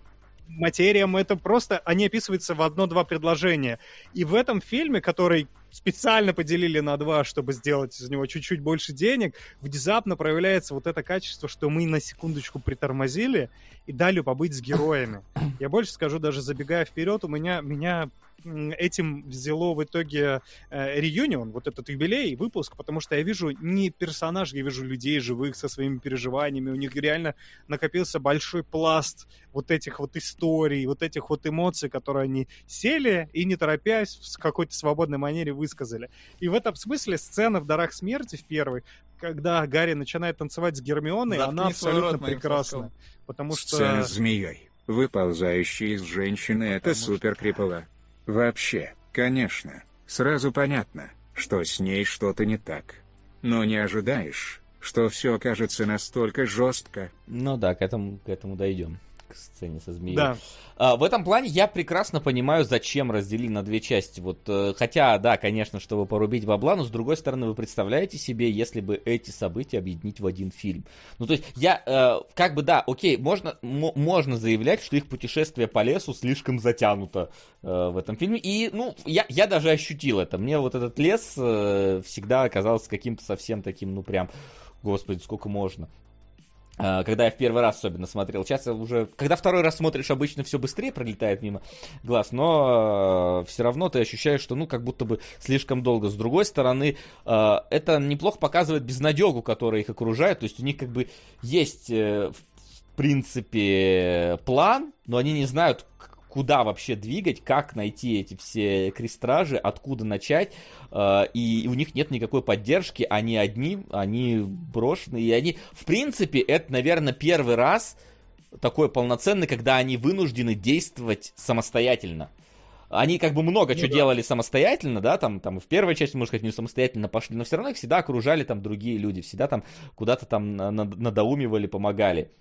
материям, это просто, они описываются в одно-два предложения. И в этом фильме, который специально поделили на два, чтобы сделать из него чуть-чуть больше денег, внезапно проявляется вот это качество, что мы на секундочку притормозили и дали побыть с героями. Я больше скажу, даже забегая вперед, у меня, меня этим взяло в итоге э, реюнион, вот этот юбилей, выпуск, потому что я вижу не персонажей, я вижу людей живых со своими переживаниями, у них реально накопился большой пласт вот этих вот историй, вот этих вот эмоций, которые они сели и не торопясь в какой-то свободной манере высказали. И в этом смысле сцена в «Дарах смерти» в первой, когда Гарри начинает танцевать с Гермионой, Заткни она абсолютно прекрасна. Потому что... Сцена с змеей, выползающей из женщины, это супер крипово. Вообще, конечно, сразу понятно, что с ней что-то не так. Но не ожидаешь, что все окажется настолько жестко. Ну да, к этому, к этому дойдем к сцене со змеей. Да. А, в этом плане я прекрасно понимаю, зачем разделили на две части. Вот, э, хотя, да, конечно, чтобы порубить бабла, но с другой стороны, вы представляете себе, если бы эти события объединить в один фильм. Ну, то есть, я, э, как бы, да, окей, можно, можно заявлять, что их путешествие по лесу слишком затянуто э, в этом фильме. И, ну, я, я даже ощутил это. Мне вот этот лес э, всегда оказался каким-то совсем таким, ну, прям, господи, сколько можно. А, когда я в первый раз особенно смотрел. Сейчас уже, когда второй раз смотришь, обычно все быстрее пролетает мимо глаз, но э, все равно ты ощущаешь, что ну как будто бы слишком долго. С другой стороны, э, это неплохо показывает безнадегу, которая их окружает. То есть у них как бы есть э, в принципе план, но они не знают, куда вообще двигать, как найти эти все крестражи, откуда начать, э, и у них нет никакой поддержки, они одни, они брошены, и они, в принципе, это, наверное, первый раз такой полноценный, когда они вынуждены действовать самостоятельно. Они как бы много ну, чего да. делали самостоятельно, да, там, там в первой части, может сказать, не самостоятельно пошли, но все равно их всегда окружали там другие люди, всегда там куда-то там надоумивали, помогали.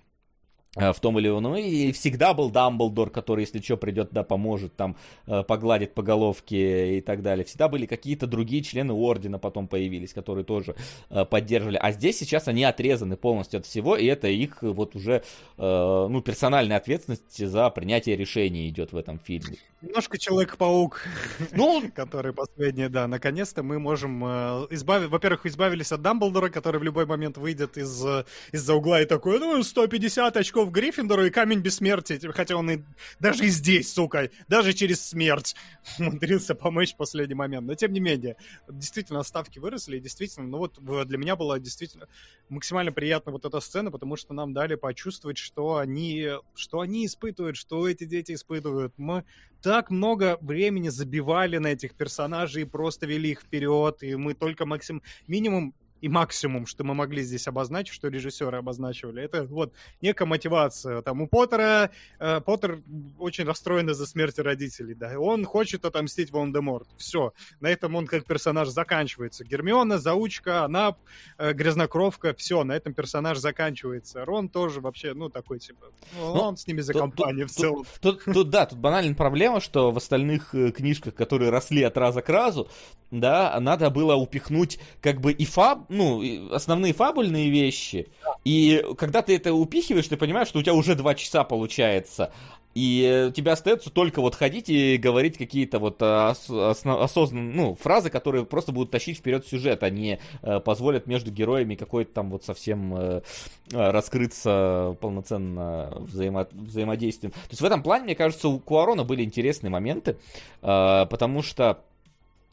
Э, в том или ином, и всегда был Дамблдор, который, если что, придет, да, поможет, там, э, погладит по головке и так далее. Всегда были какие-то другие члены Ордена потом появились, которые тоже э, поддерживали. А здесь сейчас они отрезаны полностью от всего, и это их вот уже, ну, персональная ответственность за принятие решений идет в этом фильме. Немножко Человек-паук, ну, [laughs] который последний, да. Наконец-то мы можем избавить, во-первых, избавились от Дамблдора, который в любой момент выйдет из, из-за угла и такой, ну, 150 очков Гриффиндору и камень бессмертия, типа, хотя он и даже и здесь, сука, даже через смерть [laughs] умудрился помочь в последний момент. Но тем не менее, действительно, ставки выросли, и действительно, ну вот для меня была действительно максимально приятна вот эта сцена, потому что нам дали почувствовать, что они, что они испытывают, что эти дети испытывают. Мы так много времени забивали на этих персонажей и просто вели их вперед, и мы только максим... минимум и максимум, что мы могли здесь обозначить, что режиссеры обозначивали, это вот некая мотивация. Там у Поттера, э, Поттер очень расстроен из-за смерти родителей, да, он хочет отомстить Волан-де-Морт. Все, на этом он как персонаж заканчивается. Гермиона, заучка, она э, грязнокровка, все, на этом персонаж заканчивается. Рон тоже вообще, ну, такой, типа, ну, ну он с ними за тут, компанию тут, в целом. Тут, тут, тут, да, тут банальная проблема, что в остальных э, книжках, которые росли от раза к разу, да, надо было упихнуть как бы и фаб, ну, основные фабульные вещи. И когда ты это упихиваешь, ты понимаешь, что у тебя уже два часа получается. И у тебя остается только вот ходить и говорить какие-то вот ос- осознанные, ну, фразы, которые просто будут тащить вперед сюжет, а не э, позволят между героями какой-то там вот совсем э, раскрыться полноценно взаимо- взаимодействием. То есть в этом плане, мне кажется, у Куарона были интересные моменты, э, потому что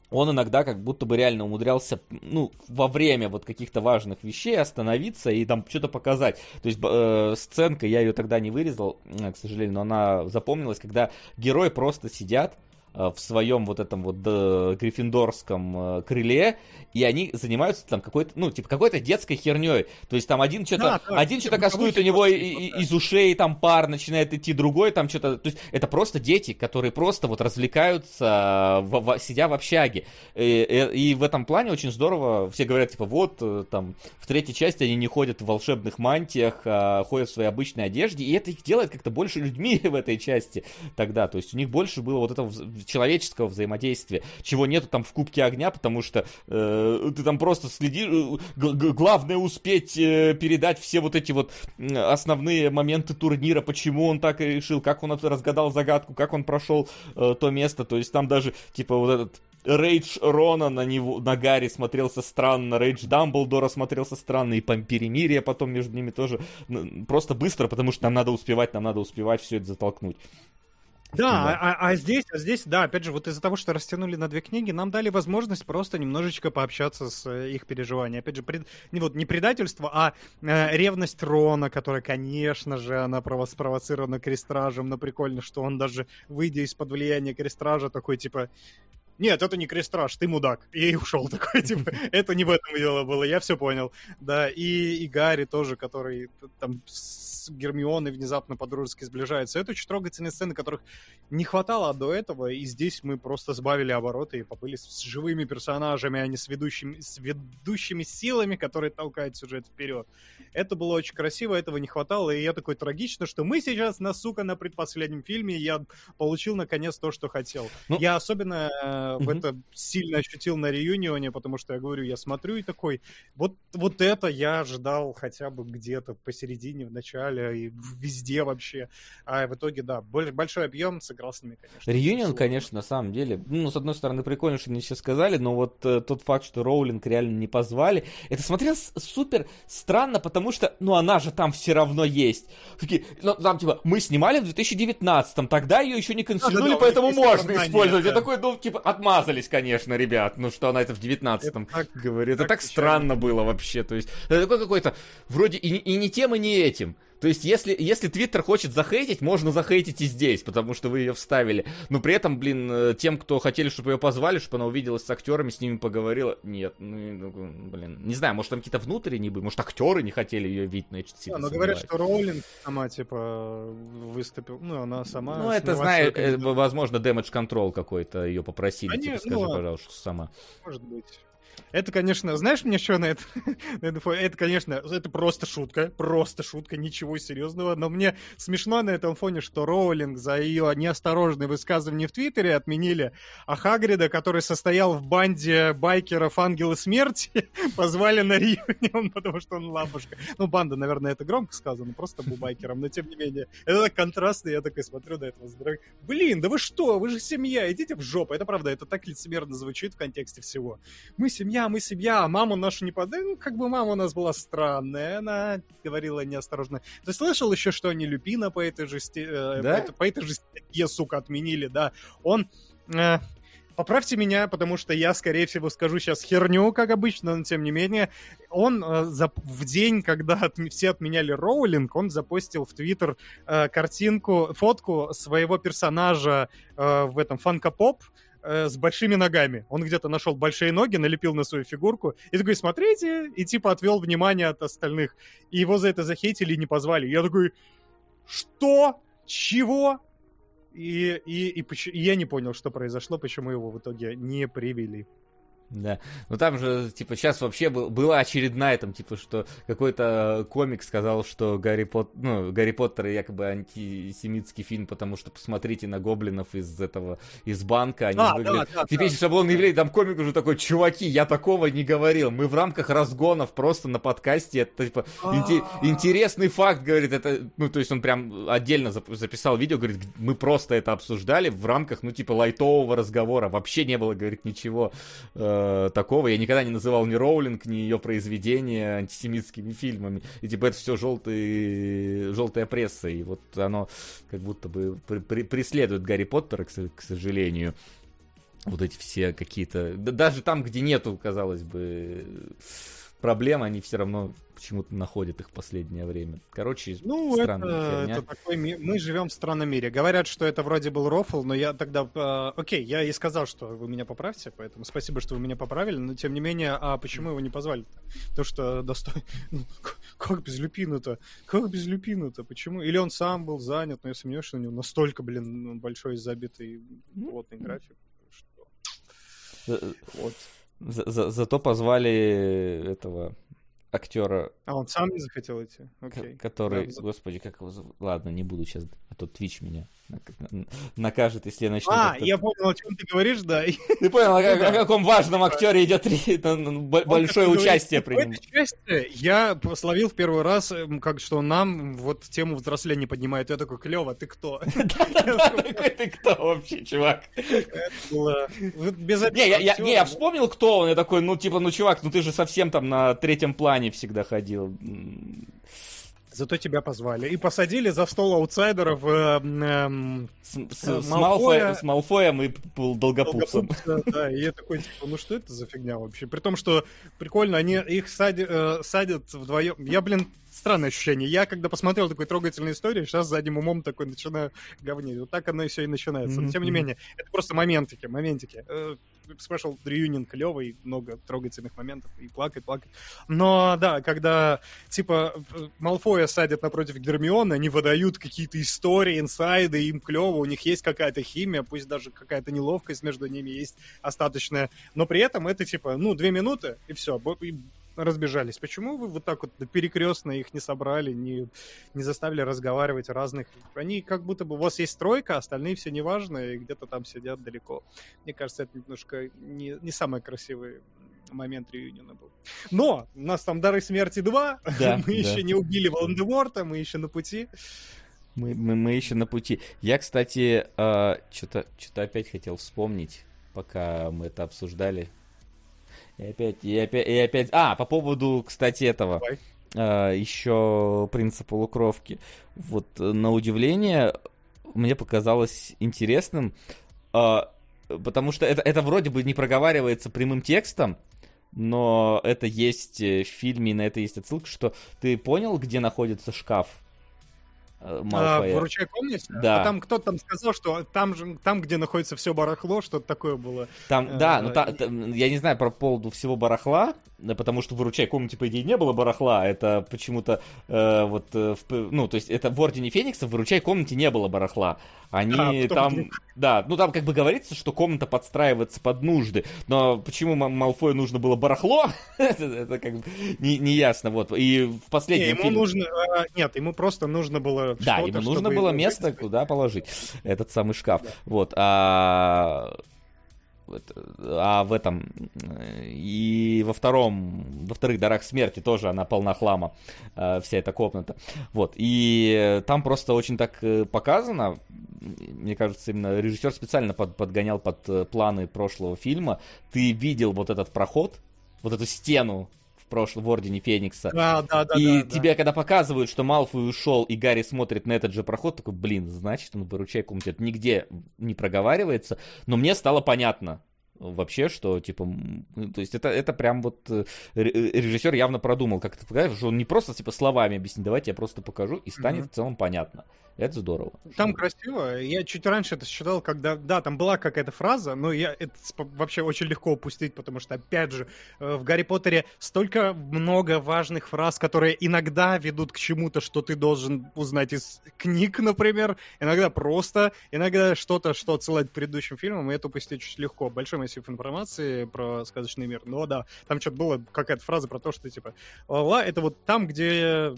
он иногда как будто бы реально умудрялся, ну, во время вот каких-то важных вещей остановиться и там что-то показать. То есть э, сценка, я ее тогда не вырезал, э, к сожалению, но она запомнилась, когда герои просто сидят, в своем вот этом вот гриффиндорском э, крыле, и они занимаются там какой-то, ну, типа, какой-то детской херней. То есть там один что-то, да, один что-то кастует, у него и, и, из ушей там пар начинает идти, другой там что-то, то есть это просто дети, которые просто вот развлекаются, в, в, сидя в общаге. И, и, и в этом плане очень здорово, все говорят, типа, вот, э, там, в третьей части они не ходят в волшебных мантиях, а ходят в своей обычной одежде, и это их делает как-то больше людьми [laughs] в этой части тогда, то есть у них больше было вот этого человеческого взаимодействия, чего нету там в Кубке Огня, потому что э, ты там просто следишь, э, главное успеть э, передать все вот эти вот основные моменты турнира, почему он так решил, как он разгадал загадку, как он прошел э, то место, то есть там даже типа вот этот Рейдж Рона на него, на Гарри смотрелся странно, Рейдж Дамблдора смотрелся странно, и перемирие потом между ними тоже просто быстро, потому что нам надо успевать, нам надо успевать все это затолкнуть. Да, а, а здесь, а здесь, да, опять же, вот из-за того, что растянули на две книги, нам дали возможность просто немножечко пообщаться с э, их переживаниями. Опять же, пред, не, вот, не предательство, а э, ревность Рона, которая, конечно же, она спровоцирована крестражем, но прикольно, что он даже, выйдя из-под влияния крестража, такой, типа, нет, это не крестраж, ты мудак. И ушел [laughs] такой, типа, это не в этом дело было, я все понял. Да, и, и Гарри тоже, который там Гермионой внезапно по-дружески сближается. Это очень трогательные сцены, которых не хватало до этого, и здесь мы просто сбавили обороты и побыли с живыми персонажами, а не с ведущими, с ведущими силами, которые толкают сюжет вперед. Это было очень красиво, этого не хватало, и я такой трагично, что мы сейчас, на сука, на предпоследнем фильме, я получил наконец то, что хотел. Ну... Я особенно э, в это сильно ощутил на реюнионе, потому что я говорю, я смотрю и такой, вот, вот это я ожидал хотя бы где-то посередине, в начале, и везде вообще. А в итоге, да, большой объем сыграл с ними, конечно. Реюнион, конечно, на самом деле, ну, с одной стороны, прикольно, что они все сказали, но вот э, тот факт, что Роулинг реально не позвали, это смотрелось супер странно, потому что, ну, она же там все равно есть. Такие, ну, там, типа, мы снимали в 2019-м, тогда ее еще не канцелировали, да, да, поэтому можно использовать. Да. Я такой, ну, типа, отмазались, конечно, ребят, ну, что она это в 19-м говорит. Это так, так странно было вообще, то есть, это такой какой-то, вроде и, и не тем, и не этим. То есть, если, если Твиттер хочет захейтить, можно захейтить и здесь, потому что вы ее вставили. Но при этом, блин, э, тем, кто хотели, чтобы ее позвали, чтобы она увиделась с актерами, с ними поговорила, нет, ну, ну блин, не знаю, может там какие-то внутренние были, может актеры не хотели ее видеть, но я сильно Но говорят, что Роулинг сама, типа, выступил, ну, она сама... Ну, это, знаешь, э, возможно, damage control какой-то ее попросили, а типа, скажи, ну, пожалуйста, сама. Может быть. Это, конечно, знаешь мне что на это? [laughs] это, конечно, это просто шутка, просто шутка, ничего серьезного, но мне смешно на этом фоне, что Роулинг за ее неосторожные высказывания в Твиттере отменили, а Хагрида, который состоял в банде байкеров Ангелы Смерти, [laughs] позвали на реюнион, [laughs] потому что он лапушка. Ну, банда, наверное, это громко сказано, просто был байкером, но тем не менее. Это так контрастно, я такой смотрю на этого здоровья. Блин, да вы что, вы же семья, идите в жопу. Это правда, это так лицемерно звучит в контексте всего. Мы семья семья, мы семья, а маму нашу не под... Ну, как бы мама у нас была странная, она говорила неосторожно. Ты слышал еще, что они Люпина по этой же, сте... Э, да? по, этой, по этой же статье, сука, отменили, да. Он... Э, Поправьте меня, потому что я, скорее всего, скажу сейчас херню, как обычно, но тем не менее. Он э, за, в день, когда от, все отменяли роулинг, он запостил в Твиттер э, картинку, фотку своего персонажа э, в этом фанка-поп, э, с большими ногами. Он где-то нашел большие ноги, налепил на свою фигурку и такой, смотрите, и типа отвел внимание от остальных. И его за это захейтили и не позвали. Я такой, что? Чего? И, и, и, и я не понял, что произошло, почему его в итоге не привели. Да. Ну там же, типа, сейчас вообще был, была очередная, там, типа, что какой-то комик сказал, что Гарри, Пот... ну, Гарри Поттер якобы антисемитский фильм, потому что посмотрите на гоблинов из этого, из банка, они а, выглядят... Да, да, Типичный да. шаблон явления, там комик уже такой, чуваки, я такого не говорил, мы в рамках разгонов просто на подкасте, это, типа, инте... интересный факт, говорит, это, ну, то есть он прям отдельно записал видео, говорит, мы просто это обсуждали в рамках, ну, типа, лайтового разговора, вообще не было, говорит, ничего э, Э, такого. Я никогда не называл ни Роулинг, ни ее произведения антисемитскими фильмами. И типа это все желтый, желтая пресса. И вот оно как будто бы при, при, преследует Гарри Поттера, к, к сожалению. Вот эти все какие-то... Даже там, где нету, казалось бы, проблем, они все равно почему-то находят их в последнее время. Короче, ну, странная это, это такой ми... Мы живем в странном мире. Говорят, что это вроде был рофл, но я тогда... Э, окей, я и сказал, что вы меня поправьте, поэтому спасибо, что вы меня поправили, но тем не менее, а почему его не позвали -то? То, что достой... [laughs] Ну, как без Люпина-то? Как без Люпина-то? Почему? Или он сам был занят, но я сомневаюсь, что у него настолько, блин, большой забитый плотный график. Что... Э, вот. За -за Зато позвали этого актера. А он сам не захотел идти? Окей. Который, да, господи, как его зовут? Ладно, не буду сейчас, а то Twitch меня накажет, если я начну. А, я понял, о чем ты говоришь, да. [laughs] Ты понял, о, о каком важном актере идет большое участие при нем. Я словил в первый раз, как что нам вот тему взросления поднимает. Я такой, клево, ты кто? [laughs] Ты кто вообще, чувак? Не, я вспомнил, кто он. Я такой, ну, типа, ну, чувак, ну ты же совсем там на третьем плане всегда ходил. Зато тебя позвали. И посадили за стол аутсайдеров э, э, с, с, э, с, Малфоя, с Малфоем и Долгопупсом. Да, и я такой, типа, ну что это за фигня вообще? При том, что прикольно, они их садят, э, садят вдвоем. Я, блин, странное ощущение. Я, когда посмотрел такую трогательную историю, сейчас задним умом такой начинаю говнить. Вот так оно и все и начинается. Но, тем не менее, это просто моментики, моментики. Э, Special Reunion клевый, много трогательных моментов, и плакать, плакать. Но, да, когда, типа, Малфоя садят напротив Гермиона, они выдают какие-то истории, инсайды, им клево, у них есть какая-то химия, пусть даже какая-то неловкость между ними есть остаточная, но при этом это, типа, ну, две минуты, и все, разбежались. Почему вы вот так вот перекрестно их не собрали, не, не заставили разговаривать разных? Они как будто бы у вас есть тройка, остальные все неважные, и где-то там сидят далеко. Мне кажется, это немножко не, не самый красивый момент реюниона был. Но у нас там Дары Смерти 2, да, [laughs] мы да. еще не убили Волан-де-Морта, мы еще на пути. Мы, мы, мы еще на пути. Я, кстати, э, а, что-то что опять хотел вспомнить, пока мы это обсуждали. И опять, и опять, и опять... А, по поводу, кстати, этого. Давай. А, еще принца полукровки. Вот, на удивление, мне показалось интересным, а, потому что это, это вроде бы не проговаривается прямым текстом, но это есть в фильме, и на это есть отсылка, что ты понял, где находится шкаф? Э, Малфоя. А, выручай комнате? Да. А там кто-то там сказал, что там, же, там, где находится все барахло, что-то такое было. Там, а, да, ну та, та, я не знаю про поводу всего барахла, потому что в выручай комнате, по идее, не было барахла, это почему-то э, вот, э, в, ну, то есть это в Ордене Феникса в выручай комнате не было барахла. Они а, там, вдруг... да, ну там как бы говорится, что комната подстраивается под нужды, но почему Малфою нужно было барахло, [laughs] это, как бы не, не ясно, вот. И в последнем фильме... нужно, а, нет, ему просто нужно было Да, ему нужно было место, куда положить [laughs] этот самый шкаф, вот. А а в этом и во втором, во вторых дарах смерти тоже она полна хлама, э, вся эта комната. Вот, и там просто очень так э, показано, мне кажется, именно режиссер специально под, подгонял под э, планы прошлого фильма. Ты видел вот этот проход, вот эту стену прошлом в Ордене Феникса. Да, да, да. И да, тебе, да. когда показывают, что Малфой ушел, и Гарри смотрит на этот же проход, такой, блин, значит, он выручай комнате. Это нигде не проговаривается. Но мне стало понятно, вообще, что, типа, то есть это, это прям вот э, режиссер явно продумал, как это показать, что он не просто, типа, словами объяснит, давайте я просто покажу, и станет mm-hmm. в целом понятно. Это здорово. Там красиво. Я чуть раньше это считал, когда, да, там была какая-то фраза, но я это вообще очень легко упустить, потому что, опять же, э, в Гарри Поттере столько много важных фраз, которые иногда ведут к чему-то, что ты должен узнать из книг, например, иногда просто, иногда что-то, что отсылать к предыдущим фильмам, и это упустить очень легко. Большой массив информации про сказочный мир. Но да, там что-то было, какая-то фраза про то, что типа, ла, это вот там, где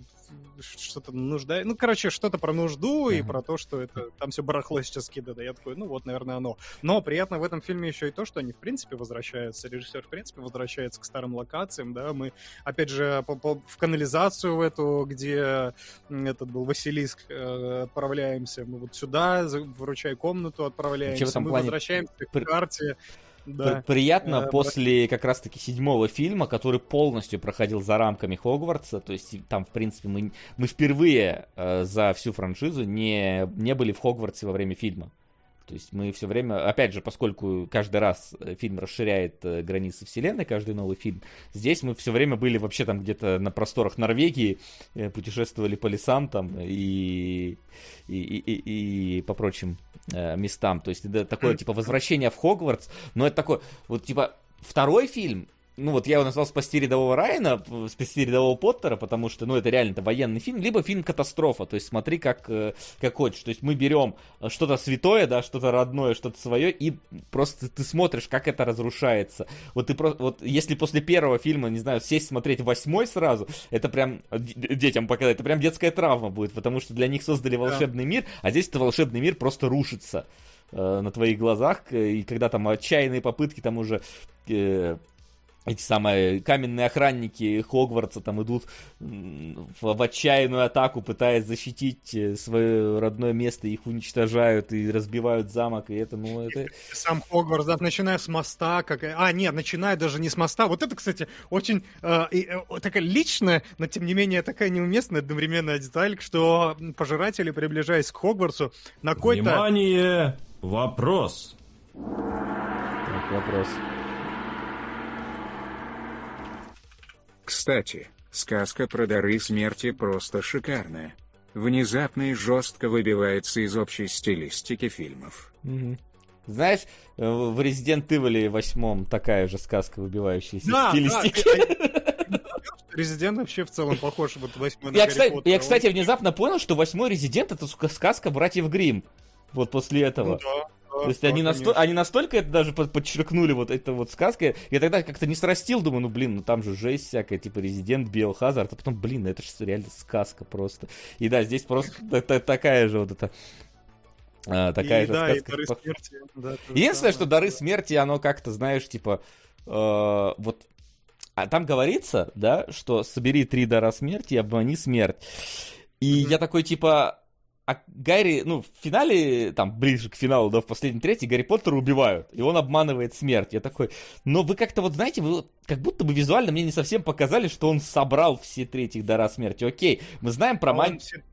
что-то нужда... Ну, короче, что-то про нужду uh-huh. и про то, что это там все барахло сейчас кидано. Я такой, ну вот, наверное, оно. Но приятно в этом фильме еще и то, что они, в принципе, возвращаются. Режиссер, в принципе, возвращается к старым локациям, да. Мы, опять же, в канализацию в эту, где этот был Василиск, э, отправляемся. Мы вот сюда, выручай комнату, отправляемся. Мы плане... возвращаемся к карте да. Приятно э, после как раз-таки седьмого фильма, который полностью проходил за рамками Хогвартса, то есть там, в принципе, мы, мы впервые э, за всю франшизу не, не были в Хогвартсе во время фильма. То есть мы все время, опять же, поскольку каждый раз э, фильм расширяет э, границы вселенной, каждый новый фильм, здесь мы все время были вообще там где-то на просторах Норвегии, э, путешествовали по лесам там и, и, и, и, и по прочим местам. То есть это такое типа возвращение в Хогвартс, но это такое, вот типа второй фильм, ну вот я его назвал «Спасти рядового Райана», «Спасти рядового Поттера», потому что, ну, это реально это военный фильм, либо фильм-катастрофа, то есть смотри как, э, как хочешь. То есть мы берем что-то святое, да, что-то родное, что-то свое, и просто ты смотришь, как это разрушается. Вот ты просто, вот если после первого фильма, не знаю, сесть смотреть восьмой сразу, это прям детям показать, это прям детская травма будет, потому что для них создали волшебный да. мир, а здесь это волшебный мир просто рушится э, на твоих глазах, и когда там отчаянные попытки там уже э, эти самые каменные охранники Хогвартса там идут в, в отчаянную атаку, пытаясь защитить э, свое родное место, их уничтожают и разбивают замок, и это, ну, это... Сам Хогвартс, да, начиная с моста, как... а, нет, начиная даже не с моста, вот это, кстати, очень э, э, такая личная, но, тем не менее, такая неуместная одновременная деталь, что пожиратели, приближаясь к Хогвартсу, на какой-то... Внимание! Вопрос! Так, вопрос. Кстати, сказка про дары смерти просто шикарная. Внезапно и жестко выбивается из общей стилистики фильмов. Знаешь, э, в Resident Evil 8 такая же сказка, выбивающаяся да, из стилистики. Да, [laughs] Резидент вообще в целом похож вот восьмой я, на кстати, Поттера. Я, кстати, внезапно понял, что восьмой Резидент это сука, сказка братьев Грим. Вот после этого. Ну, да. То есть они, насто... они настолько это даже подчеркнули, вот это вот сказка. Я тогда как-то не срастил, думаю, ну блин, ну там же жесть всякая, типа Резидент, Биохазард, а потом, блин, это же реально сказка просто. И да, здесь просто [laughs] такая же вот эта а, такая и, же да, сказка. И дары смерти. Да, Единственное, что дары смерти, оно как-то, знаешь, типа, э, вот а там говорится, да, что собери три дара смерти и обмани смерть. И mm-hmm. я такой, типа, а Гарри, ну, в финале, там, ближе к финалу, да, в последней трети, Гарри Поттера убивают, и он обманывает смерть. Я такой, но вы как-то вот, знаете, вы как будто бы визуально мне не совсем показали, что он собрал все три этих дара смерти. Окей, мы знаем про а мантию...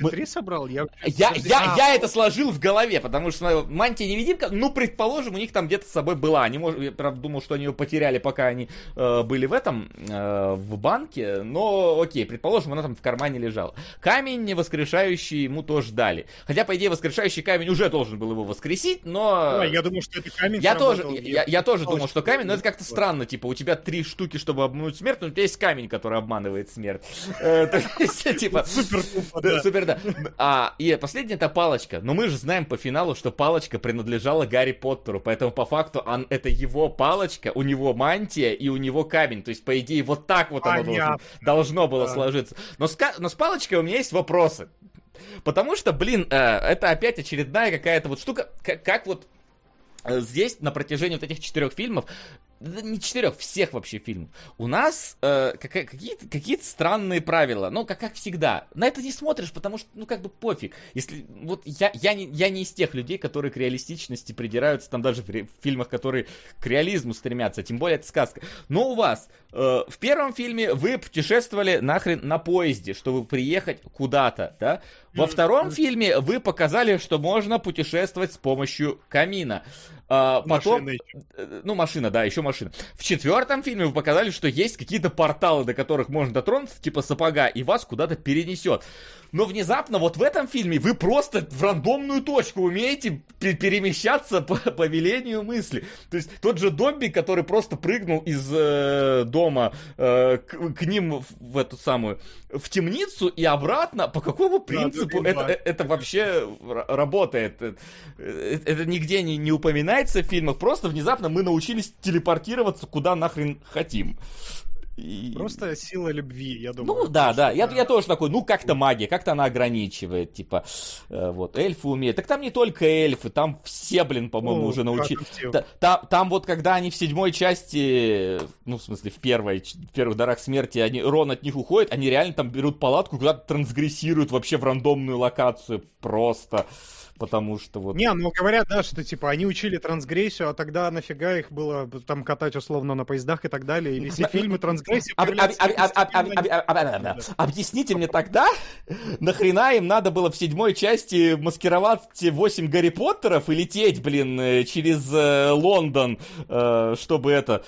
Мы... Три собрал? Я, я, я, я это сложил в голове, потому что мантия невидимка, ну, предположим, у них там где-то с собой была. Они, я правда думал, что они ее потеряли, пока они э, были в этом, э, в банке, но окей, предположим, она там в кармане лежала. Камень воскрешающий ему тоже дали. Хотя, по идее, воскрешающий камень уже должен был его воскресить, но... Да, я думаю, что это камень Я тоже, я, я тоже думал, что камень, но это как-то странно, типа, у тебя три штуки, чтобы обмануть смерть, но у тебя есть камень, который обманывает смерть. [laughs] То есть, типа... Супер Да. [laughs] А, и последняя это палочка. Но мы же знаем по финалу, что палочка принадлежала Гарри Поттеру. Поэтому по факту он, это его палочка, у него мантия и у него камень. То есть, по идее, вот так вот оно должно, должно было да. сложиться. Но с, но с палочкой у меня есть вопросы. Потому что, блин, э, это опять очередная какая-то вот штука, как, как вот э, здесь на протяжении вот этих четырех фильмов не четырех, всех вообще фильмов. У нас э, какие-то, какие-то странные правила. Ну, как, как всегда. На это не смотришь, потому что, ну, как бы пофиг. Если, вот я, я, не, я не из тех людей, которые к реалистичности придираются, там даже в, в фильмах, которые к реализму стремятся, тем более это сказка. Но у вас э, в первом фильме вы путешествовали нахрен на поезде, чтобы приехать куда-то, да? Во втором фильме вы показали, что можно путешествовать с помощью камина. А, потом, э, ну, машина, да, еще машина. В четвертом фильме вы показали, что есть какие-то порталы, до которых можно дотронуться, типа сапога, и вас куда-то перенесет. Но внезапно вот в этом фильме вы просто в рандомную точку умеете перемещаться по, [laughs] по велению мысли. То есть тот же Добби, который просто прыгнул из э, дома э, к, к ним в, в эту самую в темницу и обратно, по какому принципу да, это, это вообще работает? Это, это нигде не, не упоминается в фильмах, просто внезапно мы научились телепортироваться куда нахрен хотим. И... Просто сила любви, я думаю. Ну да, да, я, я тоже такой, ну как-то магия, как-то она ограничивает, типа, э, вот, эльфы умеют. Так там не только эльфы, там все, блин, по-моему, ну, уже научились. Та, там вот, когда они в седьмой части, ну, в смысле, в первой, в первых дарах смерти, они, Рон от них уходит, они реально там берут палатку, куда-то трансгрессируют вообще в рандомную локацию, просто потому что вот... Не, ну говорят, да, что типа они учили трансгрессию, а тогда нафига их было там катать условно на поездах и так далее, и все фильмы трансгрессии Объясните мне тогда, нахрена им надо было в седьмой части маскировать 8 Гарри Поттеров и лететь, блин, через Лондон, чтобы это,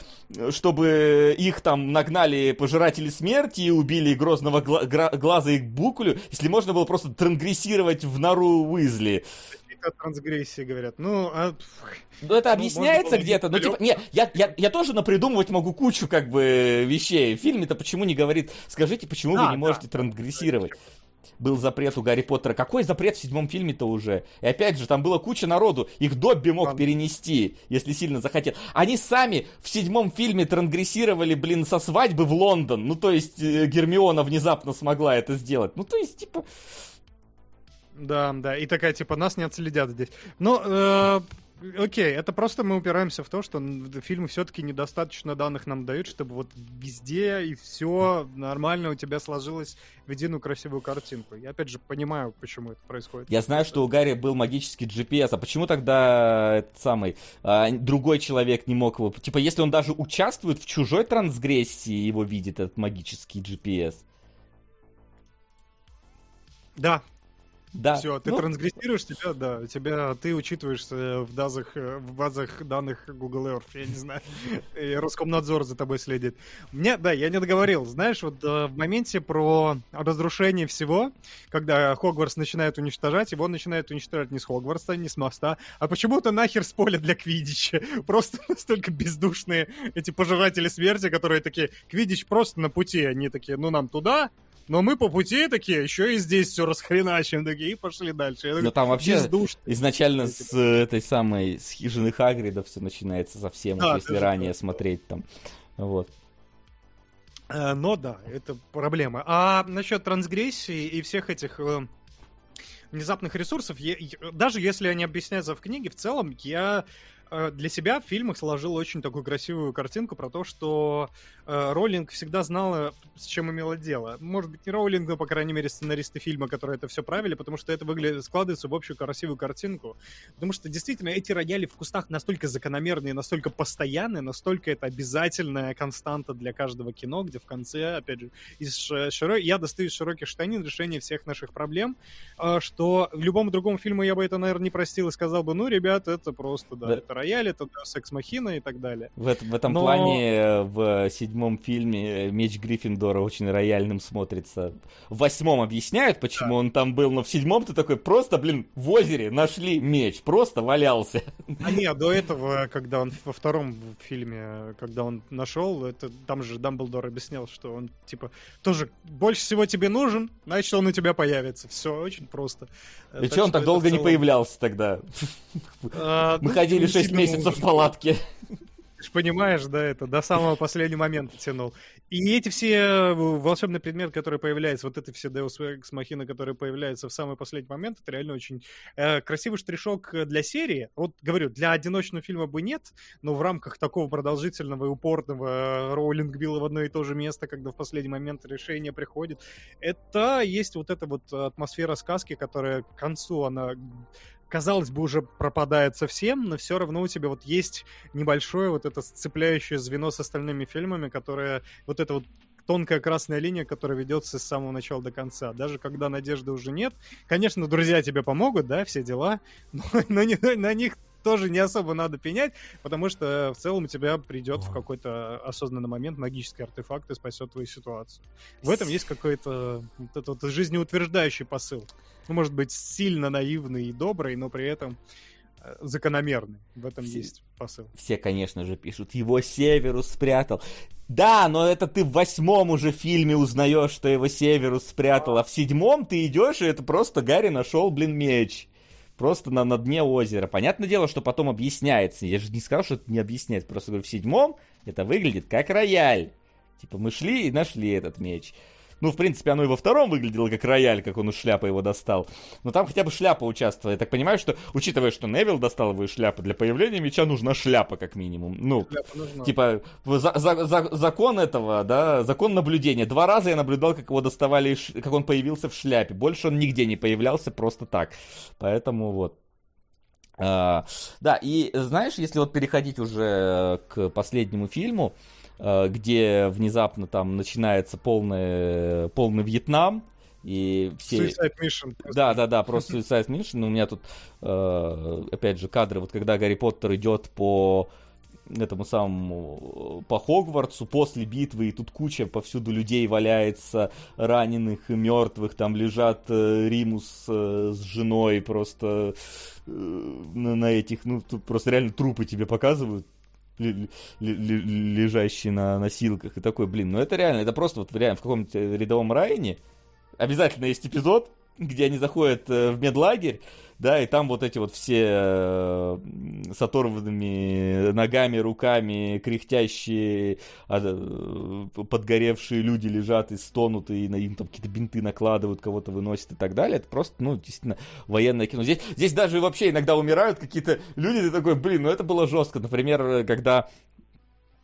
чтобы их там нагнали пожиратели смерти и убили грозного глаза и букулю, если можно было просто трангрессировать в нору Уизли о трансгрессии говорят. Ну, а... Ну, это ну, объясняется где-то. Ну, типа, не, я, я, я тоже напридумывать могу кучу, как бы, вещей. В фильме-то почему не говорит, скажите, почему а, вы не можете да, трансгрессировать? был запрет у Гарри Поттера. Какой запрет в седьмом фильме-то уже? И опять же, там была куча народу, их Добби мог Ладно. перенести, если сильно захотел. Они сами в седьмом фильме трансгрессировали, блин, со свадьбы в Лондон. Ну, то есть, э, Гермиона внезапно смогла это сделать. Ну, то есть, типа... Да, да, и такая, типа, нас не отследят здесь. Но, э, окей, это просто мы упираемся в то, что фильмы все-таки недостаточно данных нам дают, чтобы вот везде и все нормально у тебя сложилось в единую красивую картинку. Я опять же понимаю, почему это происходит. Я знаю, что у Гарри был магический GPS, а почему тогда этот самый а, другой человек не мог его... Типа, если он даже участвует в чужой трансгрессии, его видит этот магический GPS. Да, да. Все, ты ну... трансгрессируешь, тебя, да, тебя, ты учитываешься в базах, в базах данных Google Earth, я не знаю, [laughs] и Роскомнадзор за тобой следит. Мне, да, я не договорил, знаешь, вот э, в моменте про разрушение всего, когда Хогвартс начинает уничтожать, его начинает уничтожать не с Хогвартса, не с моста, а почему-то нахер с поля для Квидича. [laughs] Просто настолько бездушные эти пожиратели смерти, которые такие, Квидич просто на пути, они такие, ну нам туда, но мы по пути такие, еще и здесь все расхреначим, такие, и пошли дальше. Но там вообще бездушно. изначально с этой самой, с хижины Хагрида все начинается совсем, да, если ранее же... смотреть там. Вот. Э, но да, это проблема. А насчет трансгрессии и всех этих э, внезапных ресурсов, я, даже если они объясняются в книге, в целом я для себя в фильмах сложил очень такую красивую картинку про то, что э, Роллинг всегда знала, с чем имела дело. Может быть, не Роллинг, но, по крайней мере, сценаристы фильма, которые это все правили, потому что это выглядит, складывается в общую красивую картинку. Потому что, действительно, эти рояли в кустах настолько закономерные, настолько постоянные, настолько это обязательная константа для каждого кино, где в конце, опять же, из широ... я достаю из широких штанин решение всех наших проблем, э, что в любом другом фильме я бы это, наверное, не простил и сказал бы, ну, ребят, это просто, да, да. это рояль, это Deus Ex Machina и так далее. В, в этом Но... плане э, в седьмом фильме э, меч Гриффиндора очень рояльным смотрится. В восьмом объясняют, почему да. он там был, но в седьмом ты такой просто, блин, в озере нашли меч, просто валялся. А нет, до этого, когда он во втором фильме, когда он нашел, это там же Дамблдор объяснял, что он типа тоже больше всего тебе нужен, значит он у тебя появится. Все очень просто. И что он так долго не появлялся тогда? А, Мы ну, ходили 6 6 месяцев в палатке. Ты же понимаешь, да, это до самого последнего момента тянул. И эти все э, волшебные предметы, которые появляются, вот эти все Deus Ex Machina, которые появляются в самый последний момент, это реально очень э, красивый штришок для серии. Вот, говорю, для одиночного фильма бы нет, но в рамках такого продолжительного и упорного э, Роулинг била в одно и то же место, когда в последний момент решение приходит. Это есть вот эта вот атмосфера сказки, которая к концу, она казалось бы, уже пропадает совсем, но все равно у тебя вот есть небольшое вот это сцепляющее звено с остальными фильмами, которое вот это вот тонкая красная линия, которая ведется с самого начала до конца. Даже когда надежды уже нет. Конечно, друзья тебе помогут, да, все дела, [laughs] но, но не, на них тоже не особо надо пенять, потому что в целом тебя придет в какой-то осознанный момент магический артефакт и спасет твою ситуацию. В этом есть какой-то вот этот вот жизнеутверждающий посыл. Ну, может быть, сильно наивный и добрый, но при этом э, закономерный. В этом все, есть посыл. Все, конечно же, пишут, его Северус спрятал. Да, но это ты в восьмом уже фильме узнаешь, что его Северус спрятал, а в седьмом ты идешь, и это просто Гарри нашел, блин, меч. Просто на, на дне озера. Понятное дело, что потом объясняется. Я же не сказал, что это не объясняется. Просто говорю, в седьмом это выглядит как рояль. Типа мы шли и нашли этот меч. Ну, в принципе, оно и во втором выглядело как рояль, как он из шляпы его достал. Но там хотя бы шляпа участвовала. Я так понимаю, что, учитывая, что Невил достал его из шляпы, для появления меча нужна шляпа, как минимум. Ну, типа, за, за, за, закон этого, да, закон наблюдения. Два раза я наблюдал, как его доставали, как он появился в шляпе. Больше он нигде не появлялся просто так. Поэтому вот. Uh, да, и знаешь, если вот переходить уже к последнему фильму, где внезапно там начинается полный, полный Вьетнам, и все... Suicide Mission. Да, да, да, просто Suicide Mission. У меня тут, э, опять же, кадры, вот когда Гарри Поттер идет по этому самому по Хогвартсу после битвы, и тут куча повсюду людей валяется, раненых и мертвых, там лежат э, Римус э, с женой просто э, на, на этих, ну, тут просто реально трупы тебе показывают, лежащий на носилках и такой, блин, ну это реально, это просто вот реально в каком-то рядовом районе. Обязательно есть эпизод, где они заходят э, в медлагерь, да, и там вот эти вот все э, с оторванными ногами, руками, кряхтящие, э, подгоревшие люди лежат и стонут, и на им там какие-то бинты накладывают, кого-то выносят и так далее. Это просто, ну, действительно, военное кино. Здесь, здесь даже вообще иногда умирают какие-то люди, ты такой, блин, ну это было жестко. Например, когда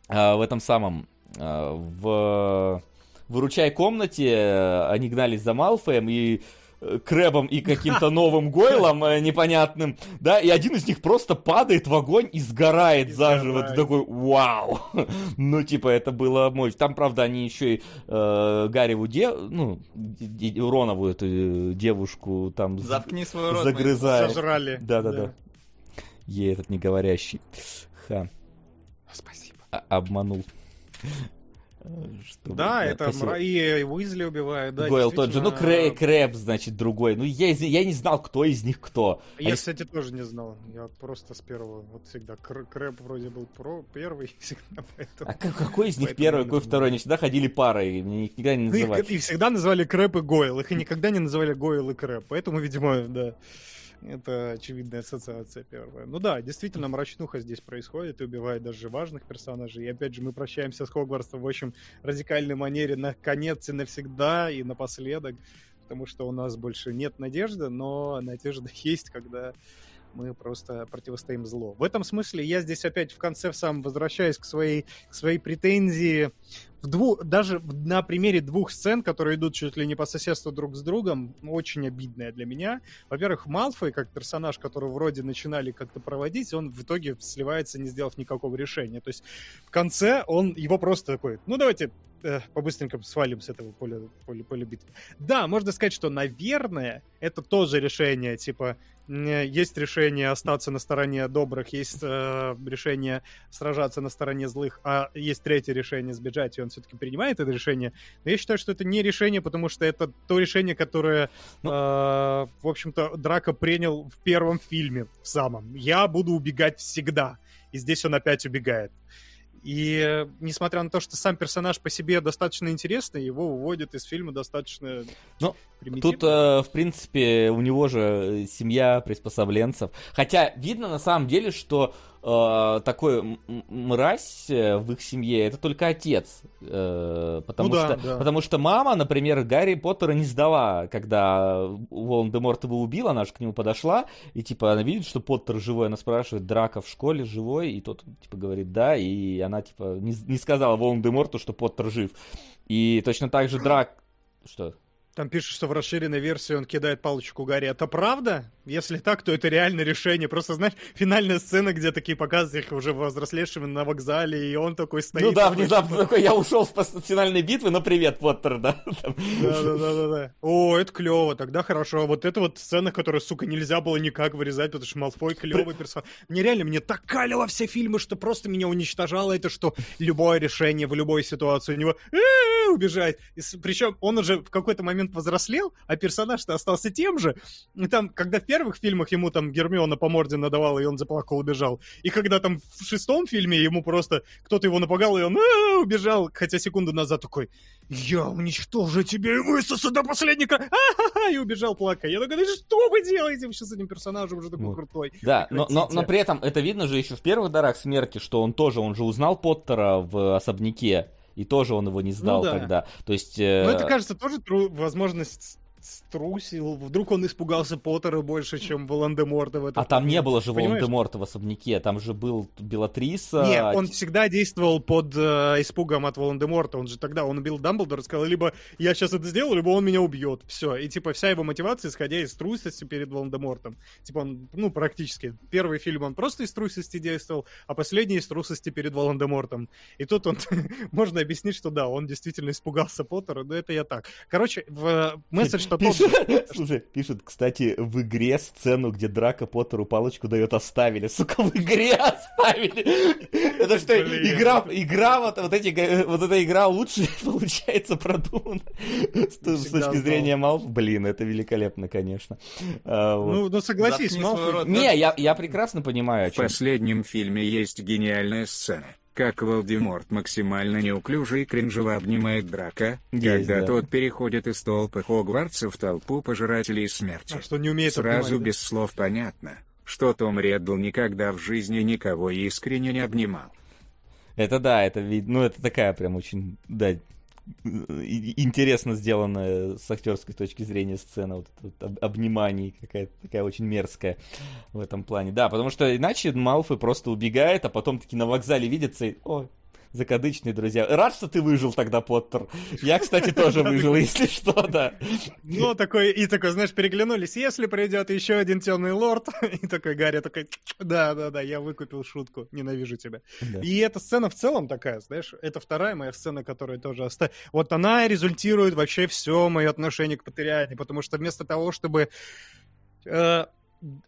э, в этом самом, э, в выручай комнате э, они гнались за Малфоем, и Крэбом и каким-то новым Гойлом э, непонятным, да, и один из них просто падает в огонь и сгорает и заживо. Ты такой, вау! [laughs] ну, типа, это было мощь. Там, правда, они еще и э, Гареву, де... ну, Ронову эту э, девушку там Заткни свой рот, загрызают. Сожрали. Да-да-да. Ей этот неговорящий. Ха. Спасибо. Обманул. Чтобы, да, это спасибо. и Уизли убивают, да. Гойл тот же, ну Крэбб, Крэбб, значит, другой. Ну, я, я не знал, кто из них кто. Я, Они... кстати, тоже не знал. Я просто с первого, вот всегда. Крэбб вроде был про первый [laughs] всегда, поэтому... А какой из них первый, какой второй? Они всегда ходили парой, их никогда не ну, называли. И, и всегда называли Крэбб и Гойл, их и никогда не называли Гойл и Крэбб. Поэтому, видимо, да. Это очевидная ассоциация первая. Ну да, действительно, мрачнуха здесь происходит и убивает даже важных персонажей. И опять же, мы прощаемся с Хогвартсом в очень радикальной манере на конец и навсегда, и напоследок, потому что у нас больше нет надежды, но надежда [laughs] есть, когда мы просто противостоим злу. В этом смысле я здесь опять в конце сам возвращаюсь к своей, к своей претензии в двух, даже на примере двух сцен, которые идут чуть ли не по соседству друг с другом, очень обидная для меня. Во-первых, Малфой, как персонаж, который вроде начинали как-то проводить, он в итоге сливается, не сделав никакого решения. То есть в конце он его просто такой, ну давайте э, по-быстренько свалим с этого поля, поля, поля битвы. Да, можно сказать, что, наверное, это тоже решение, типа, есть решение остаться на стороне добрых, есть э, решение сражаться на стороне злых, а есть третье решение сбежать, и он все-таки принимает это решение. Но я считаю, что это не решение, потому что это то решение, которое, ну... э, в общем-то, Драко принял в первом фильме, в самом. Я буду убегать всегда. И здесь он опять убегает. И несмотря на то, что сам персонаж по себе достаточно интересный, его уводят из фильма достаточно ну, Тут, э, в принципе, у него же семья приспособленцев. Хотя видно на самом деле, что э, такой мразь э, в их семье это только отец. Э, потому, ну, что, да. потому что мама, например, Гарри Поттера не сдала, когда Волан-де-Морт его убил, она же к нему подошла, и типа она видит, что Поттер живой, она спрашивает, Драка в школе живой, и тот типа говорит да, и она типа не, не сказала Волан-де-Морту, что Поттер жив. И точно так же Драк... Что? Там пишут, что в расширенной версии он кидает палочку Гарри. Это правда? Если так, то это реально решение. Просто, знаешь, финальная сцена, где такие показывают их уже взрослевшими на вокзале, и он такой стоит. Ну да, внезапно такой, я ушел с финальной битвы, но привет, Поттер, да? [laughs] Да-да-да. О, это клево, тогда хорошо. Вот это вот сцена, которую, сука, нельзя было никак вырезать, потому что Малфой клевый персонаж. Мне реально, мне так калило все фильмы, что просто меня уничтожало это, что любое решение в любой ситуации у него убежать. Причем он уже в какой-то момент момент возрослел, а персонаж-то остался тем же. И там, когда в первых фильмах ему там Гермиона по морде надавала, и он заплакал, убежал. И когда там в шестом фильме ему просто кто-то его напугал, и он а, убежал, хотя секунду назад такой, я уничтожу тебя и высосу до последнего, и убежал плакать. Я такой, что вы делаете вообще с этим персонажем уже такой крутой? Да, но, но, но при этом это видно же еще в первых дарах смерти, что он тоже, он же узнал Поттера в особняке, и тоже он его не сдал ну, да. тогда. То есть... Э... Ну, это, кажется, тоже тру- возможность струсил. Вдруг он испугался Поттера больше, чем Волан-де-Морта в этом. А там не было же Волан-де-Морта в особняке, там же был Белатриса. Не, он всегда действовал под э, испугом от Волан-де-Морта. Он же тогда, он убил Дамблдора, сказал, либо я сейчас это сделаю, либо он меня убьет. Все. И типа вся его мотивация, исходя из трусости перед Волан-де-Мортом. Типа он, ну, практически. Первый фильм он просто из трусости действовал, а последний из трусости перед Волан-де-Мортом. И тут он, [laughs] можно объяснить, что да, он действительно испугался Поттера, но это я так. Короче, в месседж что пишут, слушай, пишут, кстати, в игре сцену, где Драка Поттеру палочку дает, оставили. Сука, в игре оставили. Это что, игра, игра вот, вот, эти, вот эта игра лучше, [laughs] получается, продумана. С, с точки зрения Малф, блин, это великолепно, конечно. А, вот. Ну, ну согласись, Малф... Не, я, я прекрасно понимаю, В последнем фильме есть гениальная сцена как Волдеморт максимально неуклюже и кринжево обнимает Драка, Есть, когда да. тот переходит из толпы Хогвартса в толпу пожирателей смерти. А что не умеет Сразу обнимать, без да? слов понятно, что Том Реддл никогда в жизни никого искренне не обнимал. Это да, это ну это такая прям очень, да, интересно сделанная с актерской точки зрения сцена вот, вот обниманий какая-то такая очень мерзкая в этом плане. Да, потому что иначе Малфой просто убегает, а потом таки на вокзале видится и, о, закадычные друзья. Рад, что ты выжил тогда, Поттер. Я, кстати, тоже выжил, если что, да. Ну, такой, и такой, знаешь, переглянулись. Если придет еще один темный лорд, [laughs] и такой Гарри такой, да-да-да, я выкупил шутку, ненавижу тебя. И эта сцена в целом такая, знаешь, это вторая моя сцена, которая тоже оставила. Вот она результирует вообще все мое отношение к Патериане, потому что вместо того, чтобы э,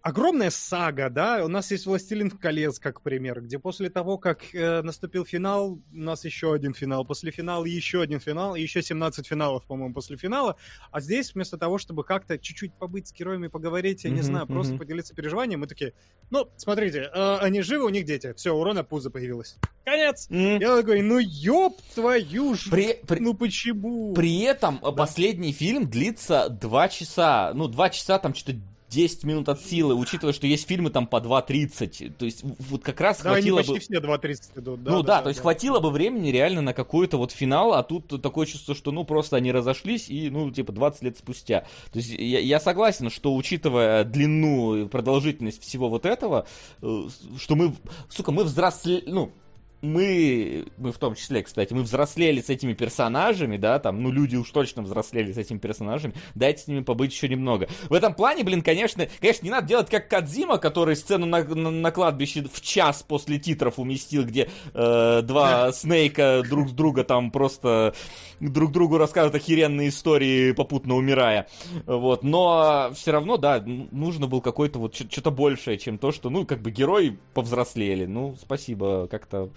огромная сага, да, у нас есть «Властелин колец», как пример, где после того, как э, наступил финал, у нас еще один финал, после финала еще один финал, и еще 17 финалов, по-моему, после финала, а здесь вместо того, чтобы как-то чуть-чуть побыть с героями, поговорить, я mm-hmm, не знаю, mm-hmm. просто поделиться переживанием, мы такие, ну, смотрите, э, они живы, у них дети, все, у Рона пузо появилось. Конец! Mm-hmm. Я такой, ну ёб твою ж, при, при, ну почему? При этом да. последний фильм длится два часа, ну, два часа там что-то 10 минут от силы, учитывая, что есть фильмы там по 2.30. То есть вот как раз да, хватило они почти бы... все 2.30 идут. Да, ну да, да, то есть да. хватило бы времени реально на какой-то вот финал, а тут такое чувство, что ну просто они разошлись и ну типа 20 лет спустя. То есть я, я согласен, что учитывая длину и продолжительность всего вот этого, э, что мы, сука, мы взрослели, ну, мы, мы в том числе, кстати, мы взрослели с этими персонажами, да, там, ну, люди уж точно взрослели с этими персонажами, дайте с ними побыть еще немного. В этом плане, блин, конечно, конечно, не надо делать как Кадзима, который сцену на, на, на кладбище в час после титров уместил, где э, два [laughs] Снейка друг с друга там просто друг другу рассказывают охеренные истории, попутно умирая. Вот, но все равно, да, нужно был какой-то вот что-то большее, чем то, что, ну, как бы герои повзрослели. Ну, спасибо, как-то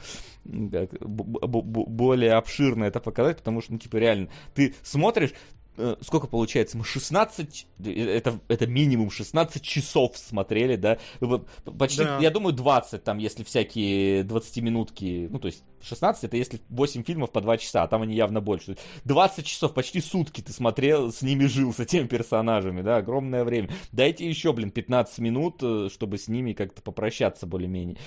более обширно это показать, потому что, ну, типа, реально, ты смотришь, Э, сколько получается, мы 16, э, это, это минимум 16 часов смотрели, да, почти, да. я думаю, 20 там, если всякие 20-минутки, ну, то есть 16 это если 8 фильмов по 2 часа, а там они явно больше. 20 часов, почти сутки ты смотрел, с ними жил, с этими персонажами, да, огромное время. Дайте еще, блин, 15 минут, э, чтобы с ними как-то попрощаться более-менее.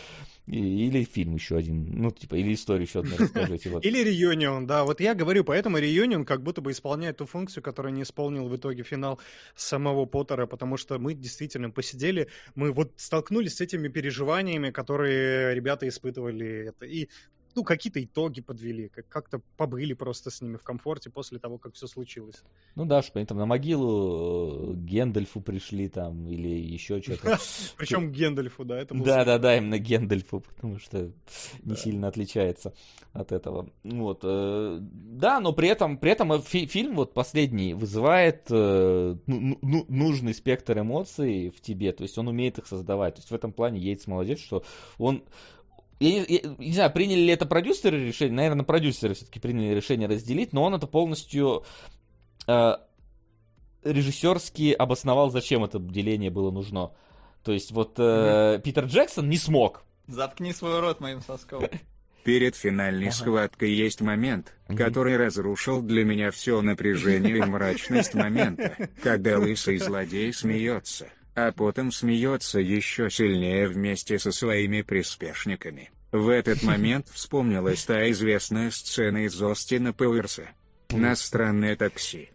Или фильм еще один, ну, типа, или историю еще одну расскажите. Вот. Или реюнион, да, вот я говорю, поэтому реюнион как будто бы исполняет ту функцию, которую не исполнил в итоге финал самого Поттера, потому что мы действительно посидели, мы вот столкнулись с этими переживаниями, которые ребята испытывали. Это. И ну, какие-то итоги подвели, как- как-то побыли просто с ними в комфорте после того, как все случилось. Ну да, что они там на могилу э, Гендальфу пришли там или еще [laughs] что-то. Причем Гендальфу, да, это Да, да, да, именно Гендальфу, потому что [laughs] не сильно отличается от этого. Вот. э, Да, но при этом, при этом фи- фильм вот последний вызывает э, ну- ну- нужный спектр эмоций в тебе, то есть он умеет их создавать. То есть в этом плане Йейтс молодец, что он я не, я не знаю, приняли ли это продюсеры решение, наверное, продюсеры все-таки приняли решение разделить, но он это полностью э, режиссерски обосновал, зачем это деление было нужно. То есть вот э, Питер Джексон не смог. Заткни свой рот моим соском. [laughs] Перед финальной Ага. схваткой есть момент, который разрушил для меня все напряжение и мрачность момента, [laughs] когда лысый злодей смеется, а потом смеется еще сильнее вместе со своими приспешниками. В этот [laughs] момент вспомнилась та известная сцена из Остина Пауэрса. На странное такси.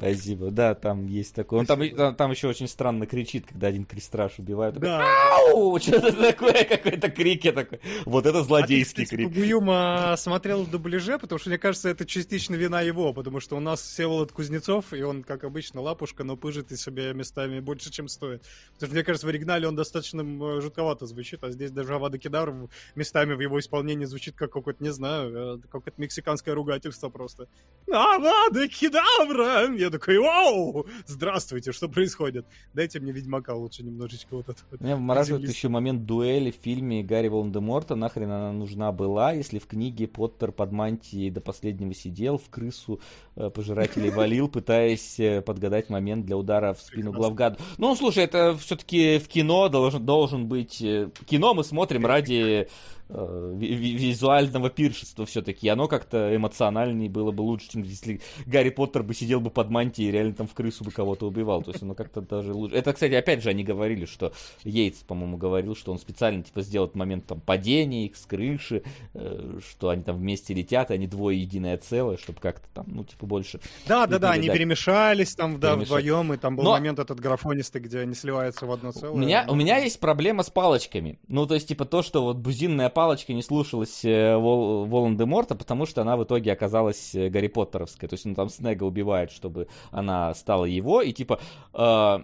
Спасибо, да, там есть такое. Он там, там, там еще очень странно кричит, когда один крестраж убивают. Такой, Да. Ау! [laughs] Что-то такое, какой-то крик, я такой. Вот это злодейский а ты, крик. Бугуюма смотрел в дубляже, потому что, мне кажется, это частично вина его, потому что у нас Всеволод Кузнецов, и он, как обычно, лапушка, но пыжит из себя местами больше, чем стоит. Потому что, мне кажется, в оригинале он достаточно жутковато звучит, а здесь даже Авада Кедар местами в его исполнении звучит как какое-то, не знаю, э, какое-то мексиканское ругательство просто. Авада Кедавра! Я такой, вау! Здравствуйте, что происходит? Дайте мне Ведьмака лучше немножечко вот это вот. Меня вмораживает еще момент дуэли в фильме Гарри Волан-де-Морта. Нахрен она нужна была, если в книге Поттер под мантией до последнего сидел, в крысу э, пожирателей валил, [laughs] пытаясь э, подгадать момент для удара в спину. Главгаду. Ну, слушай, это все-таки в кино должен, должен быть... э, Кино мы смотрим ради визуального пиршества все-таки. Оно как-то эмоциональнее было бы лучше, чем если Гарри Поттер бы сидел бы под мантией и реально там в крысу бы кого-то убивал. То есть оно как-то даже лучше. Это, кстати, опять же, они говорили, что Йейтс, по-моему, говорил, что он специально типа сделал этот момент там падения их с крыши, э, что они там вместе летят, и они двое единое целое, чтобы как-то там, ну, типа, больше Да, да, да, они перемешались там, да, Перемешались. вдвоем, и там был Но- момент этот графонистый, где они сливаются в одно целое. У меня, Ну, у меня есть проблема с палочками. Ну, то есть, типа, то, что вот бузинная палочка не слушалась э, Вол- Волан-де-Морта, потому что она в итоге оказалась э, Гарри Поттеровской. То есть, он там Снега убивает, чтобы она стала его, и, типа, э,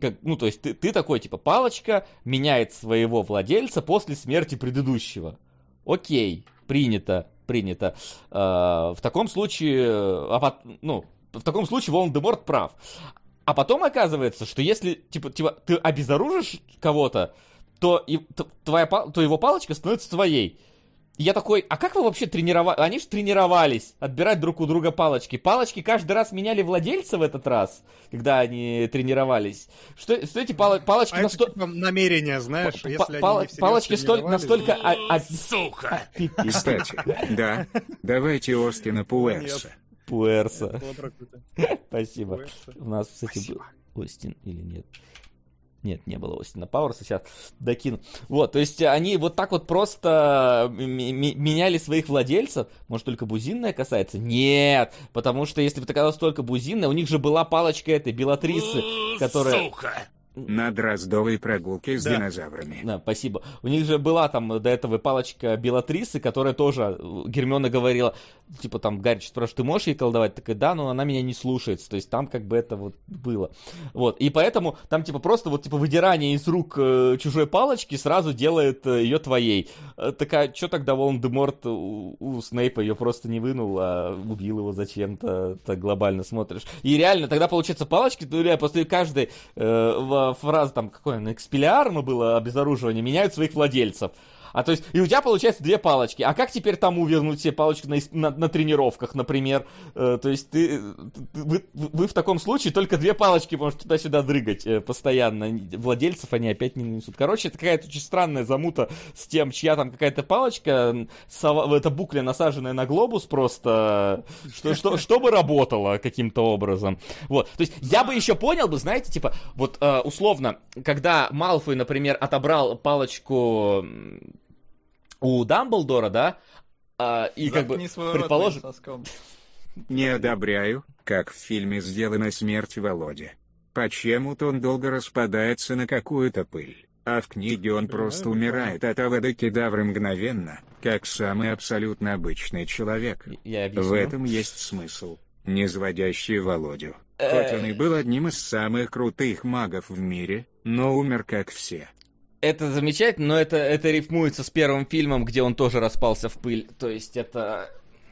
как, ну, то есть, ты, ты такой, типа, палочка меняет своего владельца после смерти предыдущего. Окей, принято, принято. Э, в таком случае, э, а ну, в таком случае Волан-де-Морт прав. А потом оказывается, что если типа, типа ты обезоружишь кого-то, то, и, т- твоя, то его палочка становится твоей. И я такой, а как вы вообще тренировали? Они же тренировались отбирать друг у друга палочки. Палочки каждый раз меняли владельца в этот раз, когда они тренировались. Что, что эти пала- палочки А это насто- типа намерение, знаешь, па- если па- они палочки столь- настолько... а- а- Сука! Кстати, да, давайте Остина Пуэрса. Пуэрса. [laughs] Спасибо. У нас, кстати, был Остин или нет? Нет, не было Остина Пауэрса, сейчас докину. Вот, то есть они вот так вот просто м- меняли своих владельцев. Может, только бузинная касается? Нет, потому что если бы это казалось только бузинная, у них же была палочка этой Белатрисы, которая... Сука! На дроздовой прогулке с Да. динозаврами. Да, спасибо. У них же была там до этого палочка Белатрисы, которая тоже, э, Гермиона говорила, типа там, Гарри спрашивает, ты можешь ей колдовать? Такая, да, но она меня не слушается. То есть там как бы это вот было. Вот, и поэтому там типа просто вот типа выдирание из рук э, чужой палочки сразу делает э, ее твоей. Э, такая, что тогда Волан-де-Морт у, у Снейпа ее просто не вынул, а убил его зачем-то, так глобально смотришь. И реально, тогда получается палочки, ну, реально, после каждой э, в- фразы там, какое на экспелиарма было обезоруживание, меняют своих владельцев. А то есть, и у тебя получается две палочки. А как теперь тому вернуть все палочки на, на, на тренировках, например? Э, то есть, ты, вы, вы в таком случае только две палочки можете туда-сюда дрыгать э, постоянно. Владельцев они опять не несут. Короче, это какая-то очень странная замута с тем, чья там какая-то палочка, сова- эта букля, насаженная на глобус просто, что, что, чтобы работало каким-то образом. Вот, то есть, я бы еще понял бы, знаете, типа, вот э, условно, когда Малфой, например, отобрал палочку у Дамблдора, да, а, и как бы, предположим. Не одобряю, как в фильме сделана смерть Володи. Почему-то он долго распадается на какую-то пыль. А в книге он просто умирает от авода кедавры мгновенно, как самый абсолютно обычный человек. Я в этом есть смысл, не заводящий Володю. Хоть он и был одним из самых крутых магов в мире, но умер как все. Это замечательно, но это, это рифмуется с первым фильмом, где он тоже распался в пыль. То есть это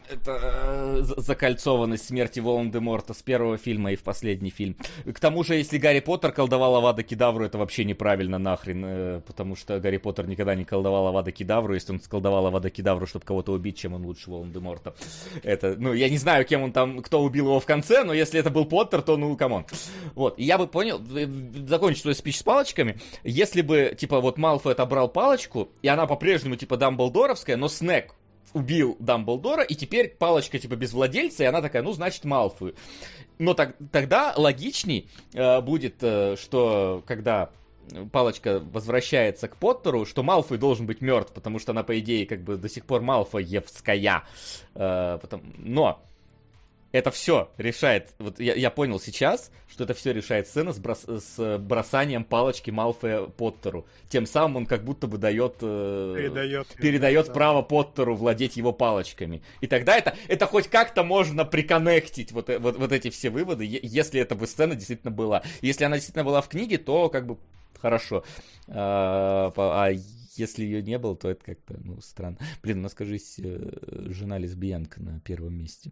это э, закольцованность смерти Волан-де-Морта с первого фильма и в последний фильм. К тому же, если Гарри Поттер колдовал Авада Кедавру, это вообще неправильно нахрен, э, потому что Гарри Поттер никогда не колдовал Авада Кедавру. Если он колдовал Авада Кедавру, чтобы кого-то убить, чем он лучше Волан-де-Морта. Это, ну, я не знаю, кем он там, кто убил его в конце, но если это был Поттер, то, ну, come on. Вот, и я бы понял, э, закончить свой спич с палочками, если бы, типа, вот Малфой отобрал палочку, и она по-прежнему, типа, Дамблдоровская, но Снег убил Дамблдора, и теперь палочка типа без владельца, и она такая, ну, значит, Малфой. Но так, тогда логичней э, будет, э, что когда палочка возвращается к Поттеру, что Малфой должен быть мертв, потому что она, по идее, как бы до сих пор Малфоевская. Э, потом... Но это все решает, вот я, я понял сейчас, что это все решает сцена с, брос, с бросанием палочки Малфоя Поттеру. Тем самым он как будто бы дает, э, передает, передает да. право Поттеру владеть его палочками. И тогда это, это хоть как-то можно приконнектить вот, э, вот, вот эти все выводы, если эта бы сцена действительно была. Если она действительно была в книге, то как бы хорошо. А, а если ее не было, то это как-то, ну, странно. Блин, у нас, скажись, э, жена лесбиянка на первом месте.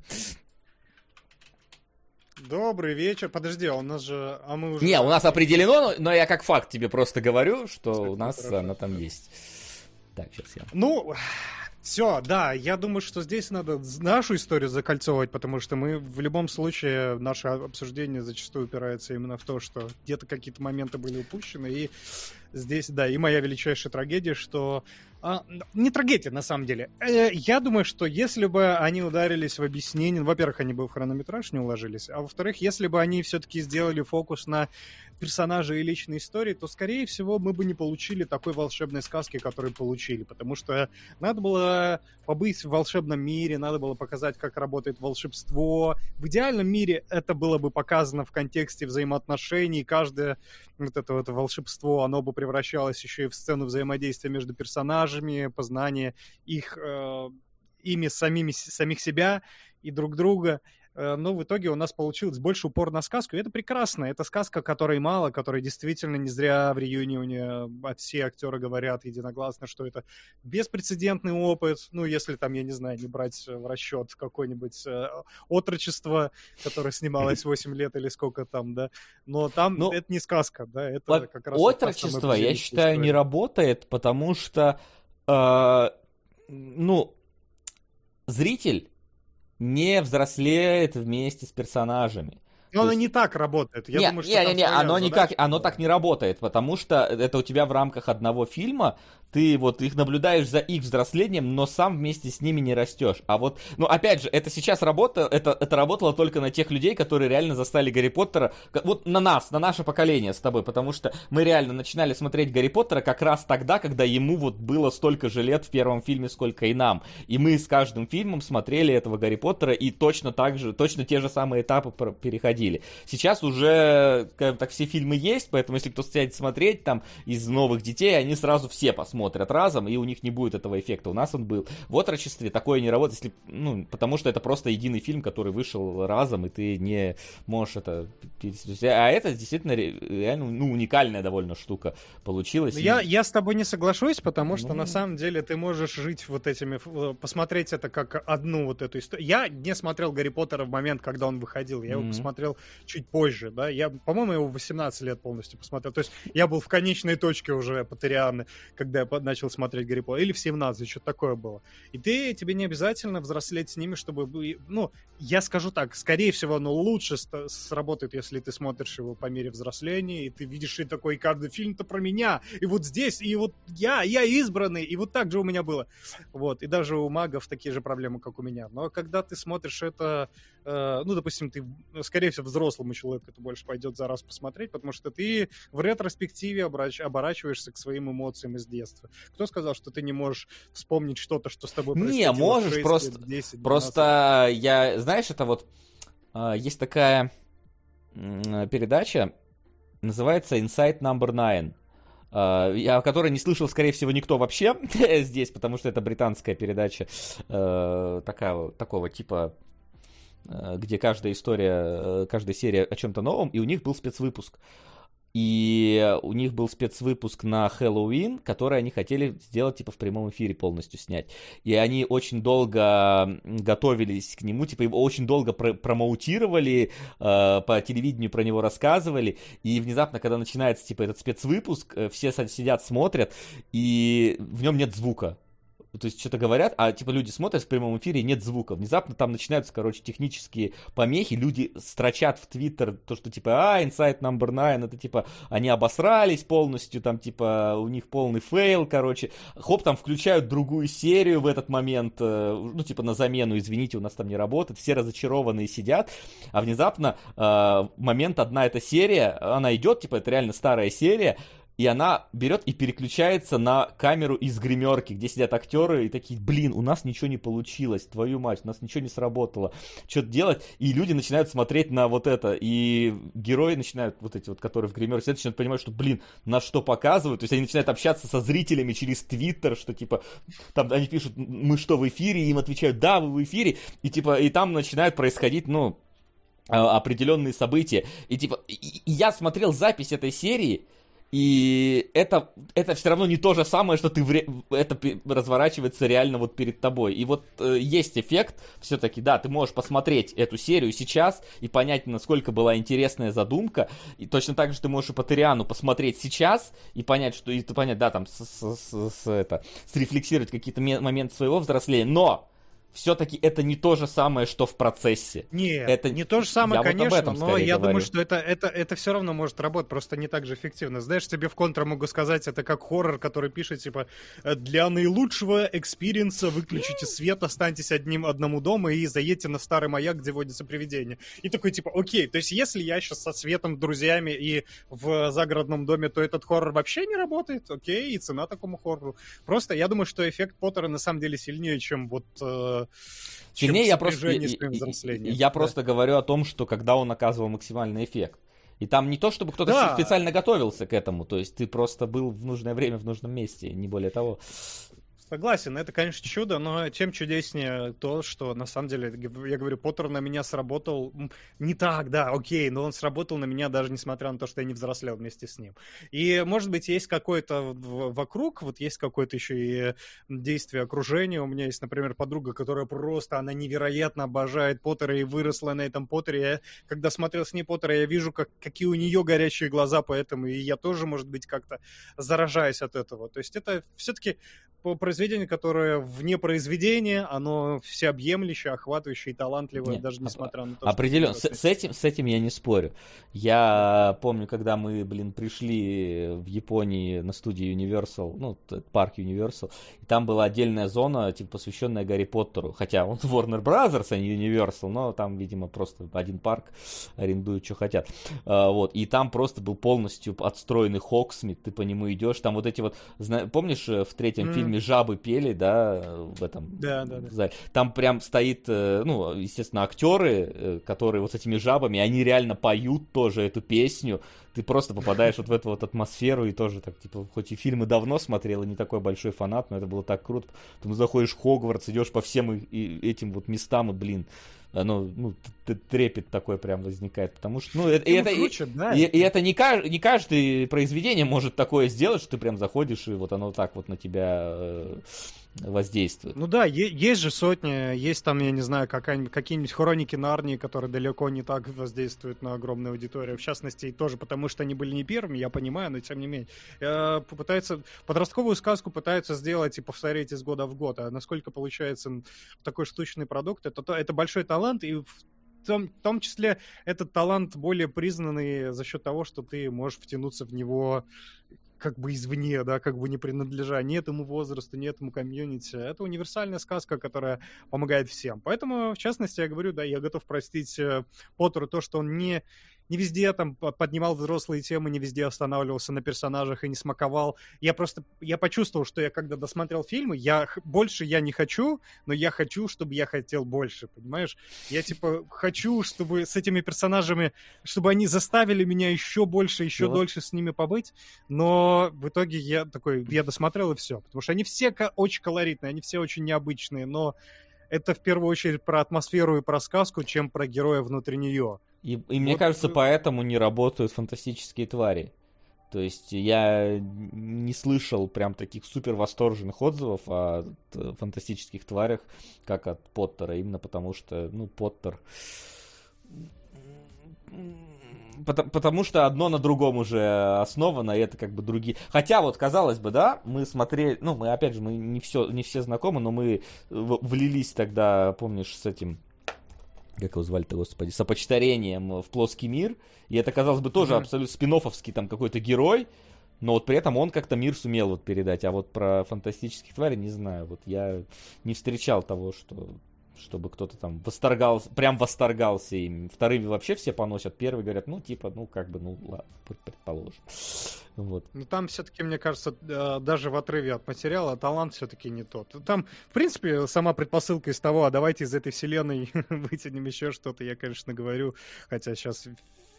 Добрый вечер. Подожди, а у нас же... А мы уже... Не, у нас определено, но я как факт тебе просто говорю, что Кстати, у нас хорошо, она там есть. Так, сейчас я... Ну, все, да, я думаю, что здесь надо нашу историю закольцовывать, потому что мы в любом случае, наше обсуждение зачастую упирается именно в то, что где-то какие-то моменты были упущены, и здесь, да, и моя величайшая трагедия, что не трагедия, на самом деле. Э, я думаю, что если бы они ударились в объяснение... Во-первых, они бы в хронометраж не уложились, а во-вторых, если бы они все-таки сделали фокус на персонажа и личной истории, то, скорее всего, мы бы не получили такой волшебной сказки, которую получили, потому что надо было побыть в волшебном мире, надо было показать, как работает волшебство. В идеальном мире это было бы показано в контексте взаимоотношений, каждое вот это вот волшебство, оно бы превращалось еще и в сцену взаимодействия между персонажами, познание их э, ими самими, самих себя и друг друга. Э, но в итоге у нас получилось больше упор на сказку, и это прекрасно. Это сказка, которой мало, которой действительно не зря в реюнионе э, все актеры говорят единогласно, что это беспрецедентный опыт, ну, если там, я не знаю, не брать в расчет какое-нибудь э, отрочество, которое снималось 8 лет или сколько там, да, но там ну, это не сказка, да, это вот как раз... Отрочество, я считаю, история. не работает, потому что, э, ну, зритель не взрослеет вместе с персонажами. Но оно не так работает. Я не, думаю, что не, не, не, оно никак, оно так не работает, потому что это у тебя в рамках одного фильма ты вот их наблюдаешь за их взрослением, но сам вместе с ними не растешь. А вот, ну опять же, это сейчас работа, это, это работало только на тех людей, которые реально застали Гарри Поттера, вот на нас, на наше поколение с тобой, потому что мы реально начинали смотреть Гарри Поттера как раз тогда, когда ему вот было столько же лет в первом фильме, сколько и нам. И мы с каждым фильмом смотрели этого Гарри Поттера и точно так же, точно те же самые этапы переходили. Сейчас уже, как так, все фильмы есть, поэтому если кто сядет смотреть там из новых детей, они сразу все посмотрят смотрят разом, и у них не будет этого эффекта. У нас он был. В отрочестве такое не работает, если, ну, потому что это просто единый фильм, который вышел разом, и ты не можешь это... А это действительно реально ну, уникальная довольно штука получилась. Я, и... я с тобой не соглашусь, потому что ну... на самом деле ты можешь жить вот этими... Посмотреть это как одну вот эту историю. Я не смотрел Гарри Поттера в момент, когда он выходил. Я mm-hmm. его посмотрел чуть позже, да. Я, по-моему, его в 18 лет полностью посмотрел. То есть я был в конечной точке уже Поттерианы, когда я начал смотреть Гарри Поттер, или в 17, что-то такое было. И ты, тебе не обязательно взрослеть с ними, чтобы, ну, я скажу так, скорее всего, оно лучше сработает, если ты смотришь его по мере взросления, и ты видишь, и такой, каждый фильм-то про меня, и вот здесь, и вот я, я избранный, и вот так же у меня было. Вот, и даже у магов такие же проблемы, как у меня. Но когда ты смотришь это, э, ну, допустим, ты, скорее всего, взрослому человеку это больше пойдет за раз посмотреть, потому что ты в ретроспективе обрач оборачиваешься к своим эмоциям из детства. Кто сказал, что ты не можешь вспомнить что-то, что с тобой происходило? Не, можешь, 6, просто, 10, просто я, знаешь, это вот, э, есть такая э, передача, называется Insight Number Nine. я о которой не слышал, скорее всего, никто вообще [laughs] здесь, потому что это британская передача э, такая, такого типа э, где каждая история, каждая серия о чем-то новом, и у них был спецвыпуск. И у них был спецвыпуск на Хэллоуин, который они хотели сделать, типа, в прямом эфире полностью снять. И они очень долго готовились к нему, типа, его очень долго пр промоутировали, э, по телевидению про него рассказывали. И внезапно, когда начинается, типа, этот спецвыпуск, э, все сидят, смотрят, и в нем нет звука то есть что-то говорят, а типа люди смотрят в прямом эфире, нет звука. Внезапно там начинаются, короче, технические помехи, люди строчат в Твиттер то, что типа, а, Inside Number 9, это типа, они обосрались полностью, там типа, у них полный fail, короче. Хоп, там включают другую серию в этот момент, э, ну типа на замену, извините, у нас там не работает, все разочарованные сидят, а внезапно э, момент одна эта серия, она идет, типа, это реально старая серия, и она берет и переключается на камеру из гримерки, где сидят актеры и такие, блин, у нас ничего не получилось, твою мать, у нас ничего не сработало, что делать? И люди начинают смотреть на вот это, и герои начинают, вот эти вот, которые в гримерке сидят, начинают понимать, что, блин, нас что показывают, то есть они начинают общаться со зрителями через твиттер, что типа, там они пишут, мы что, в эфире, и им отвечают, да, вы в эфире, и типа, и там начинает происходить, ну, а, определенные события. И типа, и, и я смотрел запись этой серии, и это, это все равно не то же самое, что ты вре... это разворачивается реально вот перед тобой. И вот э, есть эффект, все-таки, да, ты можешь посмотреть эту серию сейчас и понять, насколько была интересная задумка. И точно так же ты можешь и по Ториану посмотреть сейчас и понять, что и понять, да, там, с, с, с, с это, срефлексировать какие-то моменты своего взросления. Но все-таки это не то же самое, что в процессе. Нет, это не то же самое, я конечно, вот этом но я говорю. думаю, что это, это, это все равно может работать, просто не так же эффективно. Знаешь, тебе в контра могу сказать, это как хоррор, который пишет, типа, для наилучшего экспириенса выключите свет, останьтесь одним одному дома и заедьте на старый маяк, где водится привидение. И такой, типа, окей, то есть если я сейчас со светом, друзьями и в загородном доме, то этот хоррор вообще не работает, окей, и цена такому хоррору. Просто я думаю, что эффект Поттера на самом деле сильнее, чем вот э, Сильнее я просто, я, я просто говорю о том, что когда он оказывал максимальный эффект. И там не то, чтобы кто-то да. специально готовился к этому, то есть ты просто был в нужное время в нужном месте, не более того. Согласен, это, конечно, чудо, но тем чудеснее то, что, на самом деле, я говорю, Поттер на меня сработал не так, да, окей, но он сработал на меня даже несмотря на то, что я не взрослел вместе с ним. И, может быть, есть какое-то вокруг, вот есть какое-то еще и действие окружения. У меня есть, например, подруга, которая просто, она невероятно обожает Поттера и выросла на этом Поттере. Я, когда смотрел с ней Поттера, я вижу, как, какие у нее горящие глаза, поэтому и я тоже, может быть, как-то заражаюсь от этого. То есть это все-таки произведение, которое вне произведения, оно всеобъемлющее, охватывающее и талантливое, Нет, даже несмотря на то, определенно, что... С, с, этим, с этим я не спорю. Я помню, когда мы, блин, пришли в Японии на студию Universal, ну, парк Universal, и там была отдельная зона, типа, посвященная Гарри Поттеру, хотя он [laughs] Warner Brothers, а не Universal, но там, видимо, просто один парк арендуют, что хотят. А, вот, и там просто был полностью отстроенный Хоксмит, ты по нему идешь, там вот эти вот, помнишь, э, в третьем mm. фильме фильме «Жабы» пели, да, в этом да, да, да. зале. Там прям стоит, э, ну, естественно, актеры, э, которые вот с этими жабами, они реально поют тоже эту песню. Ты просто попадаешь вот в эту вот атмосферу и тоже так, типа, хоть и фильмы давно смотрел, и не такой большой фанат, но это было так круто. Ты заходишь в Хогвартс, идешь по всем этим вот местам, и, блин, оно, ну, трепет такой прям возникает, потому что, ну, это, и, это, круче, и, да. и, и это не, кажд, не каждое произведение может такое сделать, что ты прям заходишь, и вот оно так вот на тебя э, воздействует. Ну да, есть же сотни, есть там, я не знаю, какие-нибудь хроники Нарнии, которые далеко не так воздействуют на огромную аудиторию. В частности, тоже потому, что они были не первыми, я понимаю, но тем не менее. Э, попытаются, подростковую сказку пытаются сделать и повторить из года в год, а насколько получается такой штучный продукт, это, это большой талант, и в том, в том числе этот талант более признанный за счет того, что ты можешь втянуться в него как бы извне, да, как бы не принадлежа ни этому возрасту, ни этому комьюнити. Это универсальная сказка, которая помогает всем. Поэтому, в частности, я говорю, да, я готов простить э, Поттеру то, что он не не везде там поднимал взрослые темы, не везде останавливался на персонажах и не смаковал. Я просто, я почувствовал, что я когда досмотрел фильмы, я больше я не хочу, но я хочу, чтобы я хотел больше, понимаешь? Я типа хочу, чтобы с этими персонажами, чтобы они заставили меня еще больше, еще вот. дольше с ними побыть, но в итоге я такой, я досмотрел и все, потому что они все очень колоритные, они все очень необычные, но это в первую очередь про атмосферу и про сказку, чем про героя внутри нее. И, и вот... мне кажется, поэтому не работают фантастические твари. То есть я не слышал прям таких супер восторженных отзывов о фантастических тварях, как от Поттера, именно потому что, ну, Поттер потому, потому что одно на другом уже основано, и это как бы другие. Хотя вот, казалось бы, да, мы смотрели, ну, мы, опять же, мы не все, не все знакомы, но мы влились тогда, помнишь, с этим как его звали-то, господи, сопочтарением в плоский мир. И это, казалось бы, тоже mm-hmm. абсолютно спин там какой-то герой, но вот при этом он как-то мир сумел вот передать. А вот про фантастических тварей не знаю. Вот я не встречал того, что чтобы кто-то там восторгался, прям восторгался им. Вторыми вообще все поносят, первые говорят, ну, типа, ну, как бы, ну, ладно, предположим. Вот. Ну, там все-таки, мне кажется, даже в отрыве от материала талант все-таки не тот. Там, в принципе, сама предпосылка из того, а давайте из этой вселенной [laughs] вытянем еще что-то, я, конечно, говорю, хотя сейчас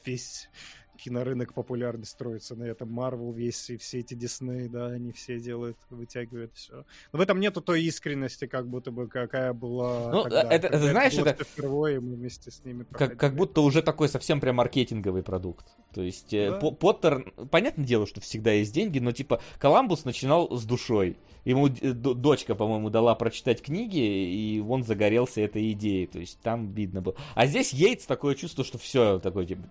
весь кинорынок популярный строится на этом. Марвел весь и все эти Дисней, да, они все делают, вытягивают все. Но в этом нету той искренности, как будто бы какая была ну, тогда, это, это знаешь, это впервые мы вместе с ними как, как будто уже такой совсем прям маркетинговый продукт. То есть э, да. Поттер, понятное дело, что всегда есть деньги, но типа Коламбус начинал с душой. Ему дочка, по-моему, дала прочитать книги, и он загорелся этой идеей. То есть там видно было. А здесь Йейтс такое чувство, что все такое, типа,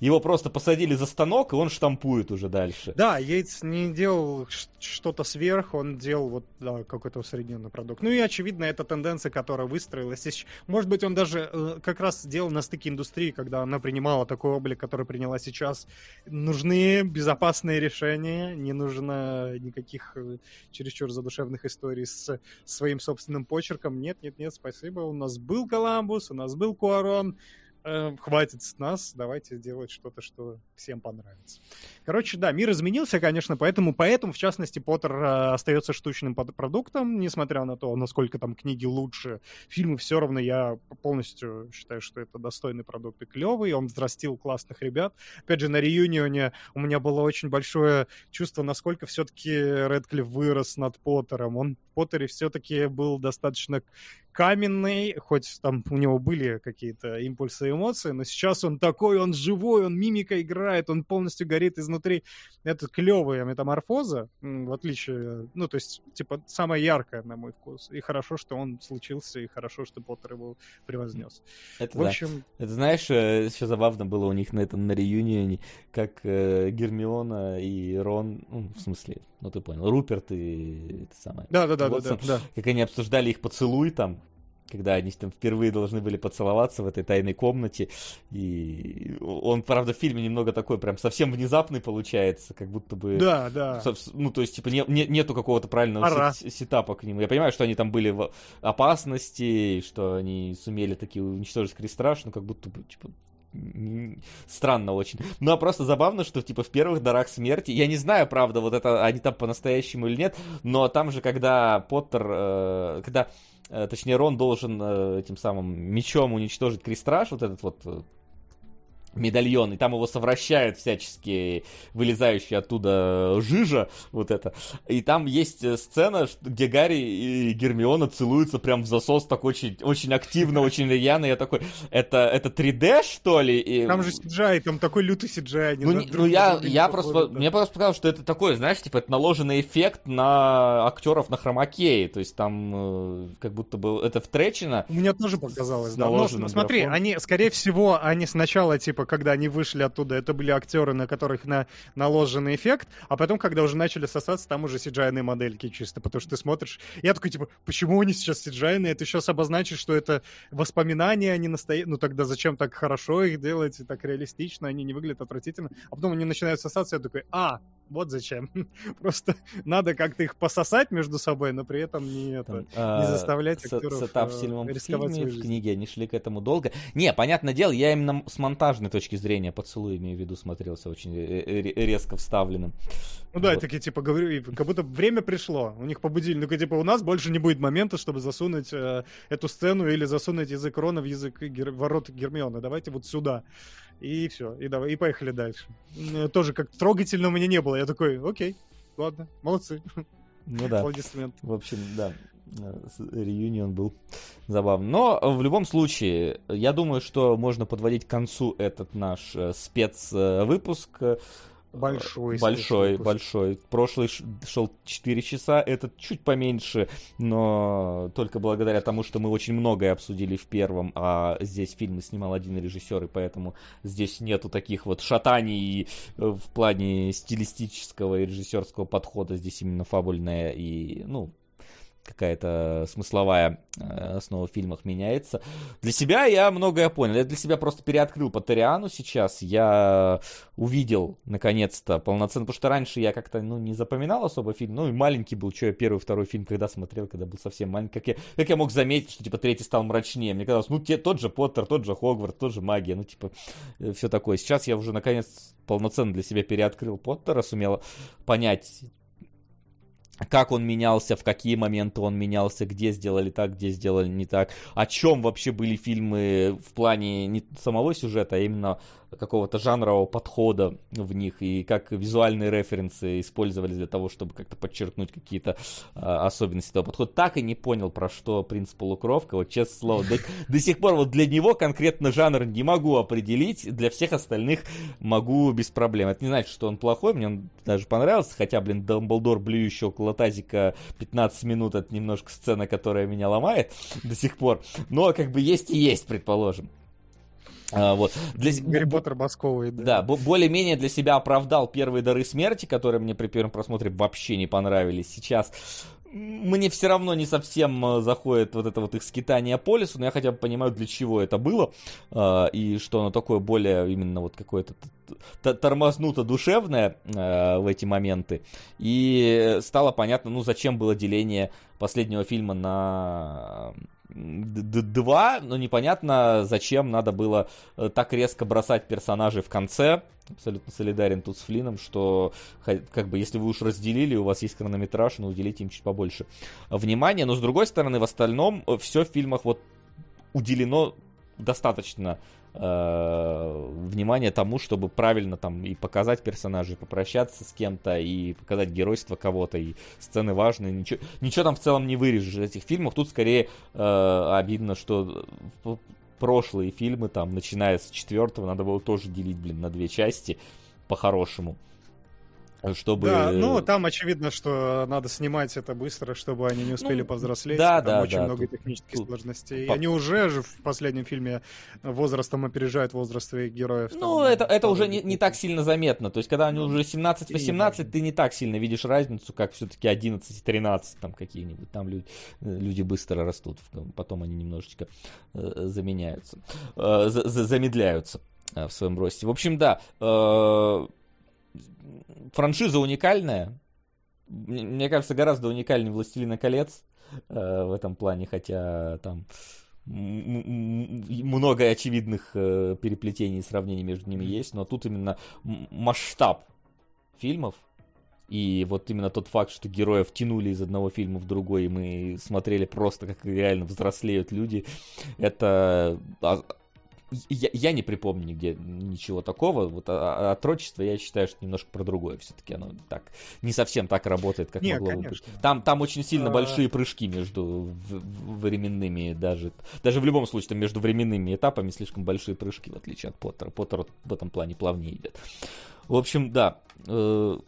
его просто посадили за станок, и он штампует уже дальше. Да, Йейтс не делал что-то сверх, он делал вот да, какой-то усредненный продукт. Ну и, очевидно, это тенденция, которая выстроилась. Может быть, он даже э, как раз сделал на стыке индустрии, когда она принимала такой облик, который приняла сейчас. Нужны безопасные решения, не нужно никаких э, чересчур задушевных историй с своим собственным почерком. Нет, нет, нет, спасибо. У нас был Коламбус, у нас был Куарон, э, хватит с нас, давайте сделать что-то, что всем понравится. Короче, да, мир изменился, конечно, поэтому, поэтому в частности, Поттер э, остается штучным продуктом, несмотря на то, насколько там книги лучше, фильмы все равно я полностью считаю, что это достойный продукт и клевый, он взрастил классных ребят. Опять же, на реюнионе у меня было очень большое чувство, насколько все-таки Редклифф вырос над Поттером. Он в Поттере все-таки был достаточно каменный, хоть там у него были какие-то импульсы и эмоции, но сейчас он такой, он живой, он мимика играет, он полностью горит изнутри. Это клевая метаморфоза, в отличие, ну, то есть, типа, самая яркая, на мой вкус. И хорошо, что он случился, и хорошо, что Поттер его превознес. Это в общем... Да. Это знаешь, еще забавно было у них на этом, на реюнионе, как э, Гермиона и Рон, ну, в смысле, ну, ты понял, Руперт и это самое. Да-да-да, да, да. Как они обсуждали их поцелуй там, когда они там впервые должны были поцеловаться в этой тайной комнате. И он, правда, в фильме немного такой прям совсем внезапный получается, как будто бы... Да, да. Ну, то есть, типа, не, не, нету какого-то правильного сет, сетапа к нему. Я понимаю, что они там были в опасности, что они сумели таки уничтожить Крестраж, но как будто бы, типа, странно очень. Ну, а просто забавно, что, типа, в первых дарах смерти, я не знаю, правда, вот это они там по-настоящему или нет, но там же, когда Поттер, э, когда точнее, Рон должен э, этим самым мечом уничтожить Крестраж, вот этот вот э, медальон, и там его совращают всячески вылезающие оттуда жижа, вот это. И там есть э, сцена, где Гарри и Гермиона целуются прям в засос так очень, очень активно, [laughs] очень рьяно. Я такой, это, это 3D, что ли? И... Там же CGI, там такой лютый CGI. Ну, не, ну я, я просто, да. мне просто показалось, что это такое, знаешь, типа, это наложенный эффект на актеров на хромакее, то есть там э, как будто бы это втречено. Мне тоже показалось, да. Но, смотри, они, скорее всего, они сначала, типа, типа, когда они вышли оттуда, это были актеры, на которых на, наложенный эффект, а потом, когда уже начали сосаться, там уже cgi модельки чисто, потому что ты смотришь, я такой, типа, почему они сейчас cgi Это сейчас обозначит, что это воспоминания, они настоящие, ну тогда зачем так хорошо их делать, так реалистично, они не выглядят отвратительно, а потом они начинают сосаться, я такой, а, Вот зачем. [laughs] Просто надо как-то их пососать между собой, но при этом не, это, Там, не а, заставлять актеров Сетап в э, рисковать фильме, в книге, они шли к этому долго. Не, понятное дело, я именно с монтажной точки зрения поцелуй, имею в виду, смотрелся очень резко вставленным. Ну да, вот. такие, типа, говорю, как будто время пришло. У них побудили, ну, типа, у нас больше не будет момента, чтобы засунуть э, эту сцену или засунуть язык Рона в язык гер... ворот Гермиона. Давайте вот сюда. И все, и давай, и поехали дальше. Тоже как трогательно у меня не было. Я такой, окей, ладно, молодцы. Ну да. [laughs] Аплодисмент. В общем, да. Реюнион был забавный. Но в любом случае, я думаю, что можно подводить к концу этот наш э, спецвыпуск. Большой. Большой, большой. Прошлый шел 4 часа, этот чуть поменьше, но только благодаря тому, что мы очень многое обсудили в первом, а здесь фильмы снимал один режиссер, и поэтому здесь нету таких вот шатаний э, в плане стилистического и режиссерского подхода. Здесь именно фабульное и, ну, какая-то смысловая э, основа в фильмах меняется. Для себя я многое понял. Я для себя просто переоткрыл Патериану сейчас. Я увидел, наконец-то, полноценно. Потому что раньше я как-то ну, не запоминал особо фильм. Ну и маленький был. Что я первый, второй фильм когда смотрел, когда был совсем маленький. Как я, как я мог заметить, что типа третий стал мрачнее. Мне казалось, ну те, тот же Поттер, тот же Хогвартс, тот же магия. Ну типа э, все такое. Сейчас я уже наконец полноценно для себя переоткрыл Поттера, сумел понять, как он менялся, в какие моменты он менялся, где сделали так, где сделали не так, о чем вообще были фильмы в плане не самого сюжета, а именно какого-то жанрового подхода в них, и как визуальные референсы использовались для того, чтобы как-то подчеркнуть какие-то а, особенности этого подхода. Так и не понял, про что принц Полукровка, вот честное слово, до, до сих пор вот для него конкретно жанр не могу определить, для всех остальных могу без проблем. Это не значит, что он плохой, мне он даже понравился, хотя, блин, Дамблдор блюющий около тазика 15 минут, это немножко сцена, которая меня ломает до сих пор, но как бы есть и есть, предположим. А, вот. Для... Гарри Поттер Басковый, да. Да, более-менее для себя оправдал первые дары смерти, которые мне при первом просмотре вообще не понравились. Сейчас мне все равно не совсем э, заходит вот это вот их скитание по лесу, но я хотя бы понимаю, для чего это было, э, и что оно такое более именно вот какое-то тормознуто душевное э, в эти моменты. И стало понятно, ну, зачем было деление последнего фильма на два, но непонятно, зачем надо было э, так резко бросать персонажей в конце. Абсолютно солидарен тут с Флином, что как бы если вы уж разделили, у вас есть хронометраж, но уделите им чуть побольше внимания. Но с другой стороны, в остальном э, все в фильмах вот уделено достаточно внимание тому, чтобы правильно там и показать персонажей, попрощаться с кем-то, и показать геройство кого-то, и сцены важные. Ничего, ничего там в целом не вырежешь в этих фильмах. Тут скорее э, обидно, что прошлые фильмы, там, начиная с четвертого, надо было тоже делить, блин, на две части по-хорошему чтобы... Да, ну там очевидно, что надо снимать это быстро, чтобы они не успели ну, повзрослеть. Да, там да, очень да. много тут, технических тут... сложностей. По... Они уже же в последнем фильме возрастом опережают возраст своих героев. Ну, там, это, это уже не, не так сильно заметно. То есть, когда они ну, уже 17-18, ты не так сильно видишь разницу, как все-таки 11-13 там какие-нибудь. Там люди, люди быстро растут, потом они немножечко э, заменяются, э, за, замедляются э, в своем росте. В общем, да, э, франшиза уникальная. Мне кажется, гораздо уникальнее «Властелина колец» э, в этом плане, хотя там много очевидных э, переплетений и сравнений между ними есть, но тут именно масштаб фильмов и вот именно тот факт, что героев тянули из одного фильма в другой, и мы смотрели просто, как реально взрослеют люди, это я, я не припомню нигде ничего такого. Вот а, а, отрочество я считаю, что немножко про другое все-таки. Оно так не совсем так работает, как не, могло бы быть. Там, там очень сильно а... большие прыжки между временными даже. Даже в любом случае, там между временными этапами слишком большие прыжки, в отличие от Поттера. Поттер в этом плане плавнее идет. В общем, да. Э,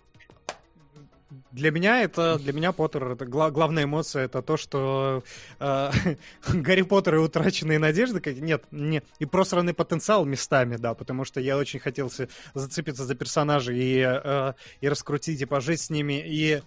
для меня это, для меня Поттер, это гла- главная эмоция, это то, что э, [laughs] Гарри Поттер и утраченные надежды, как, нет, не, и просранный потенциал местами, да, потому что я очень хотел зацепиться за персонажей и, э, и раскрутить, и пожить с ними, и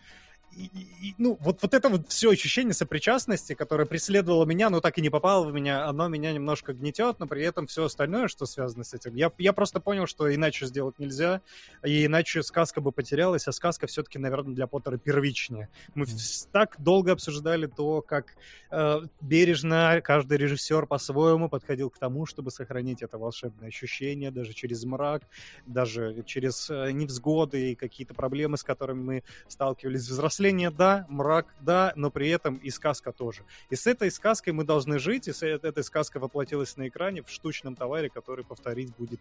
и, и, ну, вот, вот это вот все ощущение сопричастности, которое преследовало меня, но так и не попало в меня, оно меня немножко гнетет, но при этом все остальное, что связано с этим, я, я просто понял, что иначе сделать нельзя, и иначе сказка бы потерялась, а сказка все-таки, наверное, для Поттера первичнее. Мы так долго обсуждали то, как э, бережно каждый режиссер по-своему подходил к тому, чтобы сохранить это волшебное ощущение, даже через мрак, даже через э, невзгоды и какие-то проблемы, с которыми мы сталкивались взрослее взросление, да, мрак, да, но при этом и сказка тоже. И с этой сказкой мы должны жить, и с этой сказкой воплотилась на экране в штучном товаре, который повторить будет...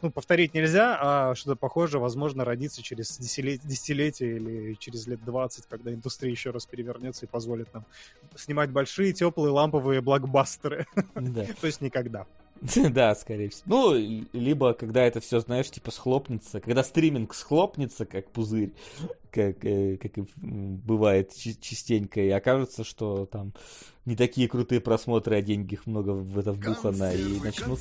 Ну, повторить нельзя, а что-то похожее, возможно, родится через десятилетия или через лет 20, когда индустрия еще раз перевернется и позволит нам снимать большие, теплые, ламповые блокбастеры. [laughs] То есть никогда. [laughs] Да, скорее всего. Ну, либо когда это все, знаешь, типа схлопнется, когда стриминг схлопнется, как пузырь, [laughs] как, э, как и бывает частенько, и окажется, что там не такие крутые просмотры, а деньги их много в это вбухано, и начнут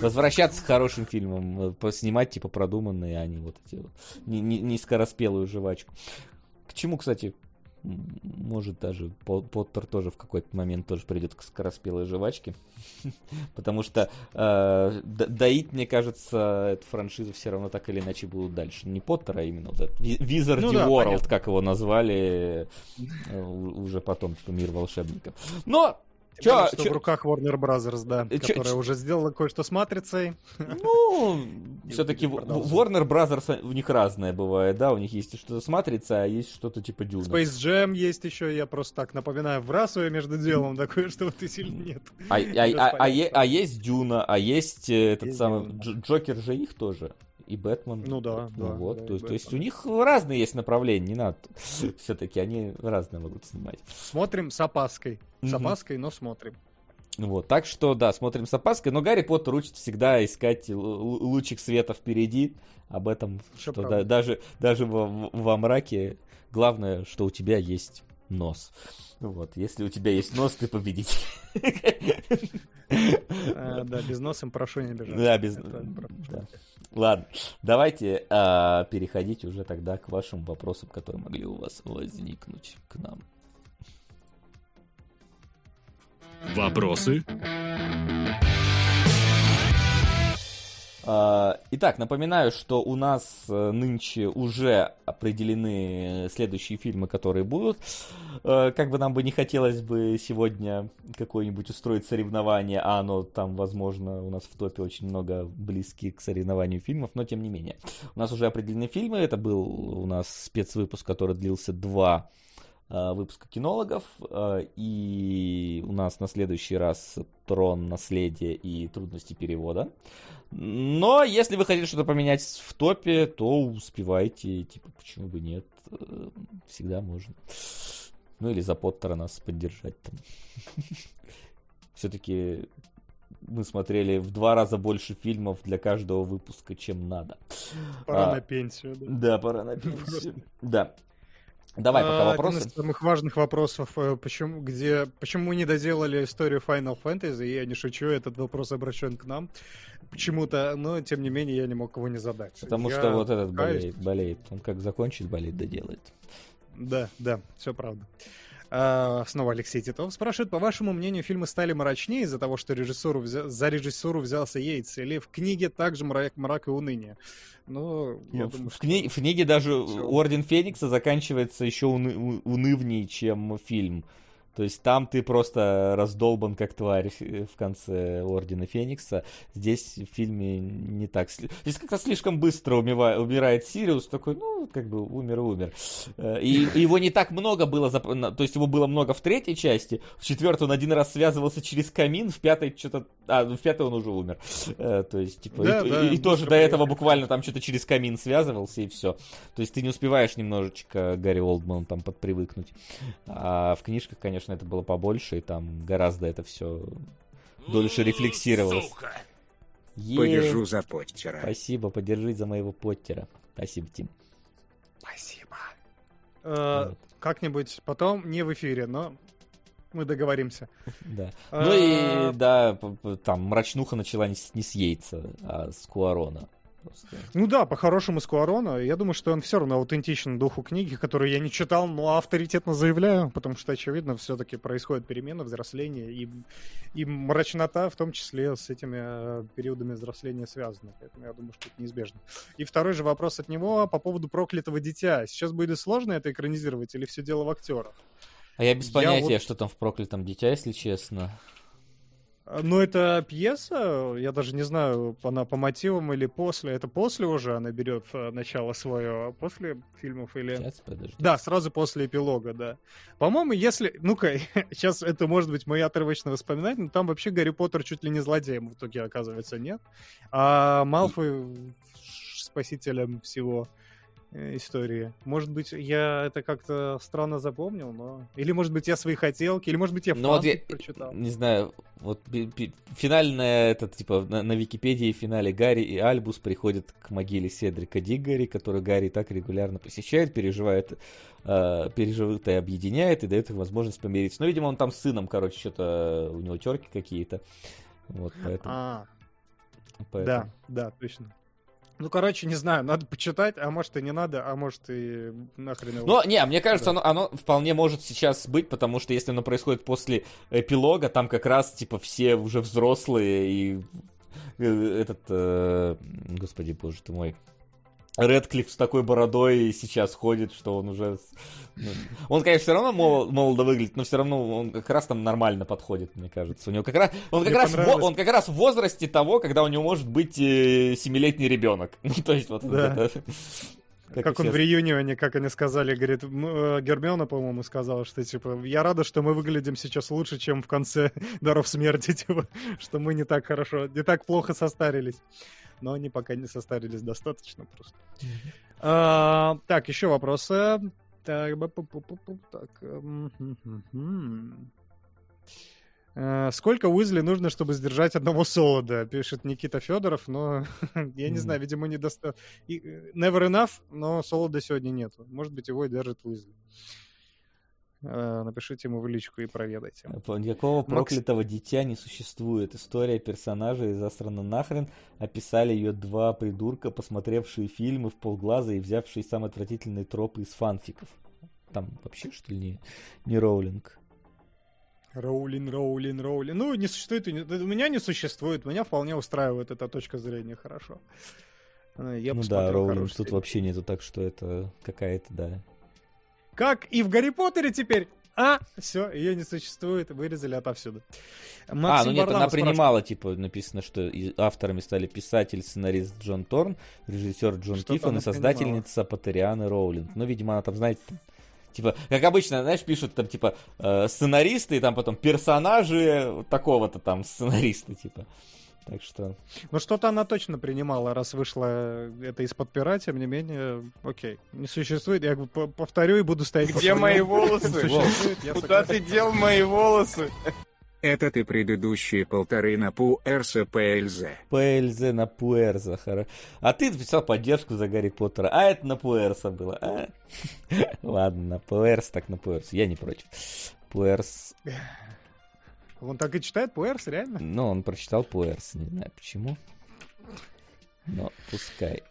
возвращаться к хорошим фильмам, э, снимать, типа, продуманные, а не вот эти не, не, не скороспелую жвачку. К чему, кстати, может даже Поттер тоже в какой-то момент тоже придет к скороспелой жвачке. [laughs] Потому что э, доить, мне кажется, эту франшизу все равно так или иначе будут дальше. Не Поттер, а именно вот этот ну, да, World, понятно. как его назвали э, уже потом, типа мир волшебников. Но Чё, что чё? в руках Warner Brothers, да, чё, которая чё? уже сделала кое-что с Матрицей. Ну, [laughs] все-таки Warner Brothers у них разное бывает, да, у них есть что-то с Матрицей, а есть что-то типа Дюна. Space Jam есть еще, я просто так напоминаю, вбрасываю между делом такое, что вот и сильно нет. А, а, а, а, а есть Дюна, а есть э, этот есть самый Джокер же их тоже и Бэтмен. Ну да, ну, да. Вот, да, то, есть, то есть у них разные есть направления, не надо. [laughs] Все-таки они разные могут снимать. Смотрим с опаской. С опаской, но смотрим. Вот, так что, да, смотрим с опаской. Но Гарри Поттер учит всегда искать лучик света впереди. Об этом, Все что да, даже, даже во, во мраке главное, что у тебя есть нос. Вот, если у тебя есть нос, ты победитель. А, да, без носа прошу не бежать. Да, без... Ладно, давайте а, переходить уже тогда к вашим вопросам, которые могли у вас возникнуть к нам. Вопросы? Итак, напоминаю, что у нас э, нынче уже определены следующие фильмы, которые будут. Э, как бы нам бы не хотелось бы сегодня какое-нибудь устроить соревнование, а оно там, возможно, у нас в топе очень много близких к соревнованию фильмов, но тем не менее. У нас уже определены фильмы, это был у нас спецвыпуск, который длился два Э, выпуска кинологов. И у нас на следующий раз трон, наследие и трудности перевода. Но если вы хотите что-то поменять в топе, то успевайте. Типа, почему бы нет? Э, всегда можно. Ну или за Поттера нас поддержать там. [laughs] Все-таки мы смотрели в два раза больше фильмов для каждого выпуска, чем надо. Пора а, на пенсию, да? Да, пора на пенсию. Да. Давай пока вопросы. Один из самых важных вопросов, э, почему, где, почему мы не доделали историю Final Fantasy, я не шучу, этот вопрос обращен к нам почему-то, но тем не менее я не мог его не задать. Потому я что вот этот болеет, болеет, он как закончит болеть, доделает. Да, да, все правда. А, снова Алексей Титов спрашивает, по вашему мнению, фильмы стали мрачнее из-за того, что режиссуру взя... за режиссуру взялся Йейтс, или в книге также мрак, мрак и уныние? Ну, думаю, в, кни... в книге даже все. Орден Феникса заканчивается еще уны... унывнее, чем фильм. То есть там ты просто раздолбан как тварь в конце Ордена Феникса. Здесь в фильме не так. Здесь как-то слишком быстро умирает, умирает Сириус. Такой, ну, как бы умер умер. Э, и, и его не так много было. То есть его было много в третьей части. В четвертой он один раз связывался через камин. В пятой что-то... А, в пятой он уже умер. Э, то есть, типа, да, и, да, и, и тоже до этого буквально там что-то через камин связывался и все. То есть ты не успеваешь немножечко Гарри Олдман там подпривыкнуть. А в книжках, конечно, конечно, это было побольше, и там гораздо это все дольше рефлексировалось. Е... Подержу за Поттера. Спасибо, подержи за моего Поттера. Спасибо, Тим. Спасибо. Э, вот. Как-нибудь потом, не в эфире, но мы договоримся. [laughs] Да. А... Ну и, да, там мрачнуха начала не с, не с Яйца, а с Куарона. Просто. Ну да, по-хорошему с Куарона. Я думаю, что он все равно аутентичен духу книги, которую я не читал, но авторитетно заявляю, потому что, очевидно, все-таки происходит перемена, взросление, и, и мрачнота в том числе с этими э, периодами взросления связана. Поэтому я думаю, что это неизбежно. И второй же вопрос от него по поводу проклятого дитя. Сейчас будет сложно это экранизировать или все дело в актерах? А я без понятия, я вот... что там в проклятом дитя, если честно. Ну, это пьеса, я даже не знаю, она по мотивам или после. Это после уже она берет э, начало свое, а после фильмов или... Сейчас, подожди. Да, сразу после эпилога, да. По-моему, если... Ну-ка, [laughs] сейчас это может быть мои отрывочные воспоминания, но там вообще Гарри Поттер чуть ли не злодеем в итоге, оказывается, нет. А Малфой спасителем всего. Э, истории. Может быть, я это как-то странно запомнил, но... Или, может быть, я свои хотелки, или, может быть, я ну, вот я, прочитал. Не знаю, вот финальная, это, типа, на, на Википедии в финале Гарри и Альбус приходят к могиле Седрика Диггари, который Гарри так регулярно посещает, переживает, э, переживает и объединяет, и дает им возможность помириться. Ну, видимо, он там с сыном, короче, что-то, у него терки какие-то. Вот, поэтому... А, поэтому... Да, да, точно. Ну, короче, не знаю, надо почитать, а может и не надо, а может и нахрен его. Ну, не, мне кажется, да. оно, оно вполне может сейчас быть, потому что если оно происходит после эпилога, там как раз, типа, все уже взрослые и э, этот, э, господи боже ты мой, Редклифф с такой бородой сейчас ходит, что он уже... Ну, он, конечно, все равно мол, молодо выглядит, но все равно он как раз там нормально подходит, мне кажется. У него как раз... Он как, раз, в, он как раз в возрасте того, когда у него может быть э, семилетний ребенок. [laughs] Ну, то есть вот... Да. Это, как, как он в реюнионе, как они сказали, говорит, э, Гермиона, по-моему, сказала, что, типа, я рада, что мы выглядим сейчас лучше, чем в конце [laughs] Даров Смерти, [laughs] типа, что мы не так хорошо, не так плохо состарились но они пока не состарились достаточно просто. А, так, еще вопросы. Так, так. Сколько Уизли нужно, чтобы сдержать одного солода? Пишет Никита Федоров, но [laughs] я не знаю, видимо, не достаточно. Э, never enough, но солода сегодня нет. Может быть, его и держит Уизли. Э, напишите ему в личку и проведайте. Никакого проклятого Макс... дитя не существует. История персонажей засрана нахрен. Описали ее два придурка, посмотревшие фильмы в полглаза и взявшие самые отвратительные тропы из фанфиков. Там вообще, что ли, не, не Роулинг? Роулин, Роулин, Роулин. Ну, не существует. У меня не существует. Меня вполне устраивает эта точка зрения хорошо. Э, я ну да, Роулинг тут вообще нету, так что это какая-то, да, как и в Гарри Поттере теперь. А, все, ее не существует, вырезали отовсюду. Максим а, ну нет, Варламов она принимала, типа, написано, что авторами стали писатель, сценарист Джон Торн, режиссер Джон Что Тиффон и создательница Паттерианы Роулинг. Ну, видимо, она там, знаете, Типа, как обычно, знаешь, пишут там, типа, э, сценаристы, и там потом персонажи такого-то там сценариста, типа. Так что... Ну, что-то она точно принимала, раз вышла это из-под пера, тем не менее, окей. Не существует, я повторю и буду стоять... Где мои волосы? Куда ты дел мои волосы? Это ты предыдущие полторы на Пуэрса ПЛЗ. ПЛЗ на Пуэрса, хорошо. А ты написал поддержку за Гарри Поттера, а это на Пуэрса было. А? [laughs] Ладно, на Пуэрс, так на Пуэрс. Я не против. Пуэрс... [laughs] Он так и читает Пуэрс, реально? Ну, он прочитал Пуэрс, не знаю почему. Но пускай.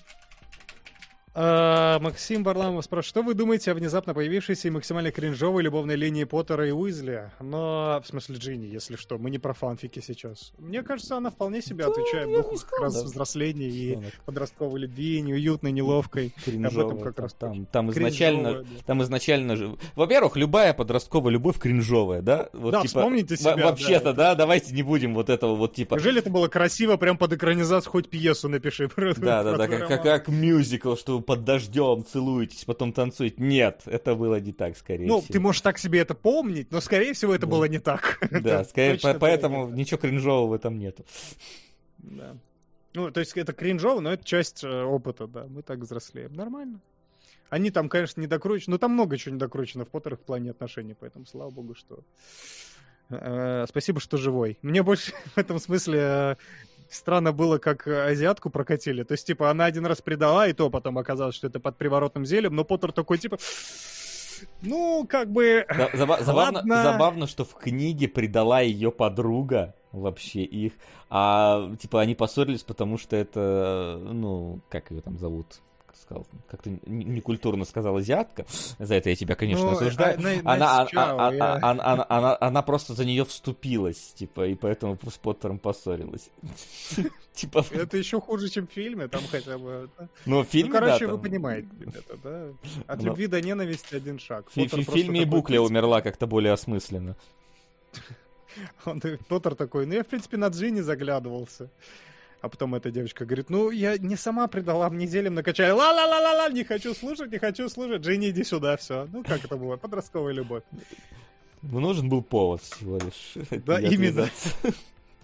А, Максим Барламов спрашивает, что вы думаете о внезапно появившейся и максимально кринжовой любовной линии Поттера и Уизли? Но, в смысле, Джинни, если что, мы не про фанфики сейчас. Мне кажется, она вполне себе отвечает духу как раз да. взросления и подростковой любви, неуютной, неловкой. Кринжовая, об этом как раз там, там изначально, да. там изначально же... Во-первых, любая подростковая любовь кринжовая, да? Вот, да, типа, вспомните себя. Вообще-то, да, да, давайте не будем вот этого вот типа... Неужели это было красиво, прям под экранизацию, хоть пьесу напиши. Да, да, да, как, как мюзикл, что под дождем целуетесь, потом танцуете. Нет, это было не так, скорее ну, всего. Ну, ты можешь так себе это помнить, но, скорее всего, это да. было не так. [laughs] Да, скорее, по- поэтому ничего кринжового в этом нету. Да. Ну, то есть это кринжово, но это часть э, опыта, да. Мы так взрослеем. Нормально. Они там, конечно, не докручены. Но там много чего не докручено в Поттерах в плане отношений, поэтому слава богу, что... Э, спасибо, что живой. Мне больше [laughs] в этом смысле э, странно было, как азиатку прокатили. То есть, типа, она один раз предала, и то потом оказалось, что это под приворотным зельем, но Поттер такой, типа... Ну, как бы... [laughs] Забавно, забавно, что в книге предала ее подруга, вообще их. А, типа, они поссорились, потому что это, ну, как ее там зовут? Сказал, как-то некультурно сказала азиатка, за это я тебя, конечно, ну, осуждаю. Она, просто за нее вступилась, типа, и поэтому с Поттером поссорилась. [laughs] Типа... Это еще хуже, чем в фильме, там хотя бы... Ну, в фильме, ну, короче, вы понимаете, ребята, да? От любви до ненависти один шаг. В фильме и Букля умерла как-то более осмысленно. [laughs] Он, Поттер такой, ну я, в принципе, на Джинни заглядывался. А потом эта девочка говорит, ну, я не сама предала, мне зелем накачали. Ла-ла-ла-ла-ла, не хочу слушать, не хочу слушать. Джинни, иди сюда, все. Ну, как это было? Подростковая любовь. Ну, нужен был повод всего лишь. Да, именно.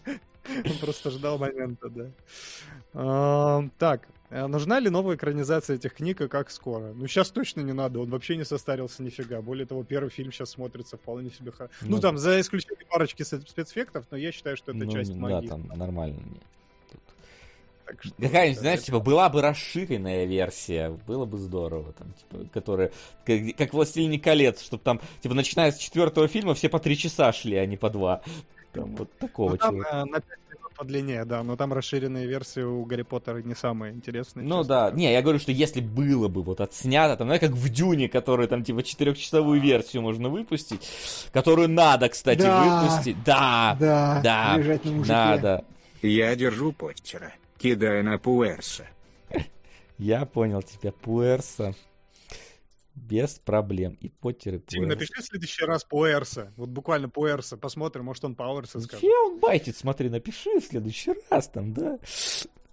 Он просто ждал момента, да. Так, а нужна ли новая экранизация этих книг и как скоро? Ну, сейчас точно не надо, он вообще не состарился нифига. Более того, первый фильм сейчас смотрится вполне себе хорошо. Ну, ну, там, за исключением парочки спецэффектов, но я считаю, что это ну, часть магии. Да, там нормально. Какая-нибудь, знаешь, типа, была бы расширенная версия, было бы здорово, там, типа, которая, как, как «Властелин колец», чтобы там, типа, начиная с четвертого фильма все по три часа шли, а не по два. Там вот такого ну, там, чего. Э, на 5 минут подлиннее, да, но там расширенные версии у Гарри Поттера не самые интересные. Ну да, не, я говорю, что если было бы вот отснято, там, знаешь, как в Дюне, которую там, типа, четырехчасовую версию можно выпустить, которую надо, кстати, да, выпустить. Да, да, да, надо. Я держу Поттера кидая на Пуэрса. Я понял тебя, Пуэрса. Без проблем. И Поттер, и Пуэрса. Тим, напиши в следующий раз Пуэрса. Вот буквально Пуэрса. Посмотрим, может он Пауэрса скажет. Че он байтит? Смотри, напиши в следующий раз там, да?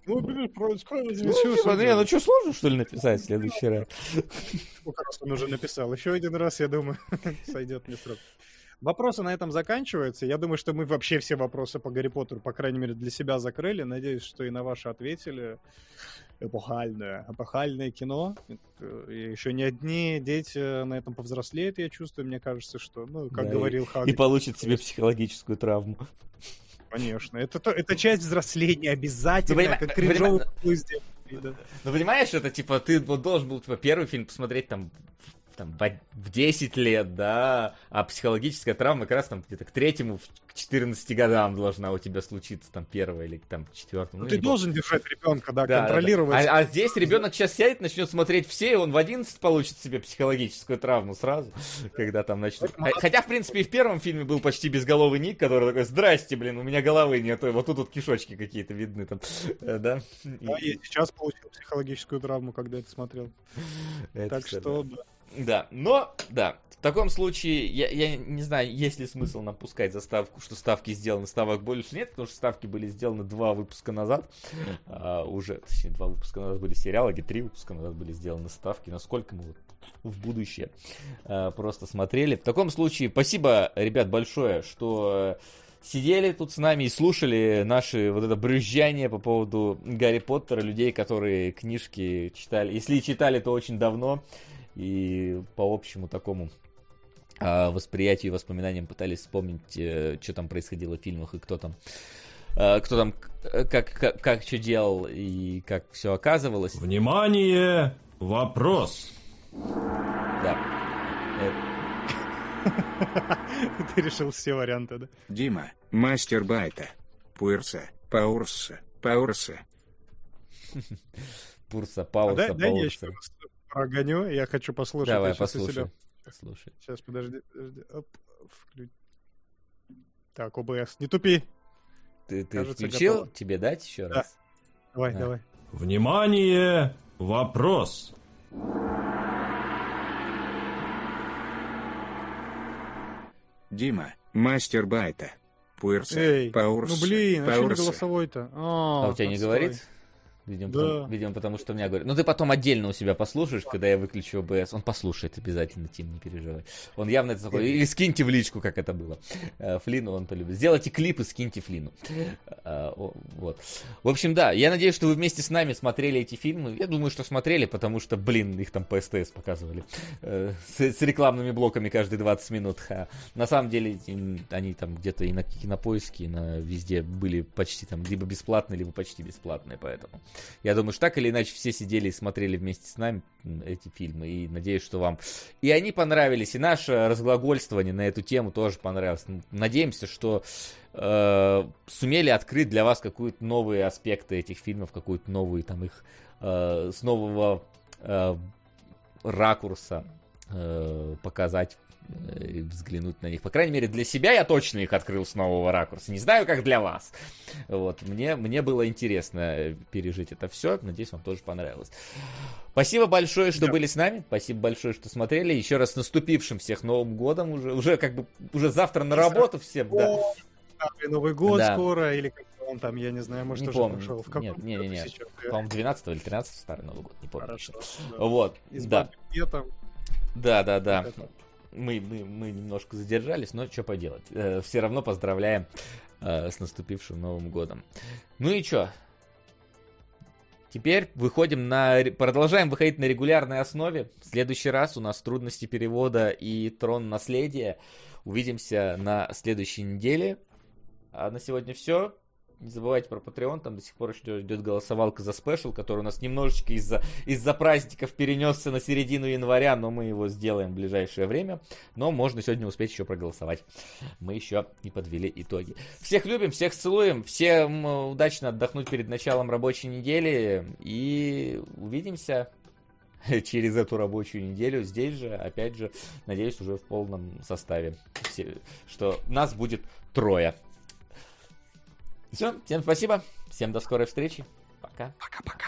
Ну, блин, про ну, типа, не, ну что, сложно, что ли, написать в следующий раз? Сколько раз он уже написал? Еще один раз, я думаю, [laughs] сойдет мне срок. Вопросы на этом заканчиваются. Я думаю, что мы вообще все вопросы по Гарри Поттеру, по крайней мере, для себя закрыли. Надеюсь, что и на ваши ответили. Эпохальное, эпохальное кино. И еще не одни дети на этом повзрослеют, я чувствую. Мне кажется, что, ну, как да, говорил Хагрид. И получат себе психологическую травму. Конечно. Это, это часть взросления обязательно, ну, как кринжовый да. Ну, понимаешь, это типа ты должен был типа, первый фильм посмотреть там там, в 10 лет, да, а психологическая травма как раз там где-то к третьему, к 14 годам должна у тебя случиться, там, первая или там к четвертому. Ну, ты должен держать ребенка, да, да контролировать. Да, да. А, а здесь ребенок сейчас сядет, начнет смотреть все, и он в 11 получит себе психологическую травму сразу, [laughs] когда там начнет. Хотя, в принципе, и в первом фильме был почти безголовый Ник, который такой, здрасте, блин, у меня головы нет, вот тут вот кишочки какие-то видны там, [laughs] да. Да, и сейчас получил психологическую травму, когда это смотрел. [laughs] Так что, да. Да, но, да, в таком случае, я, я не знаю, есть ли смысл нам пускать заставку, что ставки сделаны, ставок больше нет, потому что ставки были сделаны два выпуска назад, а, уже, точнее, два выпуска назад были сериалы, где три выпуска назад были сделаны ставки, насколько мы вот в будущее а, просто смотрели. В таком случае, спасибо, ребят, большое, что сидели тут с нами и слушали наши вот это брюзжание по поводу Гарри Поттера, людей, которые книжки читали. Если читали, то очень давно и по общему такому э, восприятию и воспоминаниям пытались вспомнить, э, что там происходило в фильмах и кто там э, кто там как, как, как что делал и как все оказывалось. Внимание! Вопрос! Да. [laughs] Ты решил все варианты, да? Дима, мастер байта. Пурса, Паурса, Паурса. [laughs] Пурса, Паурса, а дай, Паурса прогоню, я хочу послушать. Давай, послушай. Себя... Слушай. Сейчас, подожди, подожди. Оп, вклю... Так, ОБС, не тупи. Ты, ты Кажется, включил? Готово. Тебе дать еще да. раз? Давай, да. давай. Внимание! Вопрос! Дима, мастер байта. Пуэрса, Эй, Паурса, ну блин, а что голосовой-то? А, а у тебя не говорит? Видимо, да. потому, видимо, потому что меня говорит. Ну, ты потом отдельно у себя послушаешь, когда я выключу ОБС. Он послушает обязательно, Тим, не переживай. Он явно это такой. Или скиньте в личку, как это было. Э, Флину он полюбит. Сделайте клип и скиньте Флину. Э, вот. В общем, да, я надеюсь, что вы вместе с нами смотрели эти фильмы. Я думаю, что смотрели, потому что, блин, их там по СТС показывали. Э, с, рекламными блоками каждые 20 минут. На самом деле, они там где-то и на кинопоиске, и на везде были почти там либо бесплатные, либо почти бесплатные, поэтому. Я думаю, что так или иначе все сидели и смотрели вместе с нами эти фильмы. И надеюсь, что вам и они понравились, и наше разглагольствование на эту тему тоже понравилось. Надеемся, что э, сумели открыть для вас какие-то новые аспекты этих фильмов, какую-то новую там их э, с нового э, ракурса э, показать взглянуть на них. По крайней мере, для себя я точно их открыл с нового ракурса. Не знаю, как для вас. Вот, мне, мне было интересно пережить это все. Надеюсь, вам тоже понравилось. Спасибо большое, что да. были с нами. Спасибо большое, что смотрели. Еще раз с наступившим всех Новым годом. Уже, уже как бы уже завтра на работу всем. Да. Новый год да. скоро, или как он там, я не знаю, может, не помню. пошел. В нет, не, не, не. По-моему, 12 или 13 старый Новый год, не помню. Хорошо. Да. Вот, да. Да, да, да. Вот мы, мы, мы немножко задержались, но что поделать. Э, все равно поздравляем э, с наступившим Новым годом. Ну и что? Теперь выходим на... Продолжаем выходить на регулярной основе. В следующий раз у нас трудности перевода и трон наследия. Увидимся на следующей неделе. А на сегодня все. Не забывайте про Patreon, там до сих пор еще идет голосовалка за спешл, который у нас немножечко из-за из праздников перенесся на середину января, но мы его сделаем в ближайшее время. Но можно сегодня успеть еще проголосовать. Мы еще не подвели итоги. Всех любим, всех целуем, всем удачно отдохнуть перед началом рабочей недели и увидимся [laughs] через эту рабочую неделю здесь же, опять же, надеюсь, уже в полном составе, что нас будет трое. Все, всем спасибо, всем до скорой встречи. Пока. Пока-пока.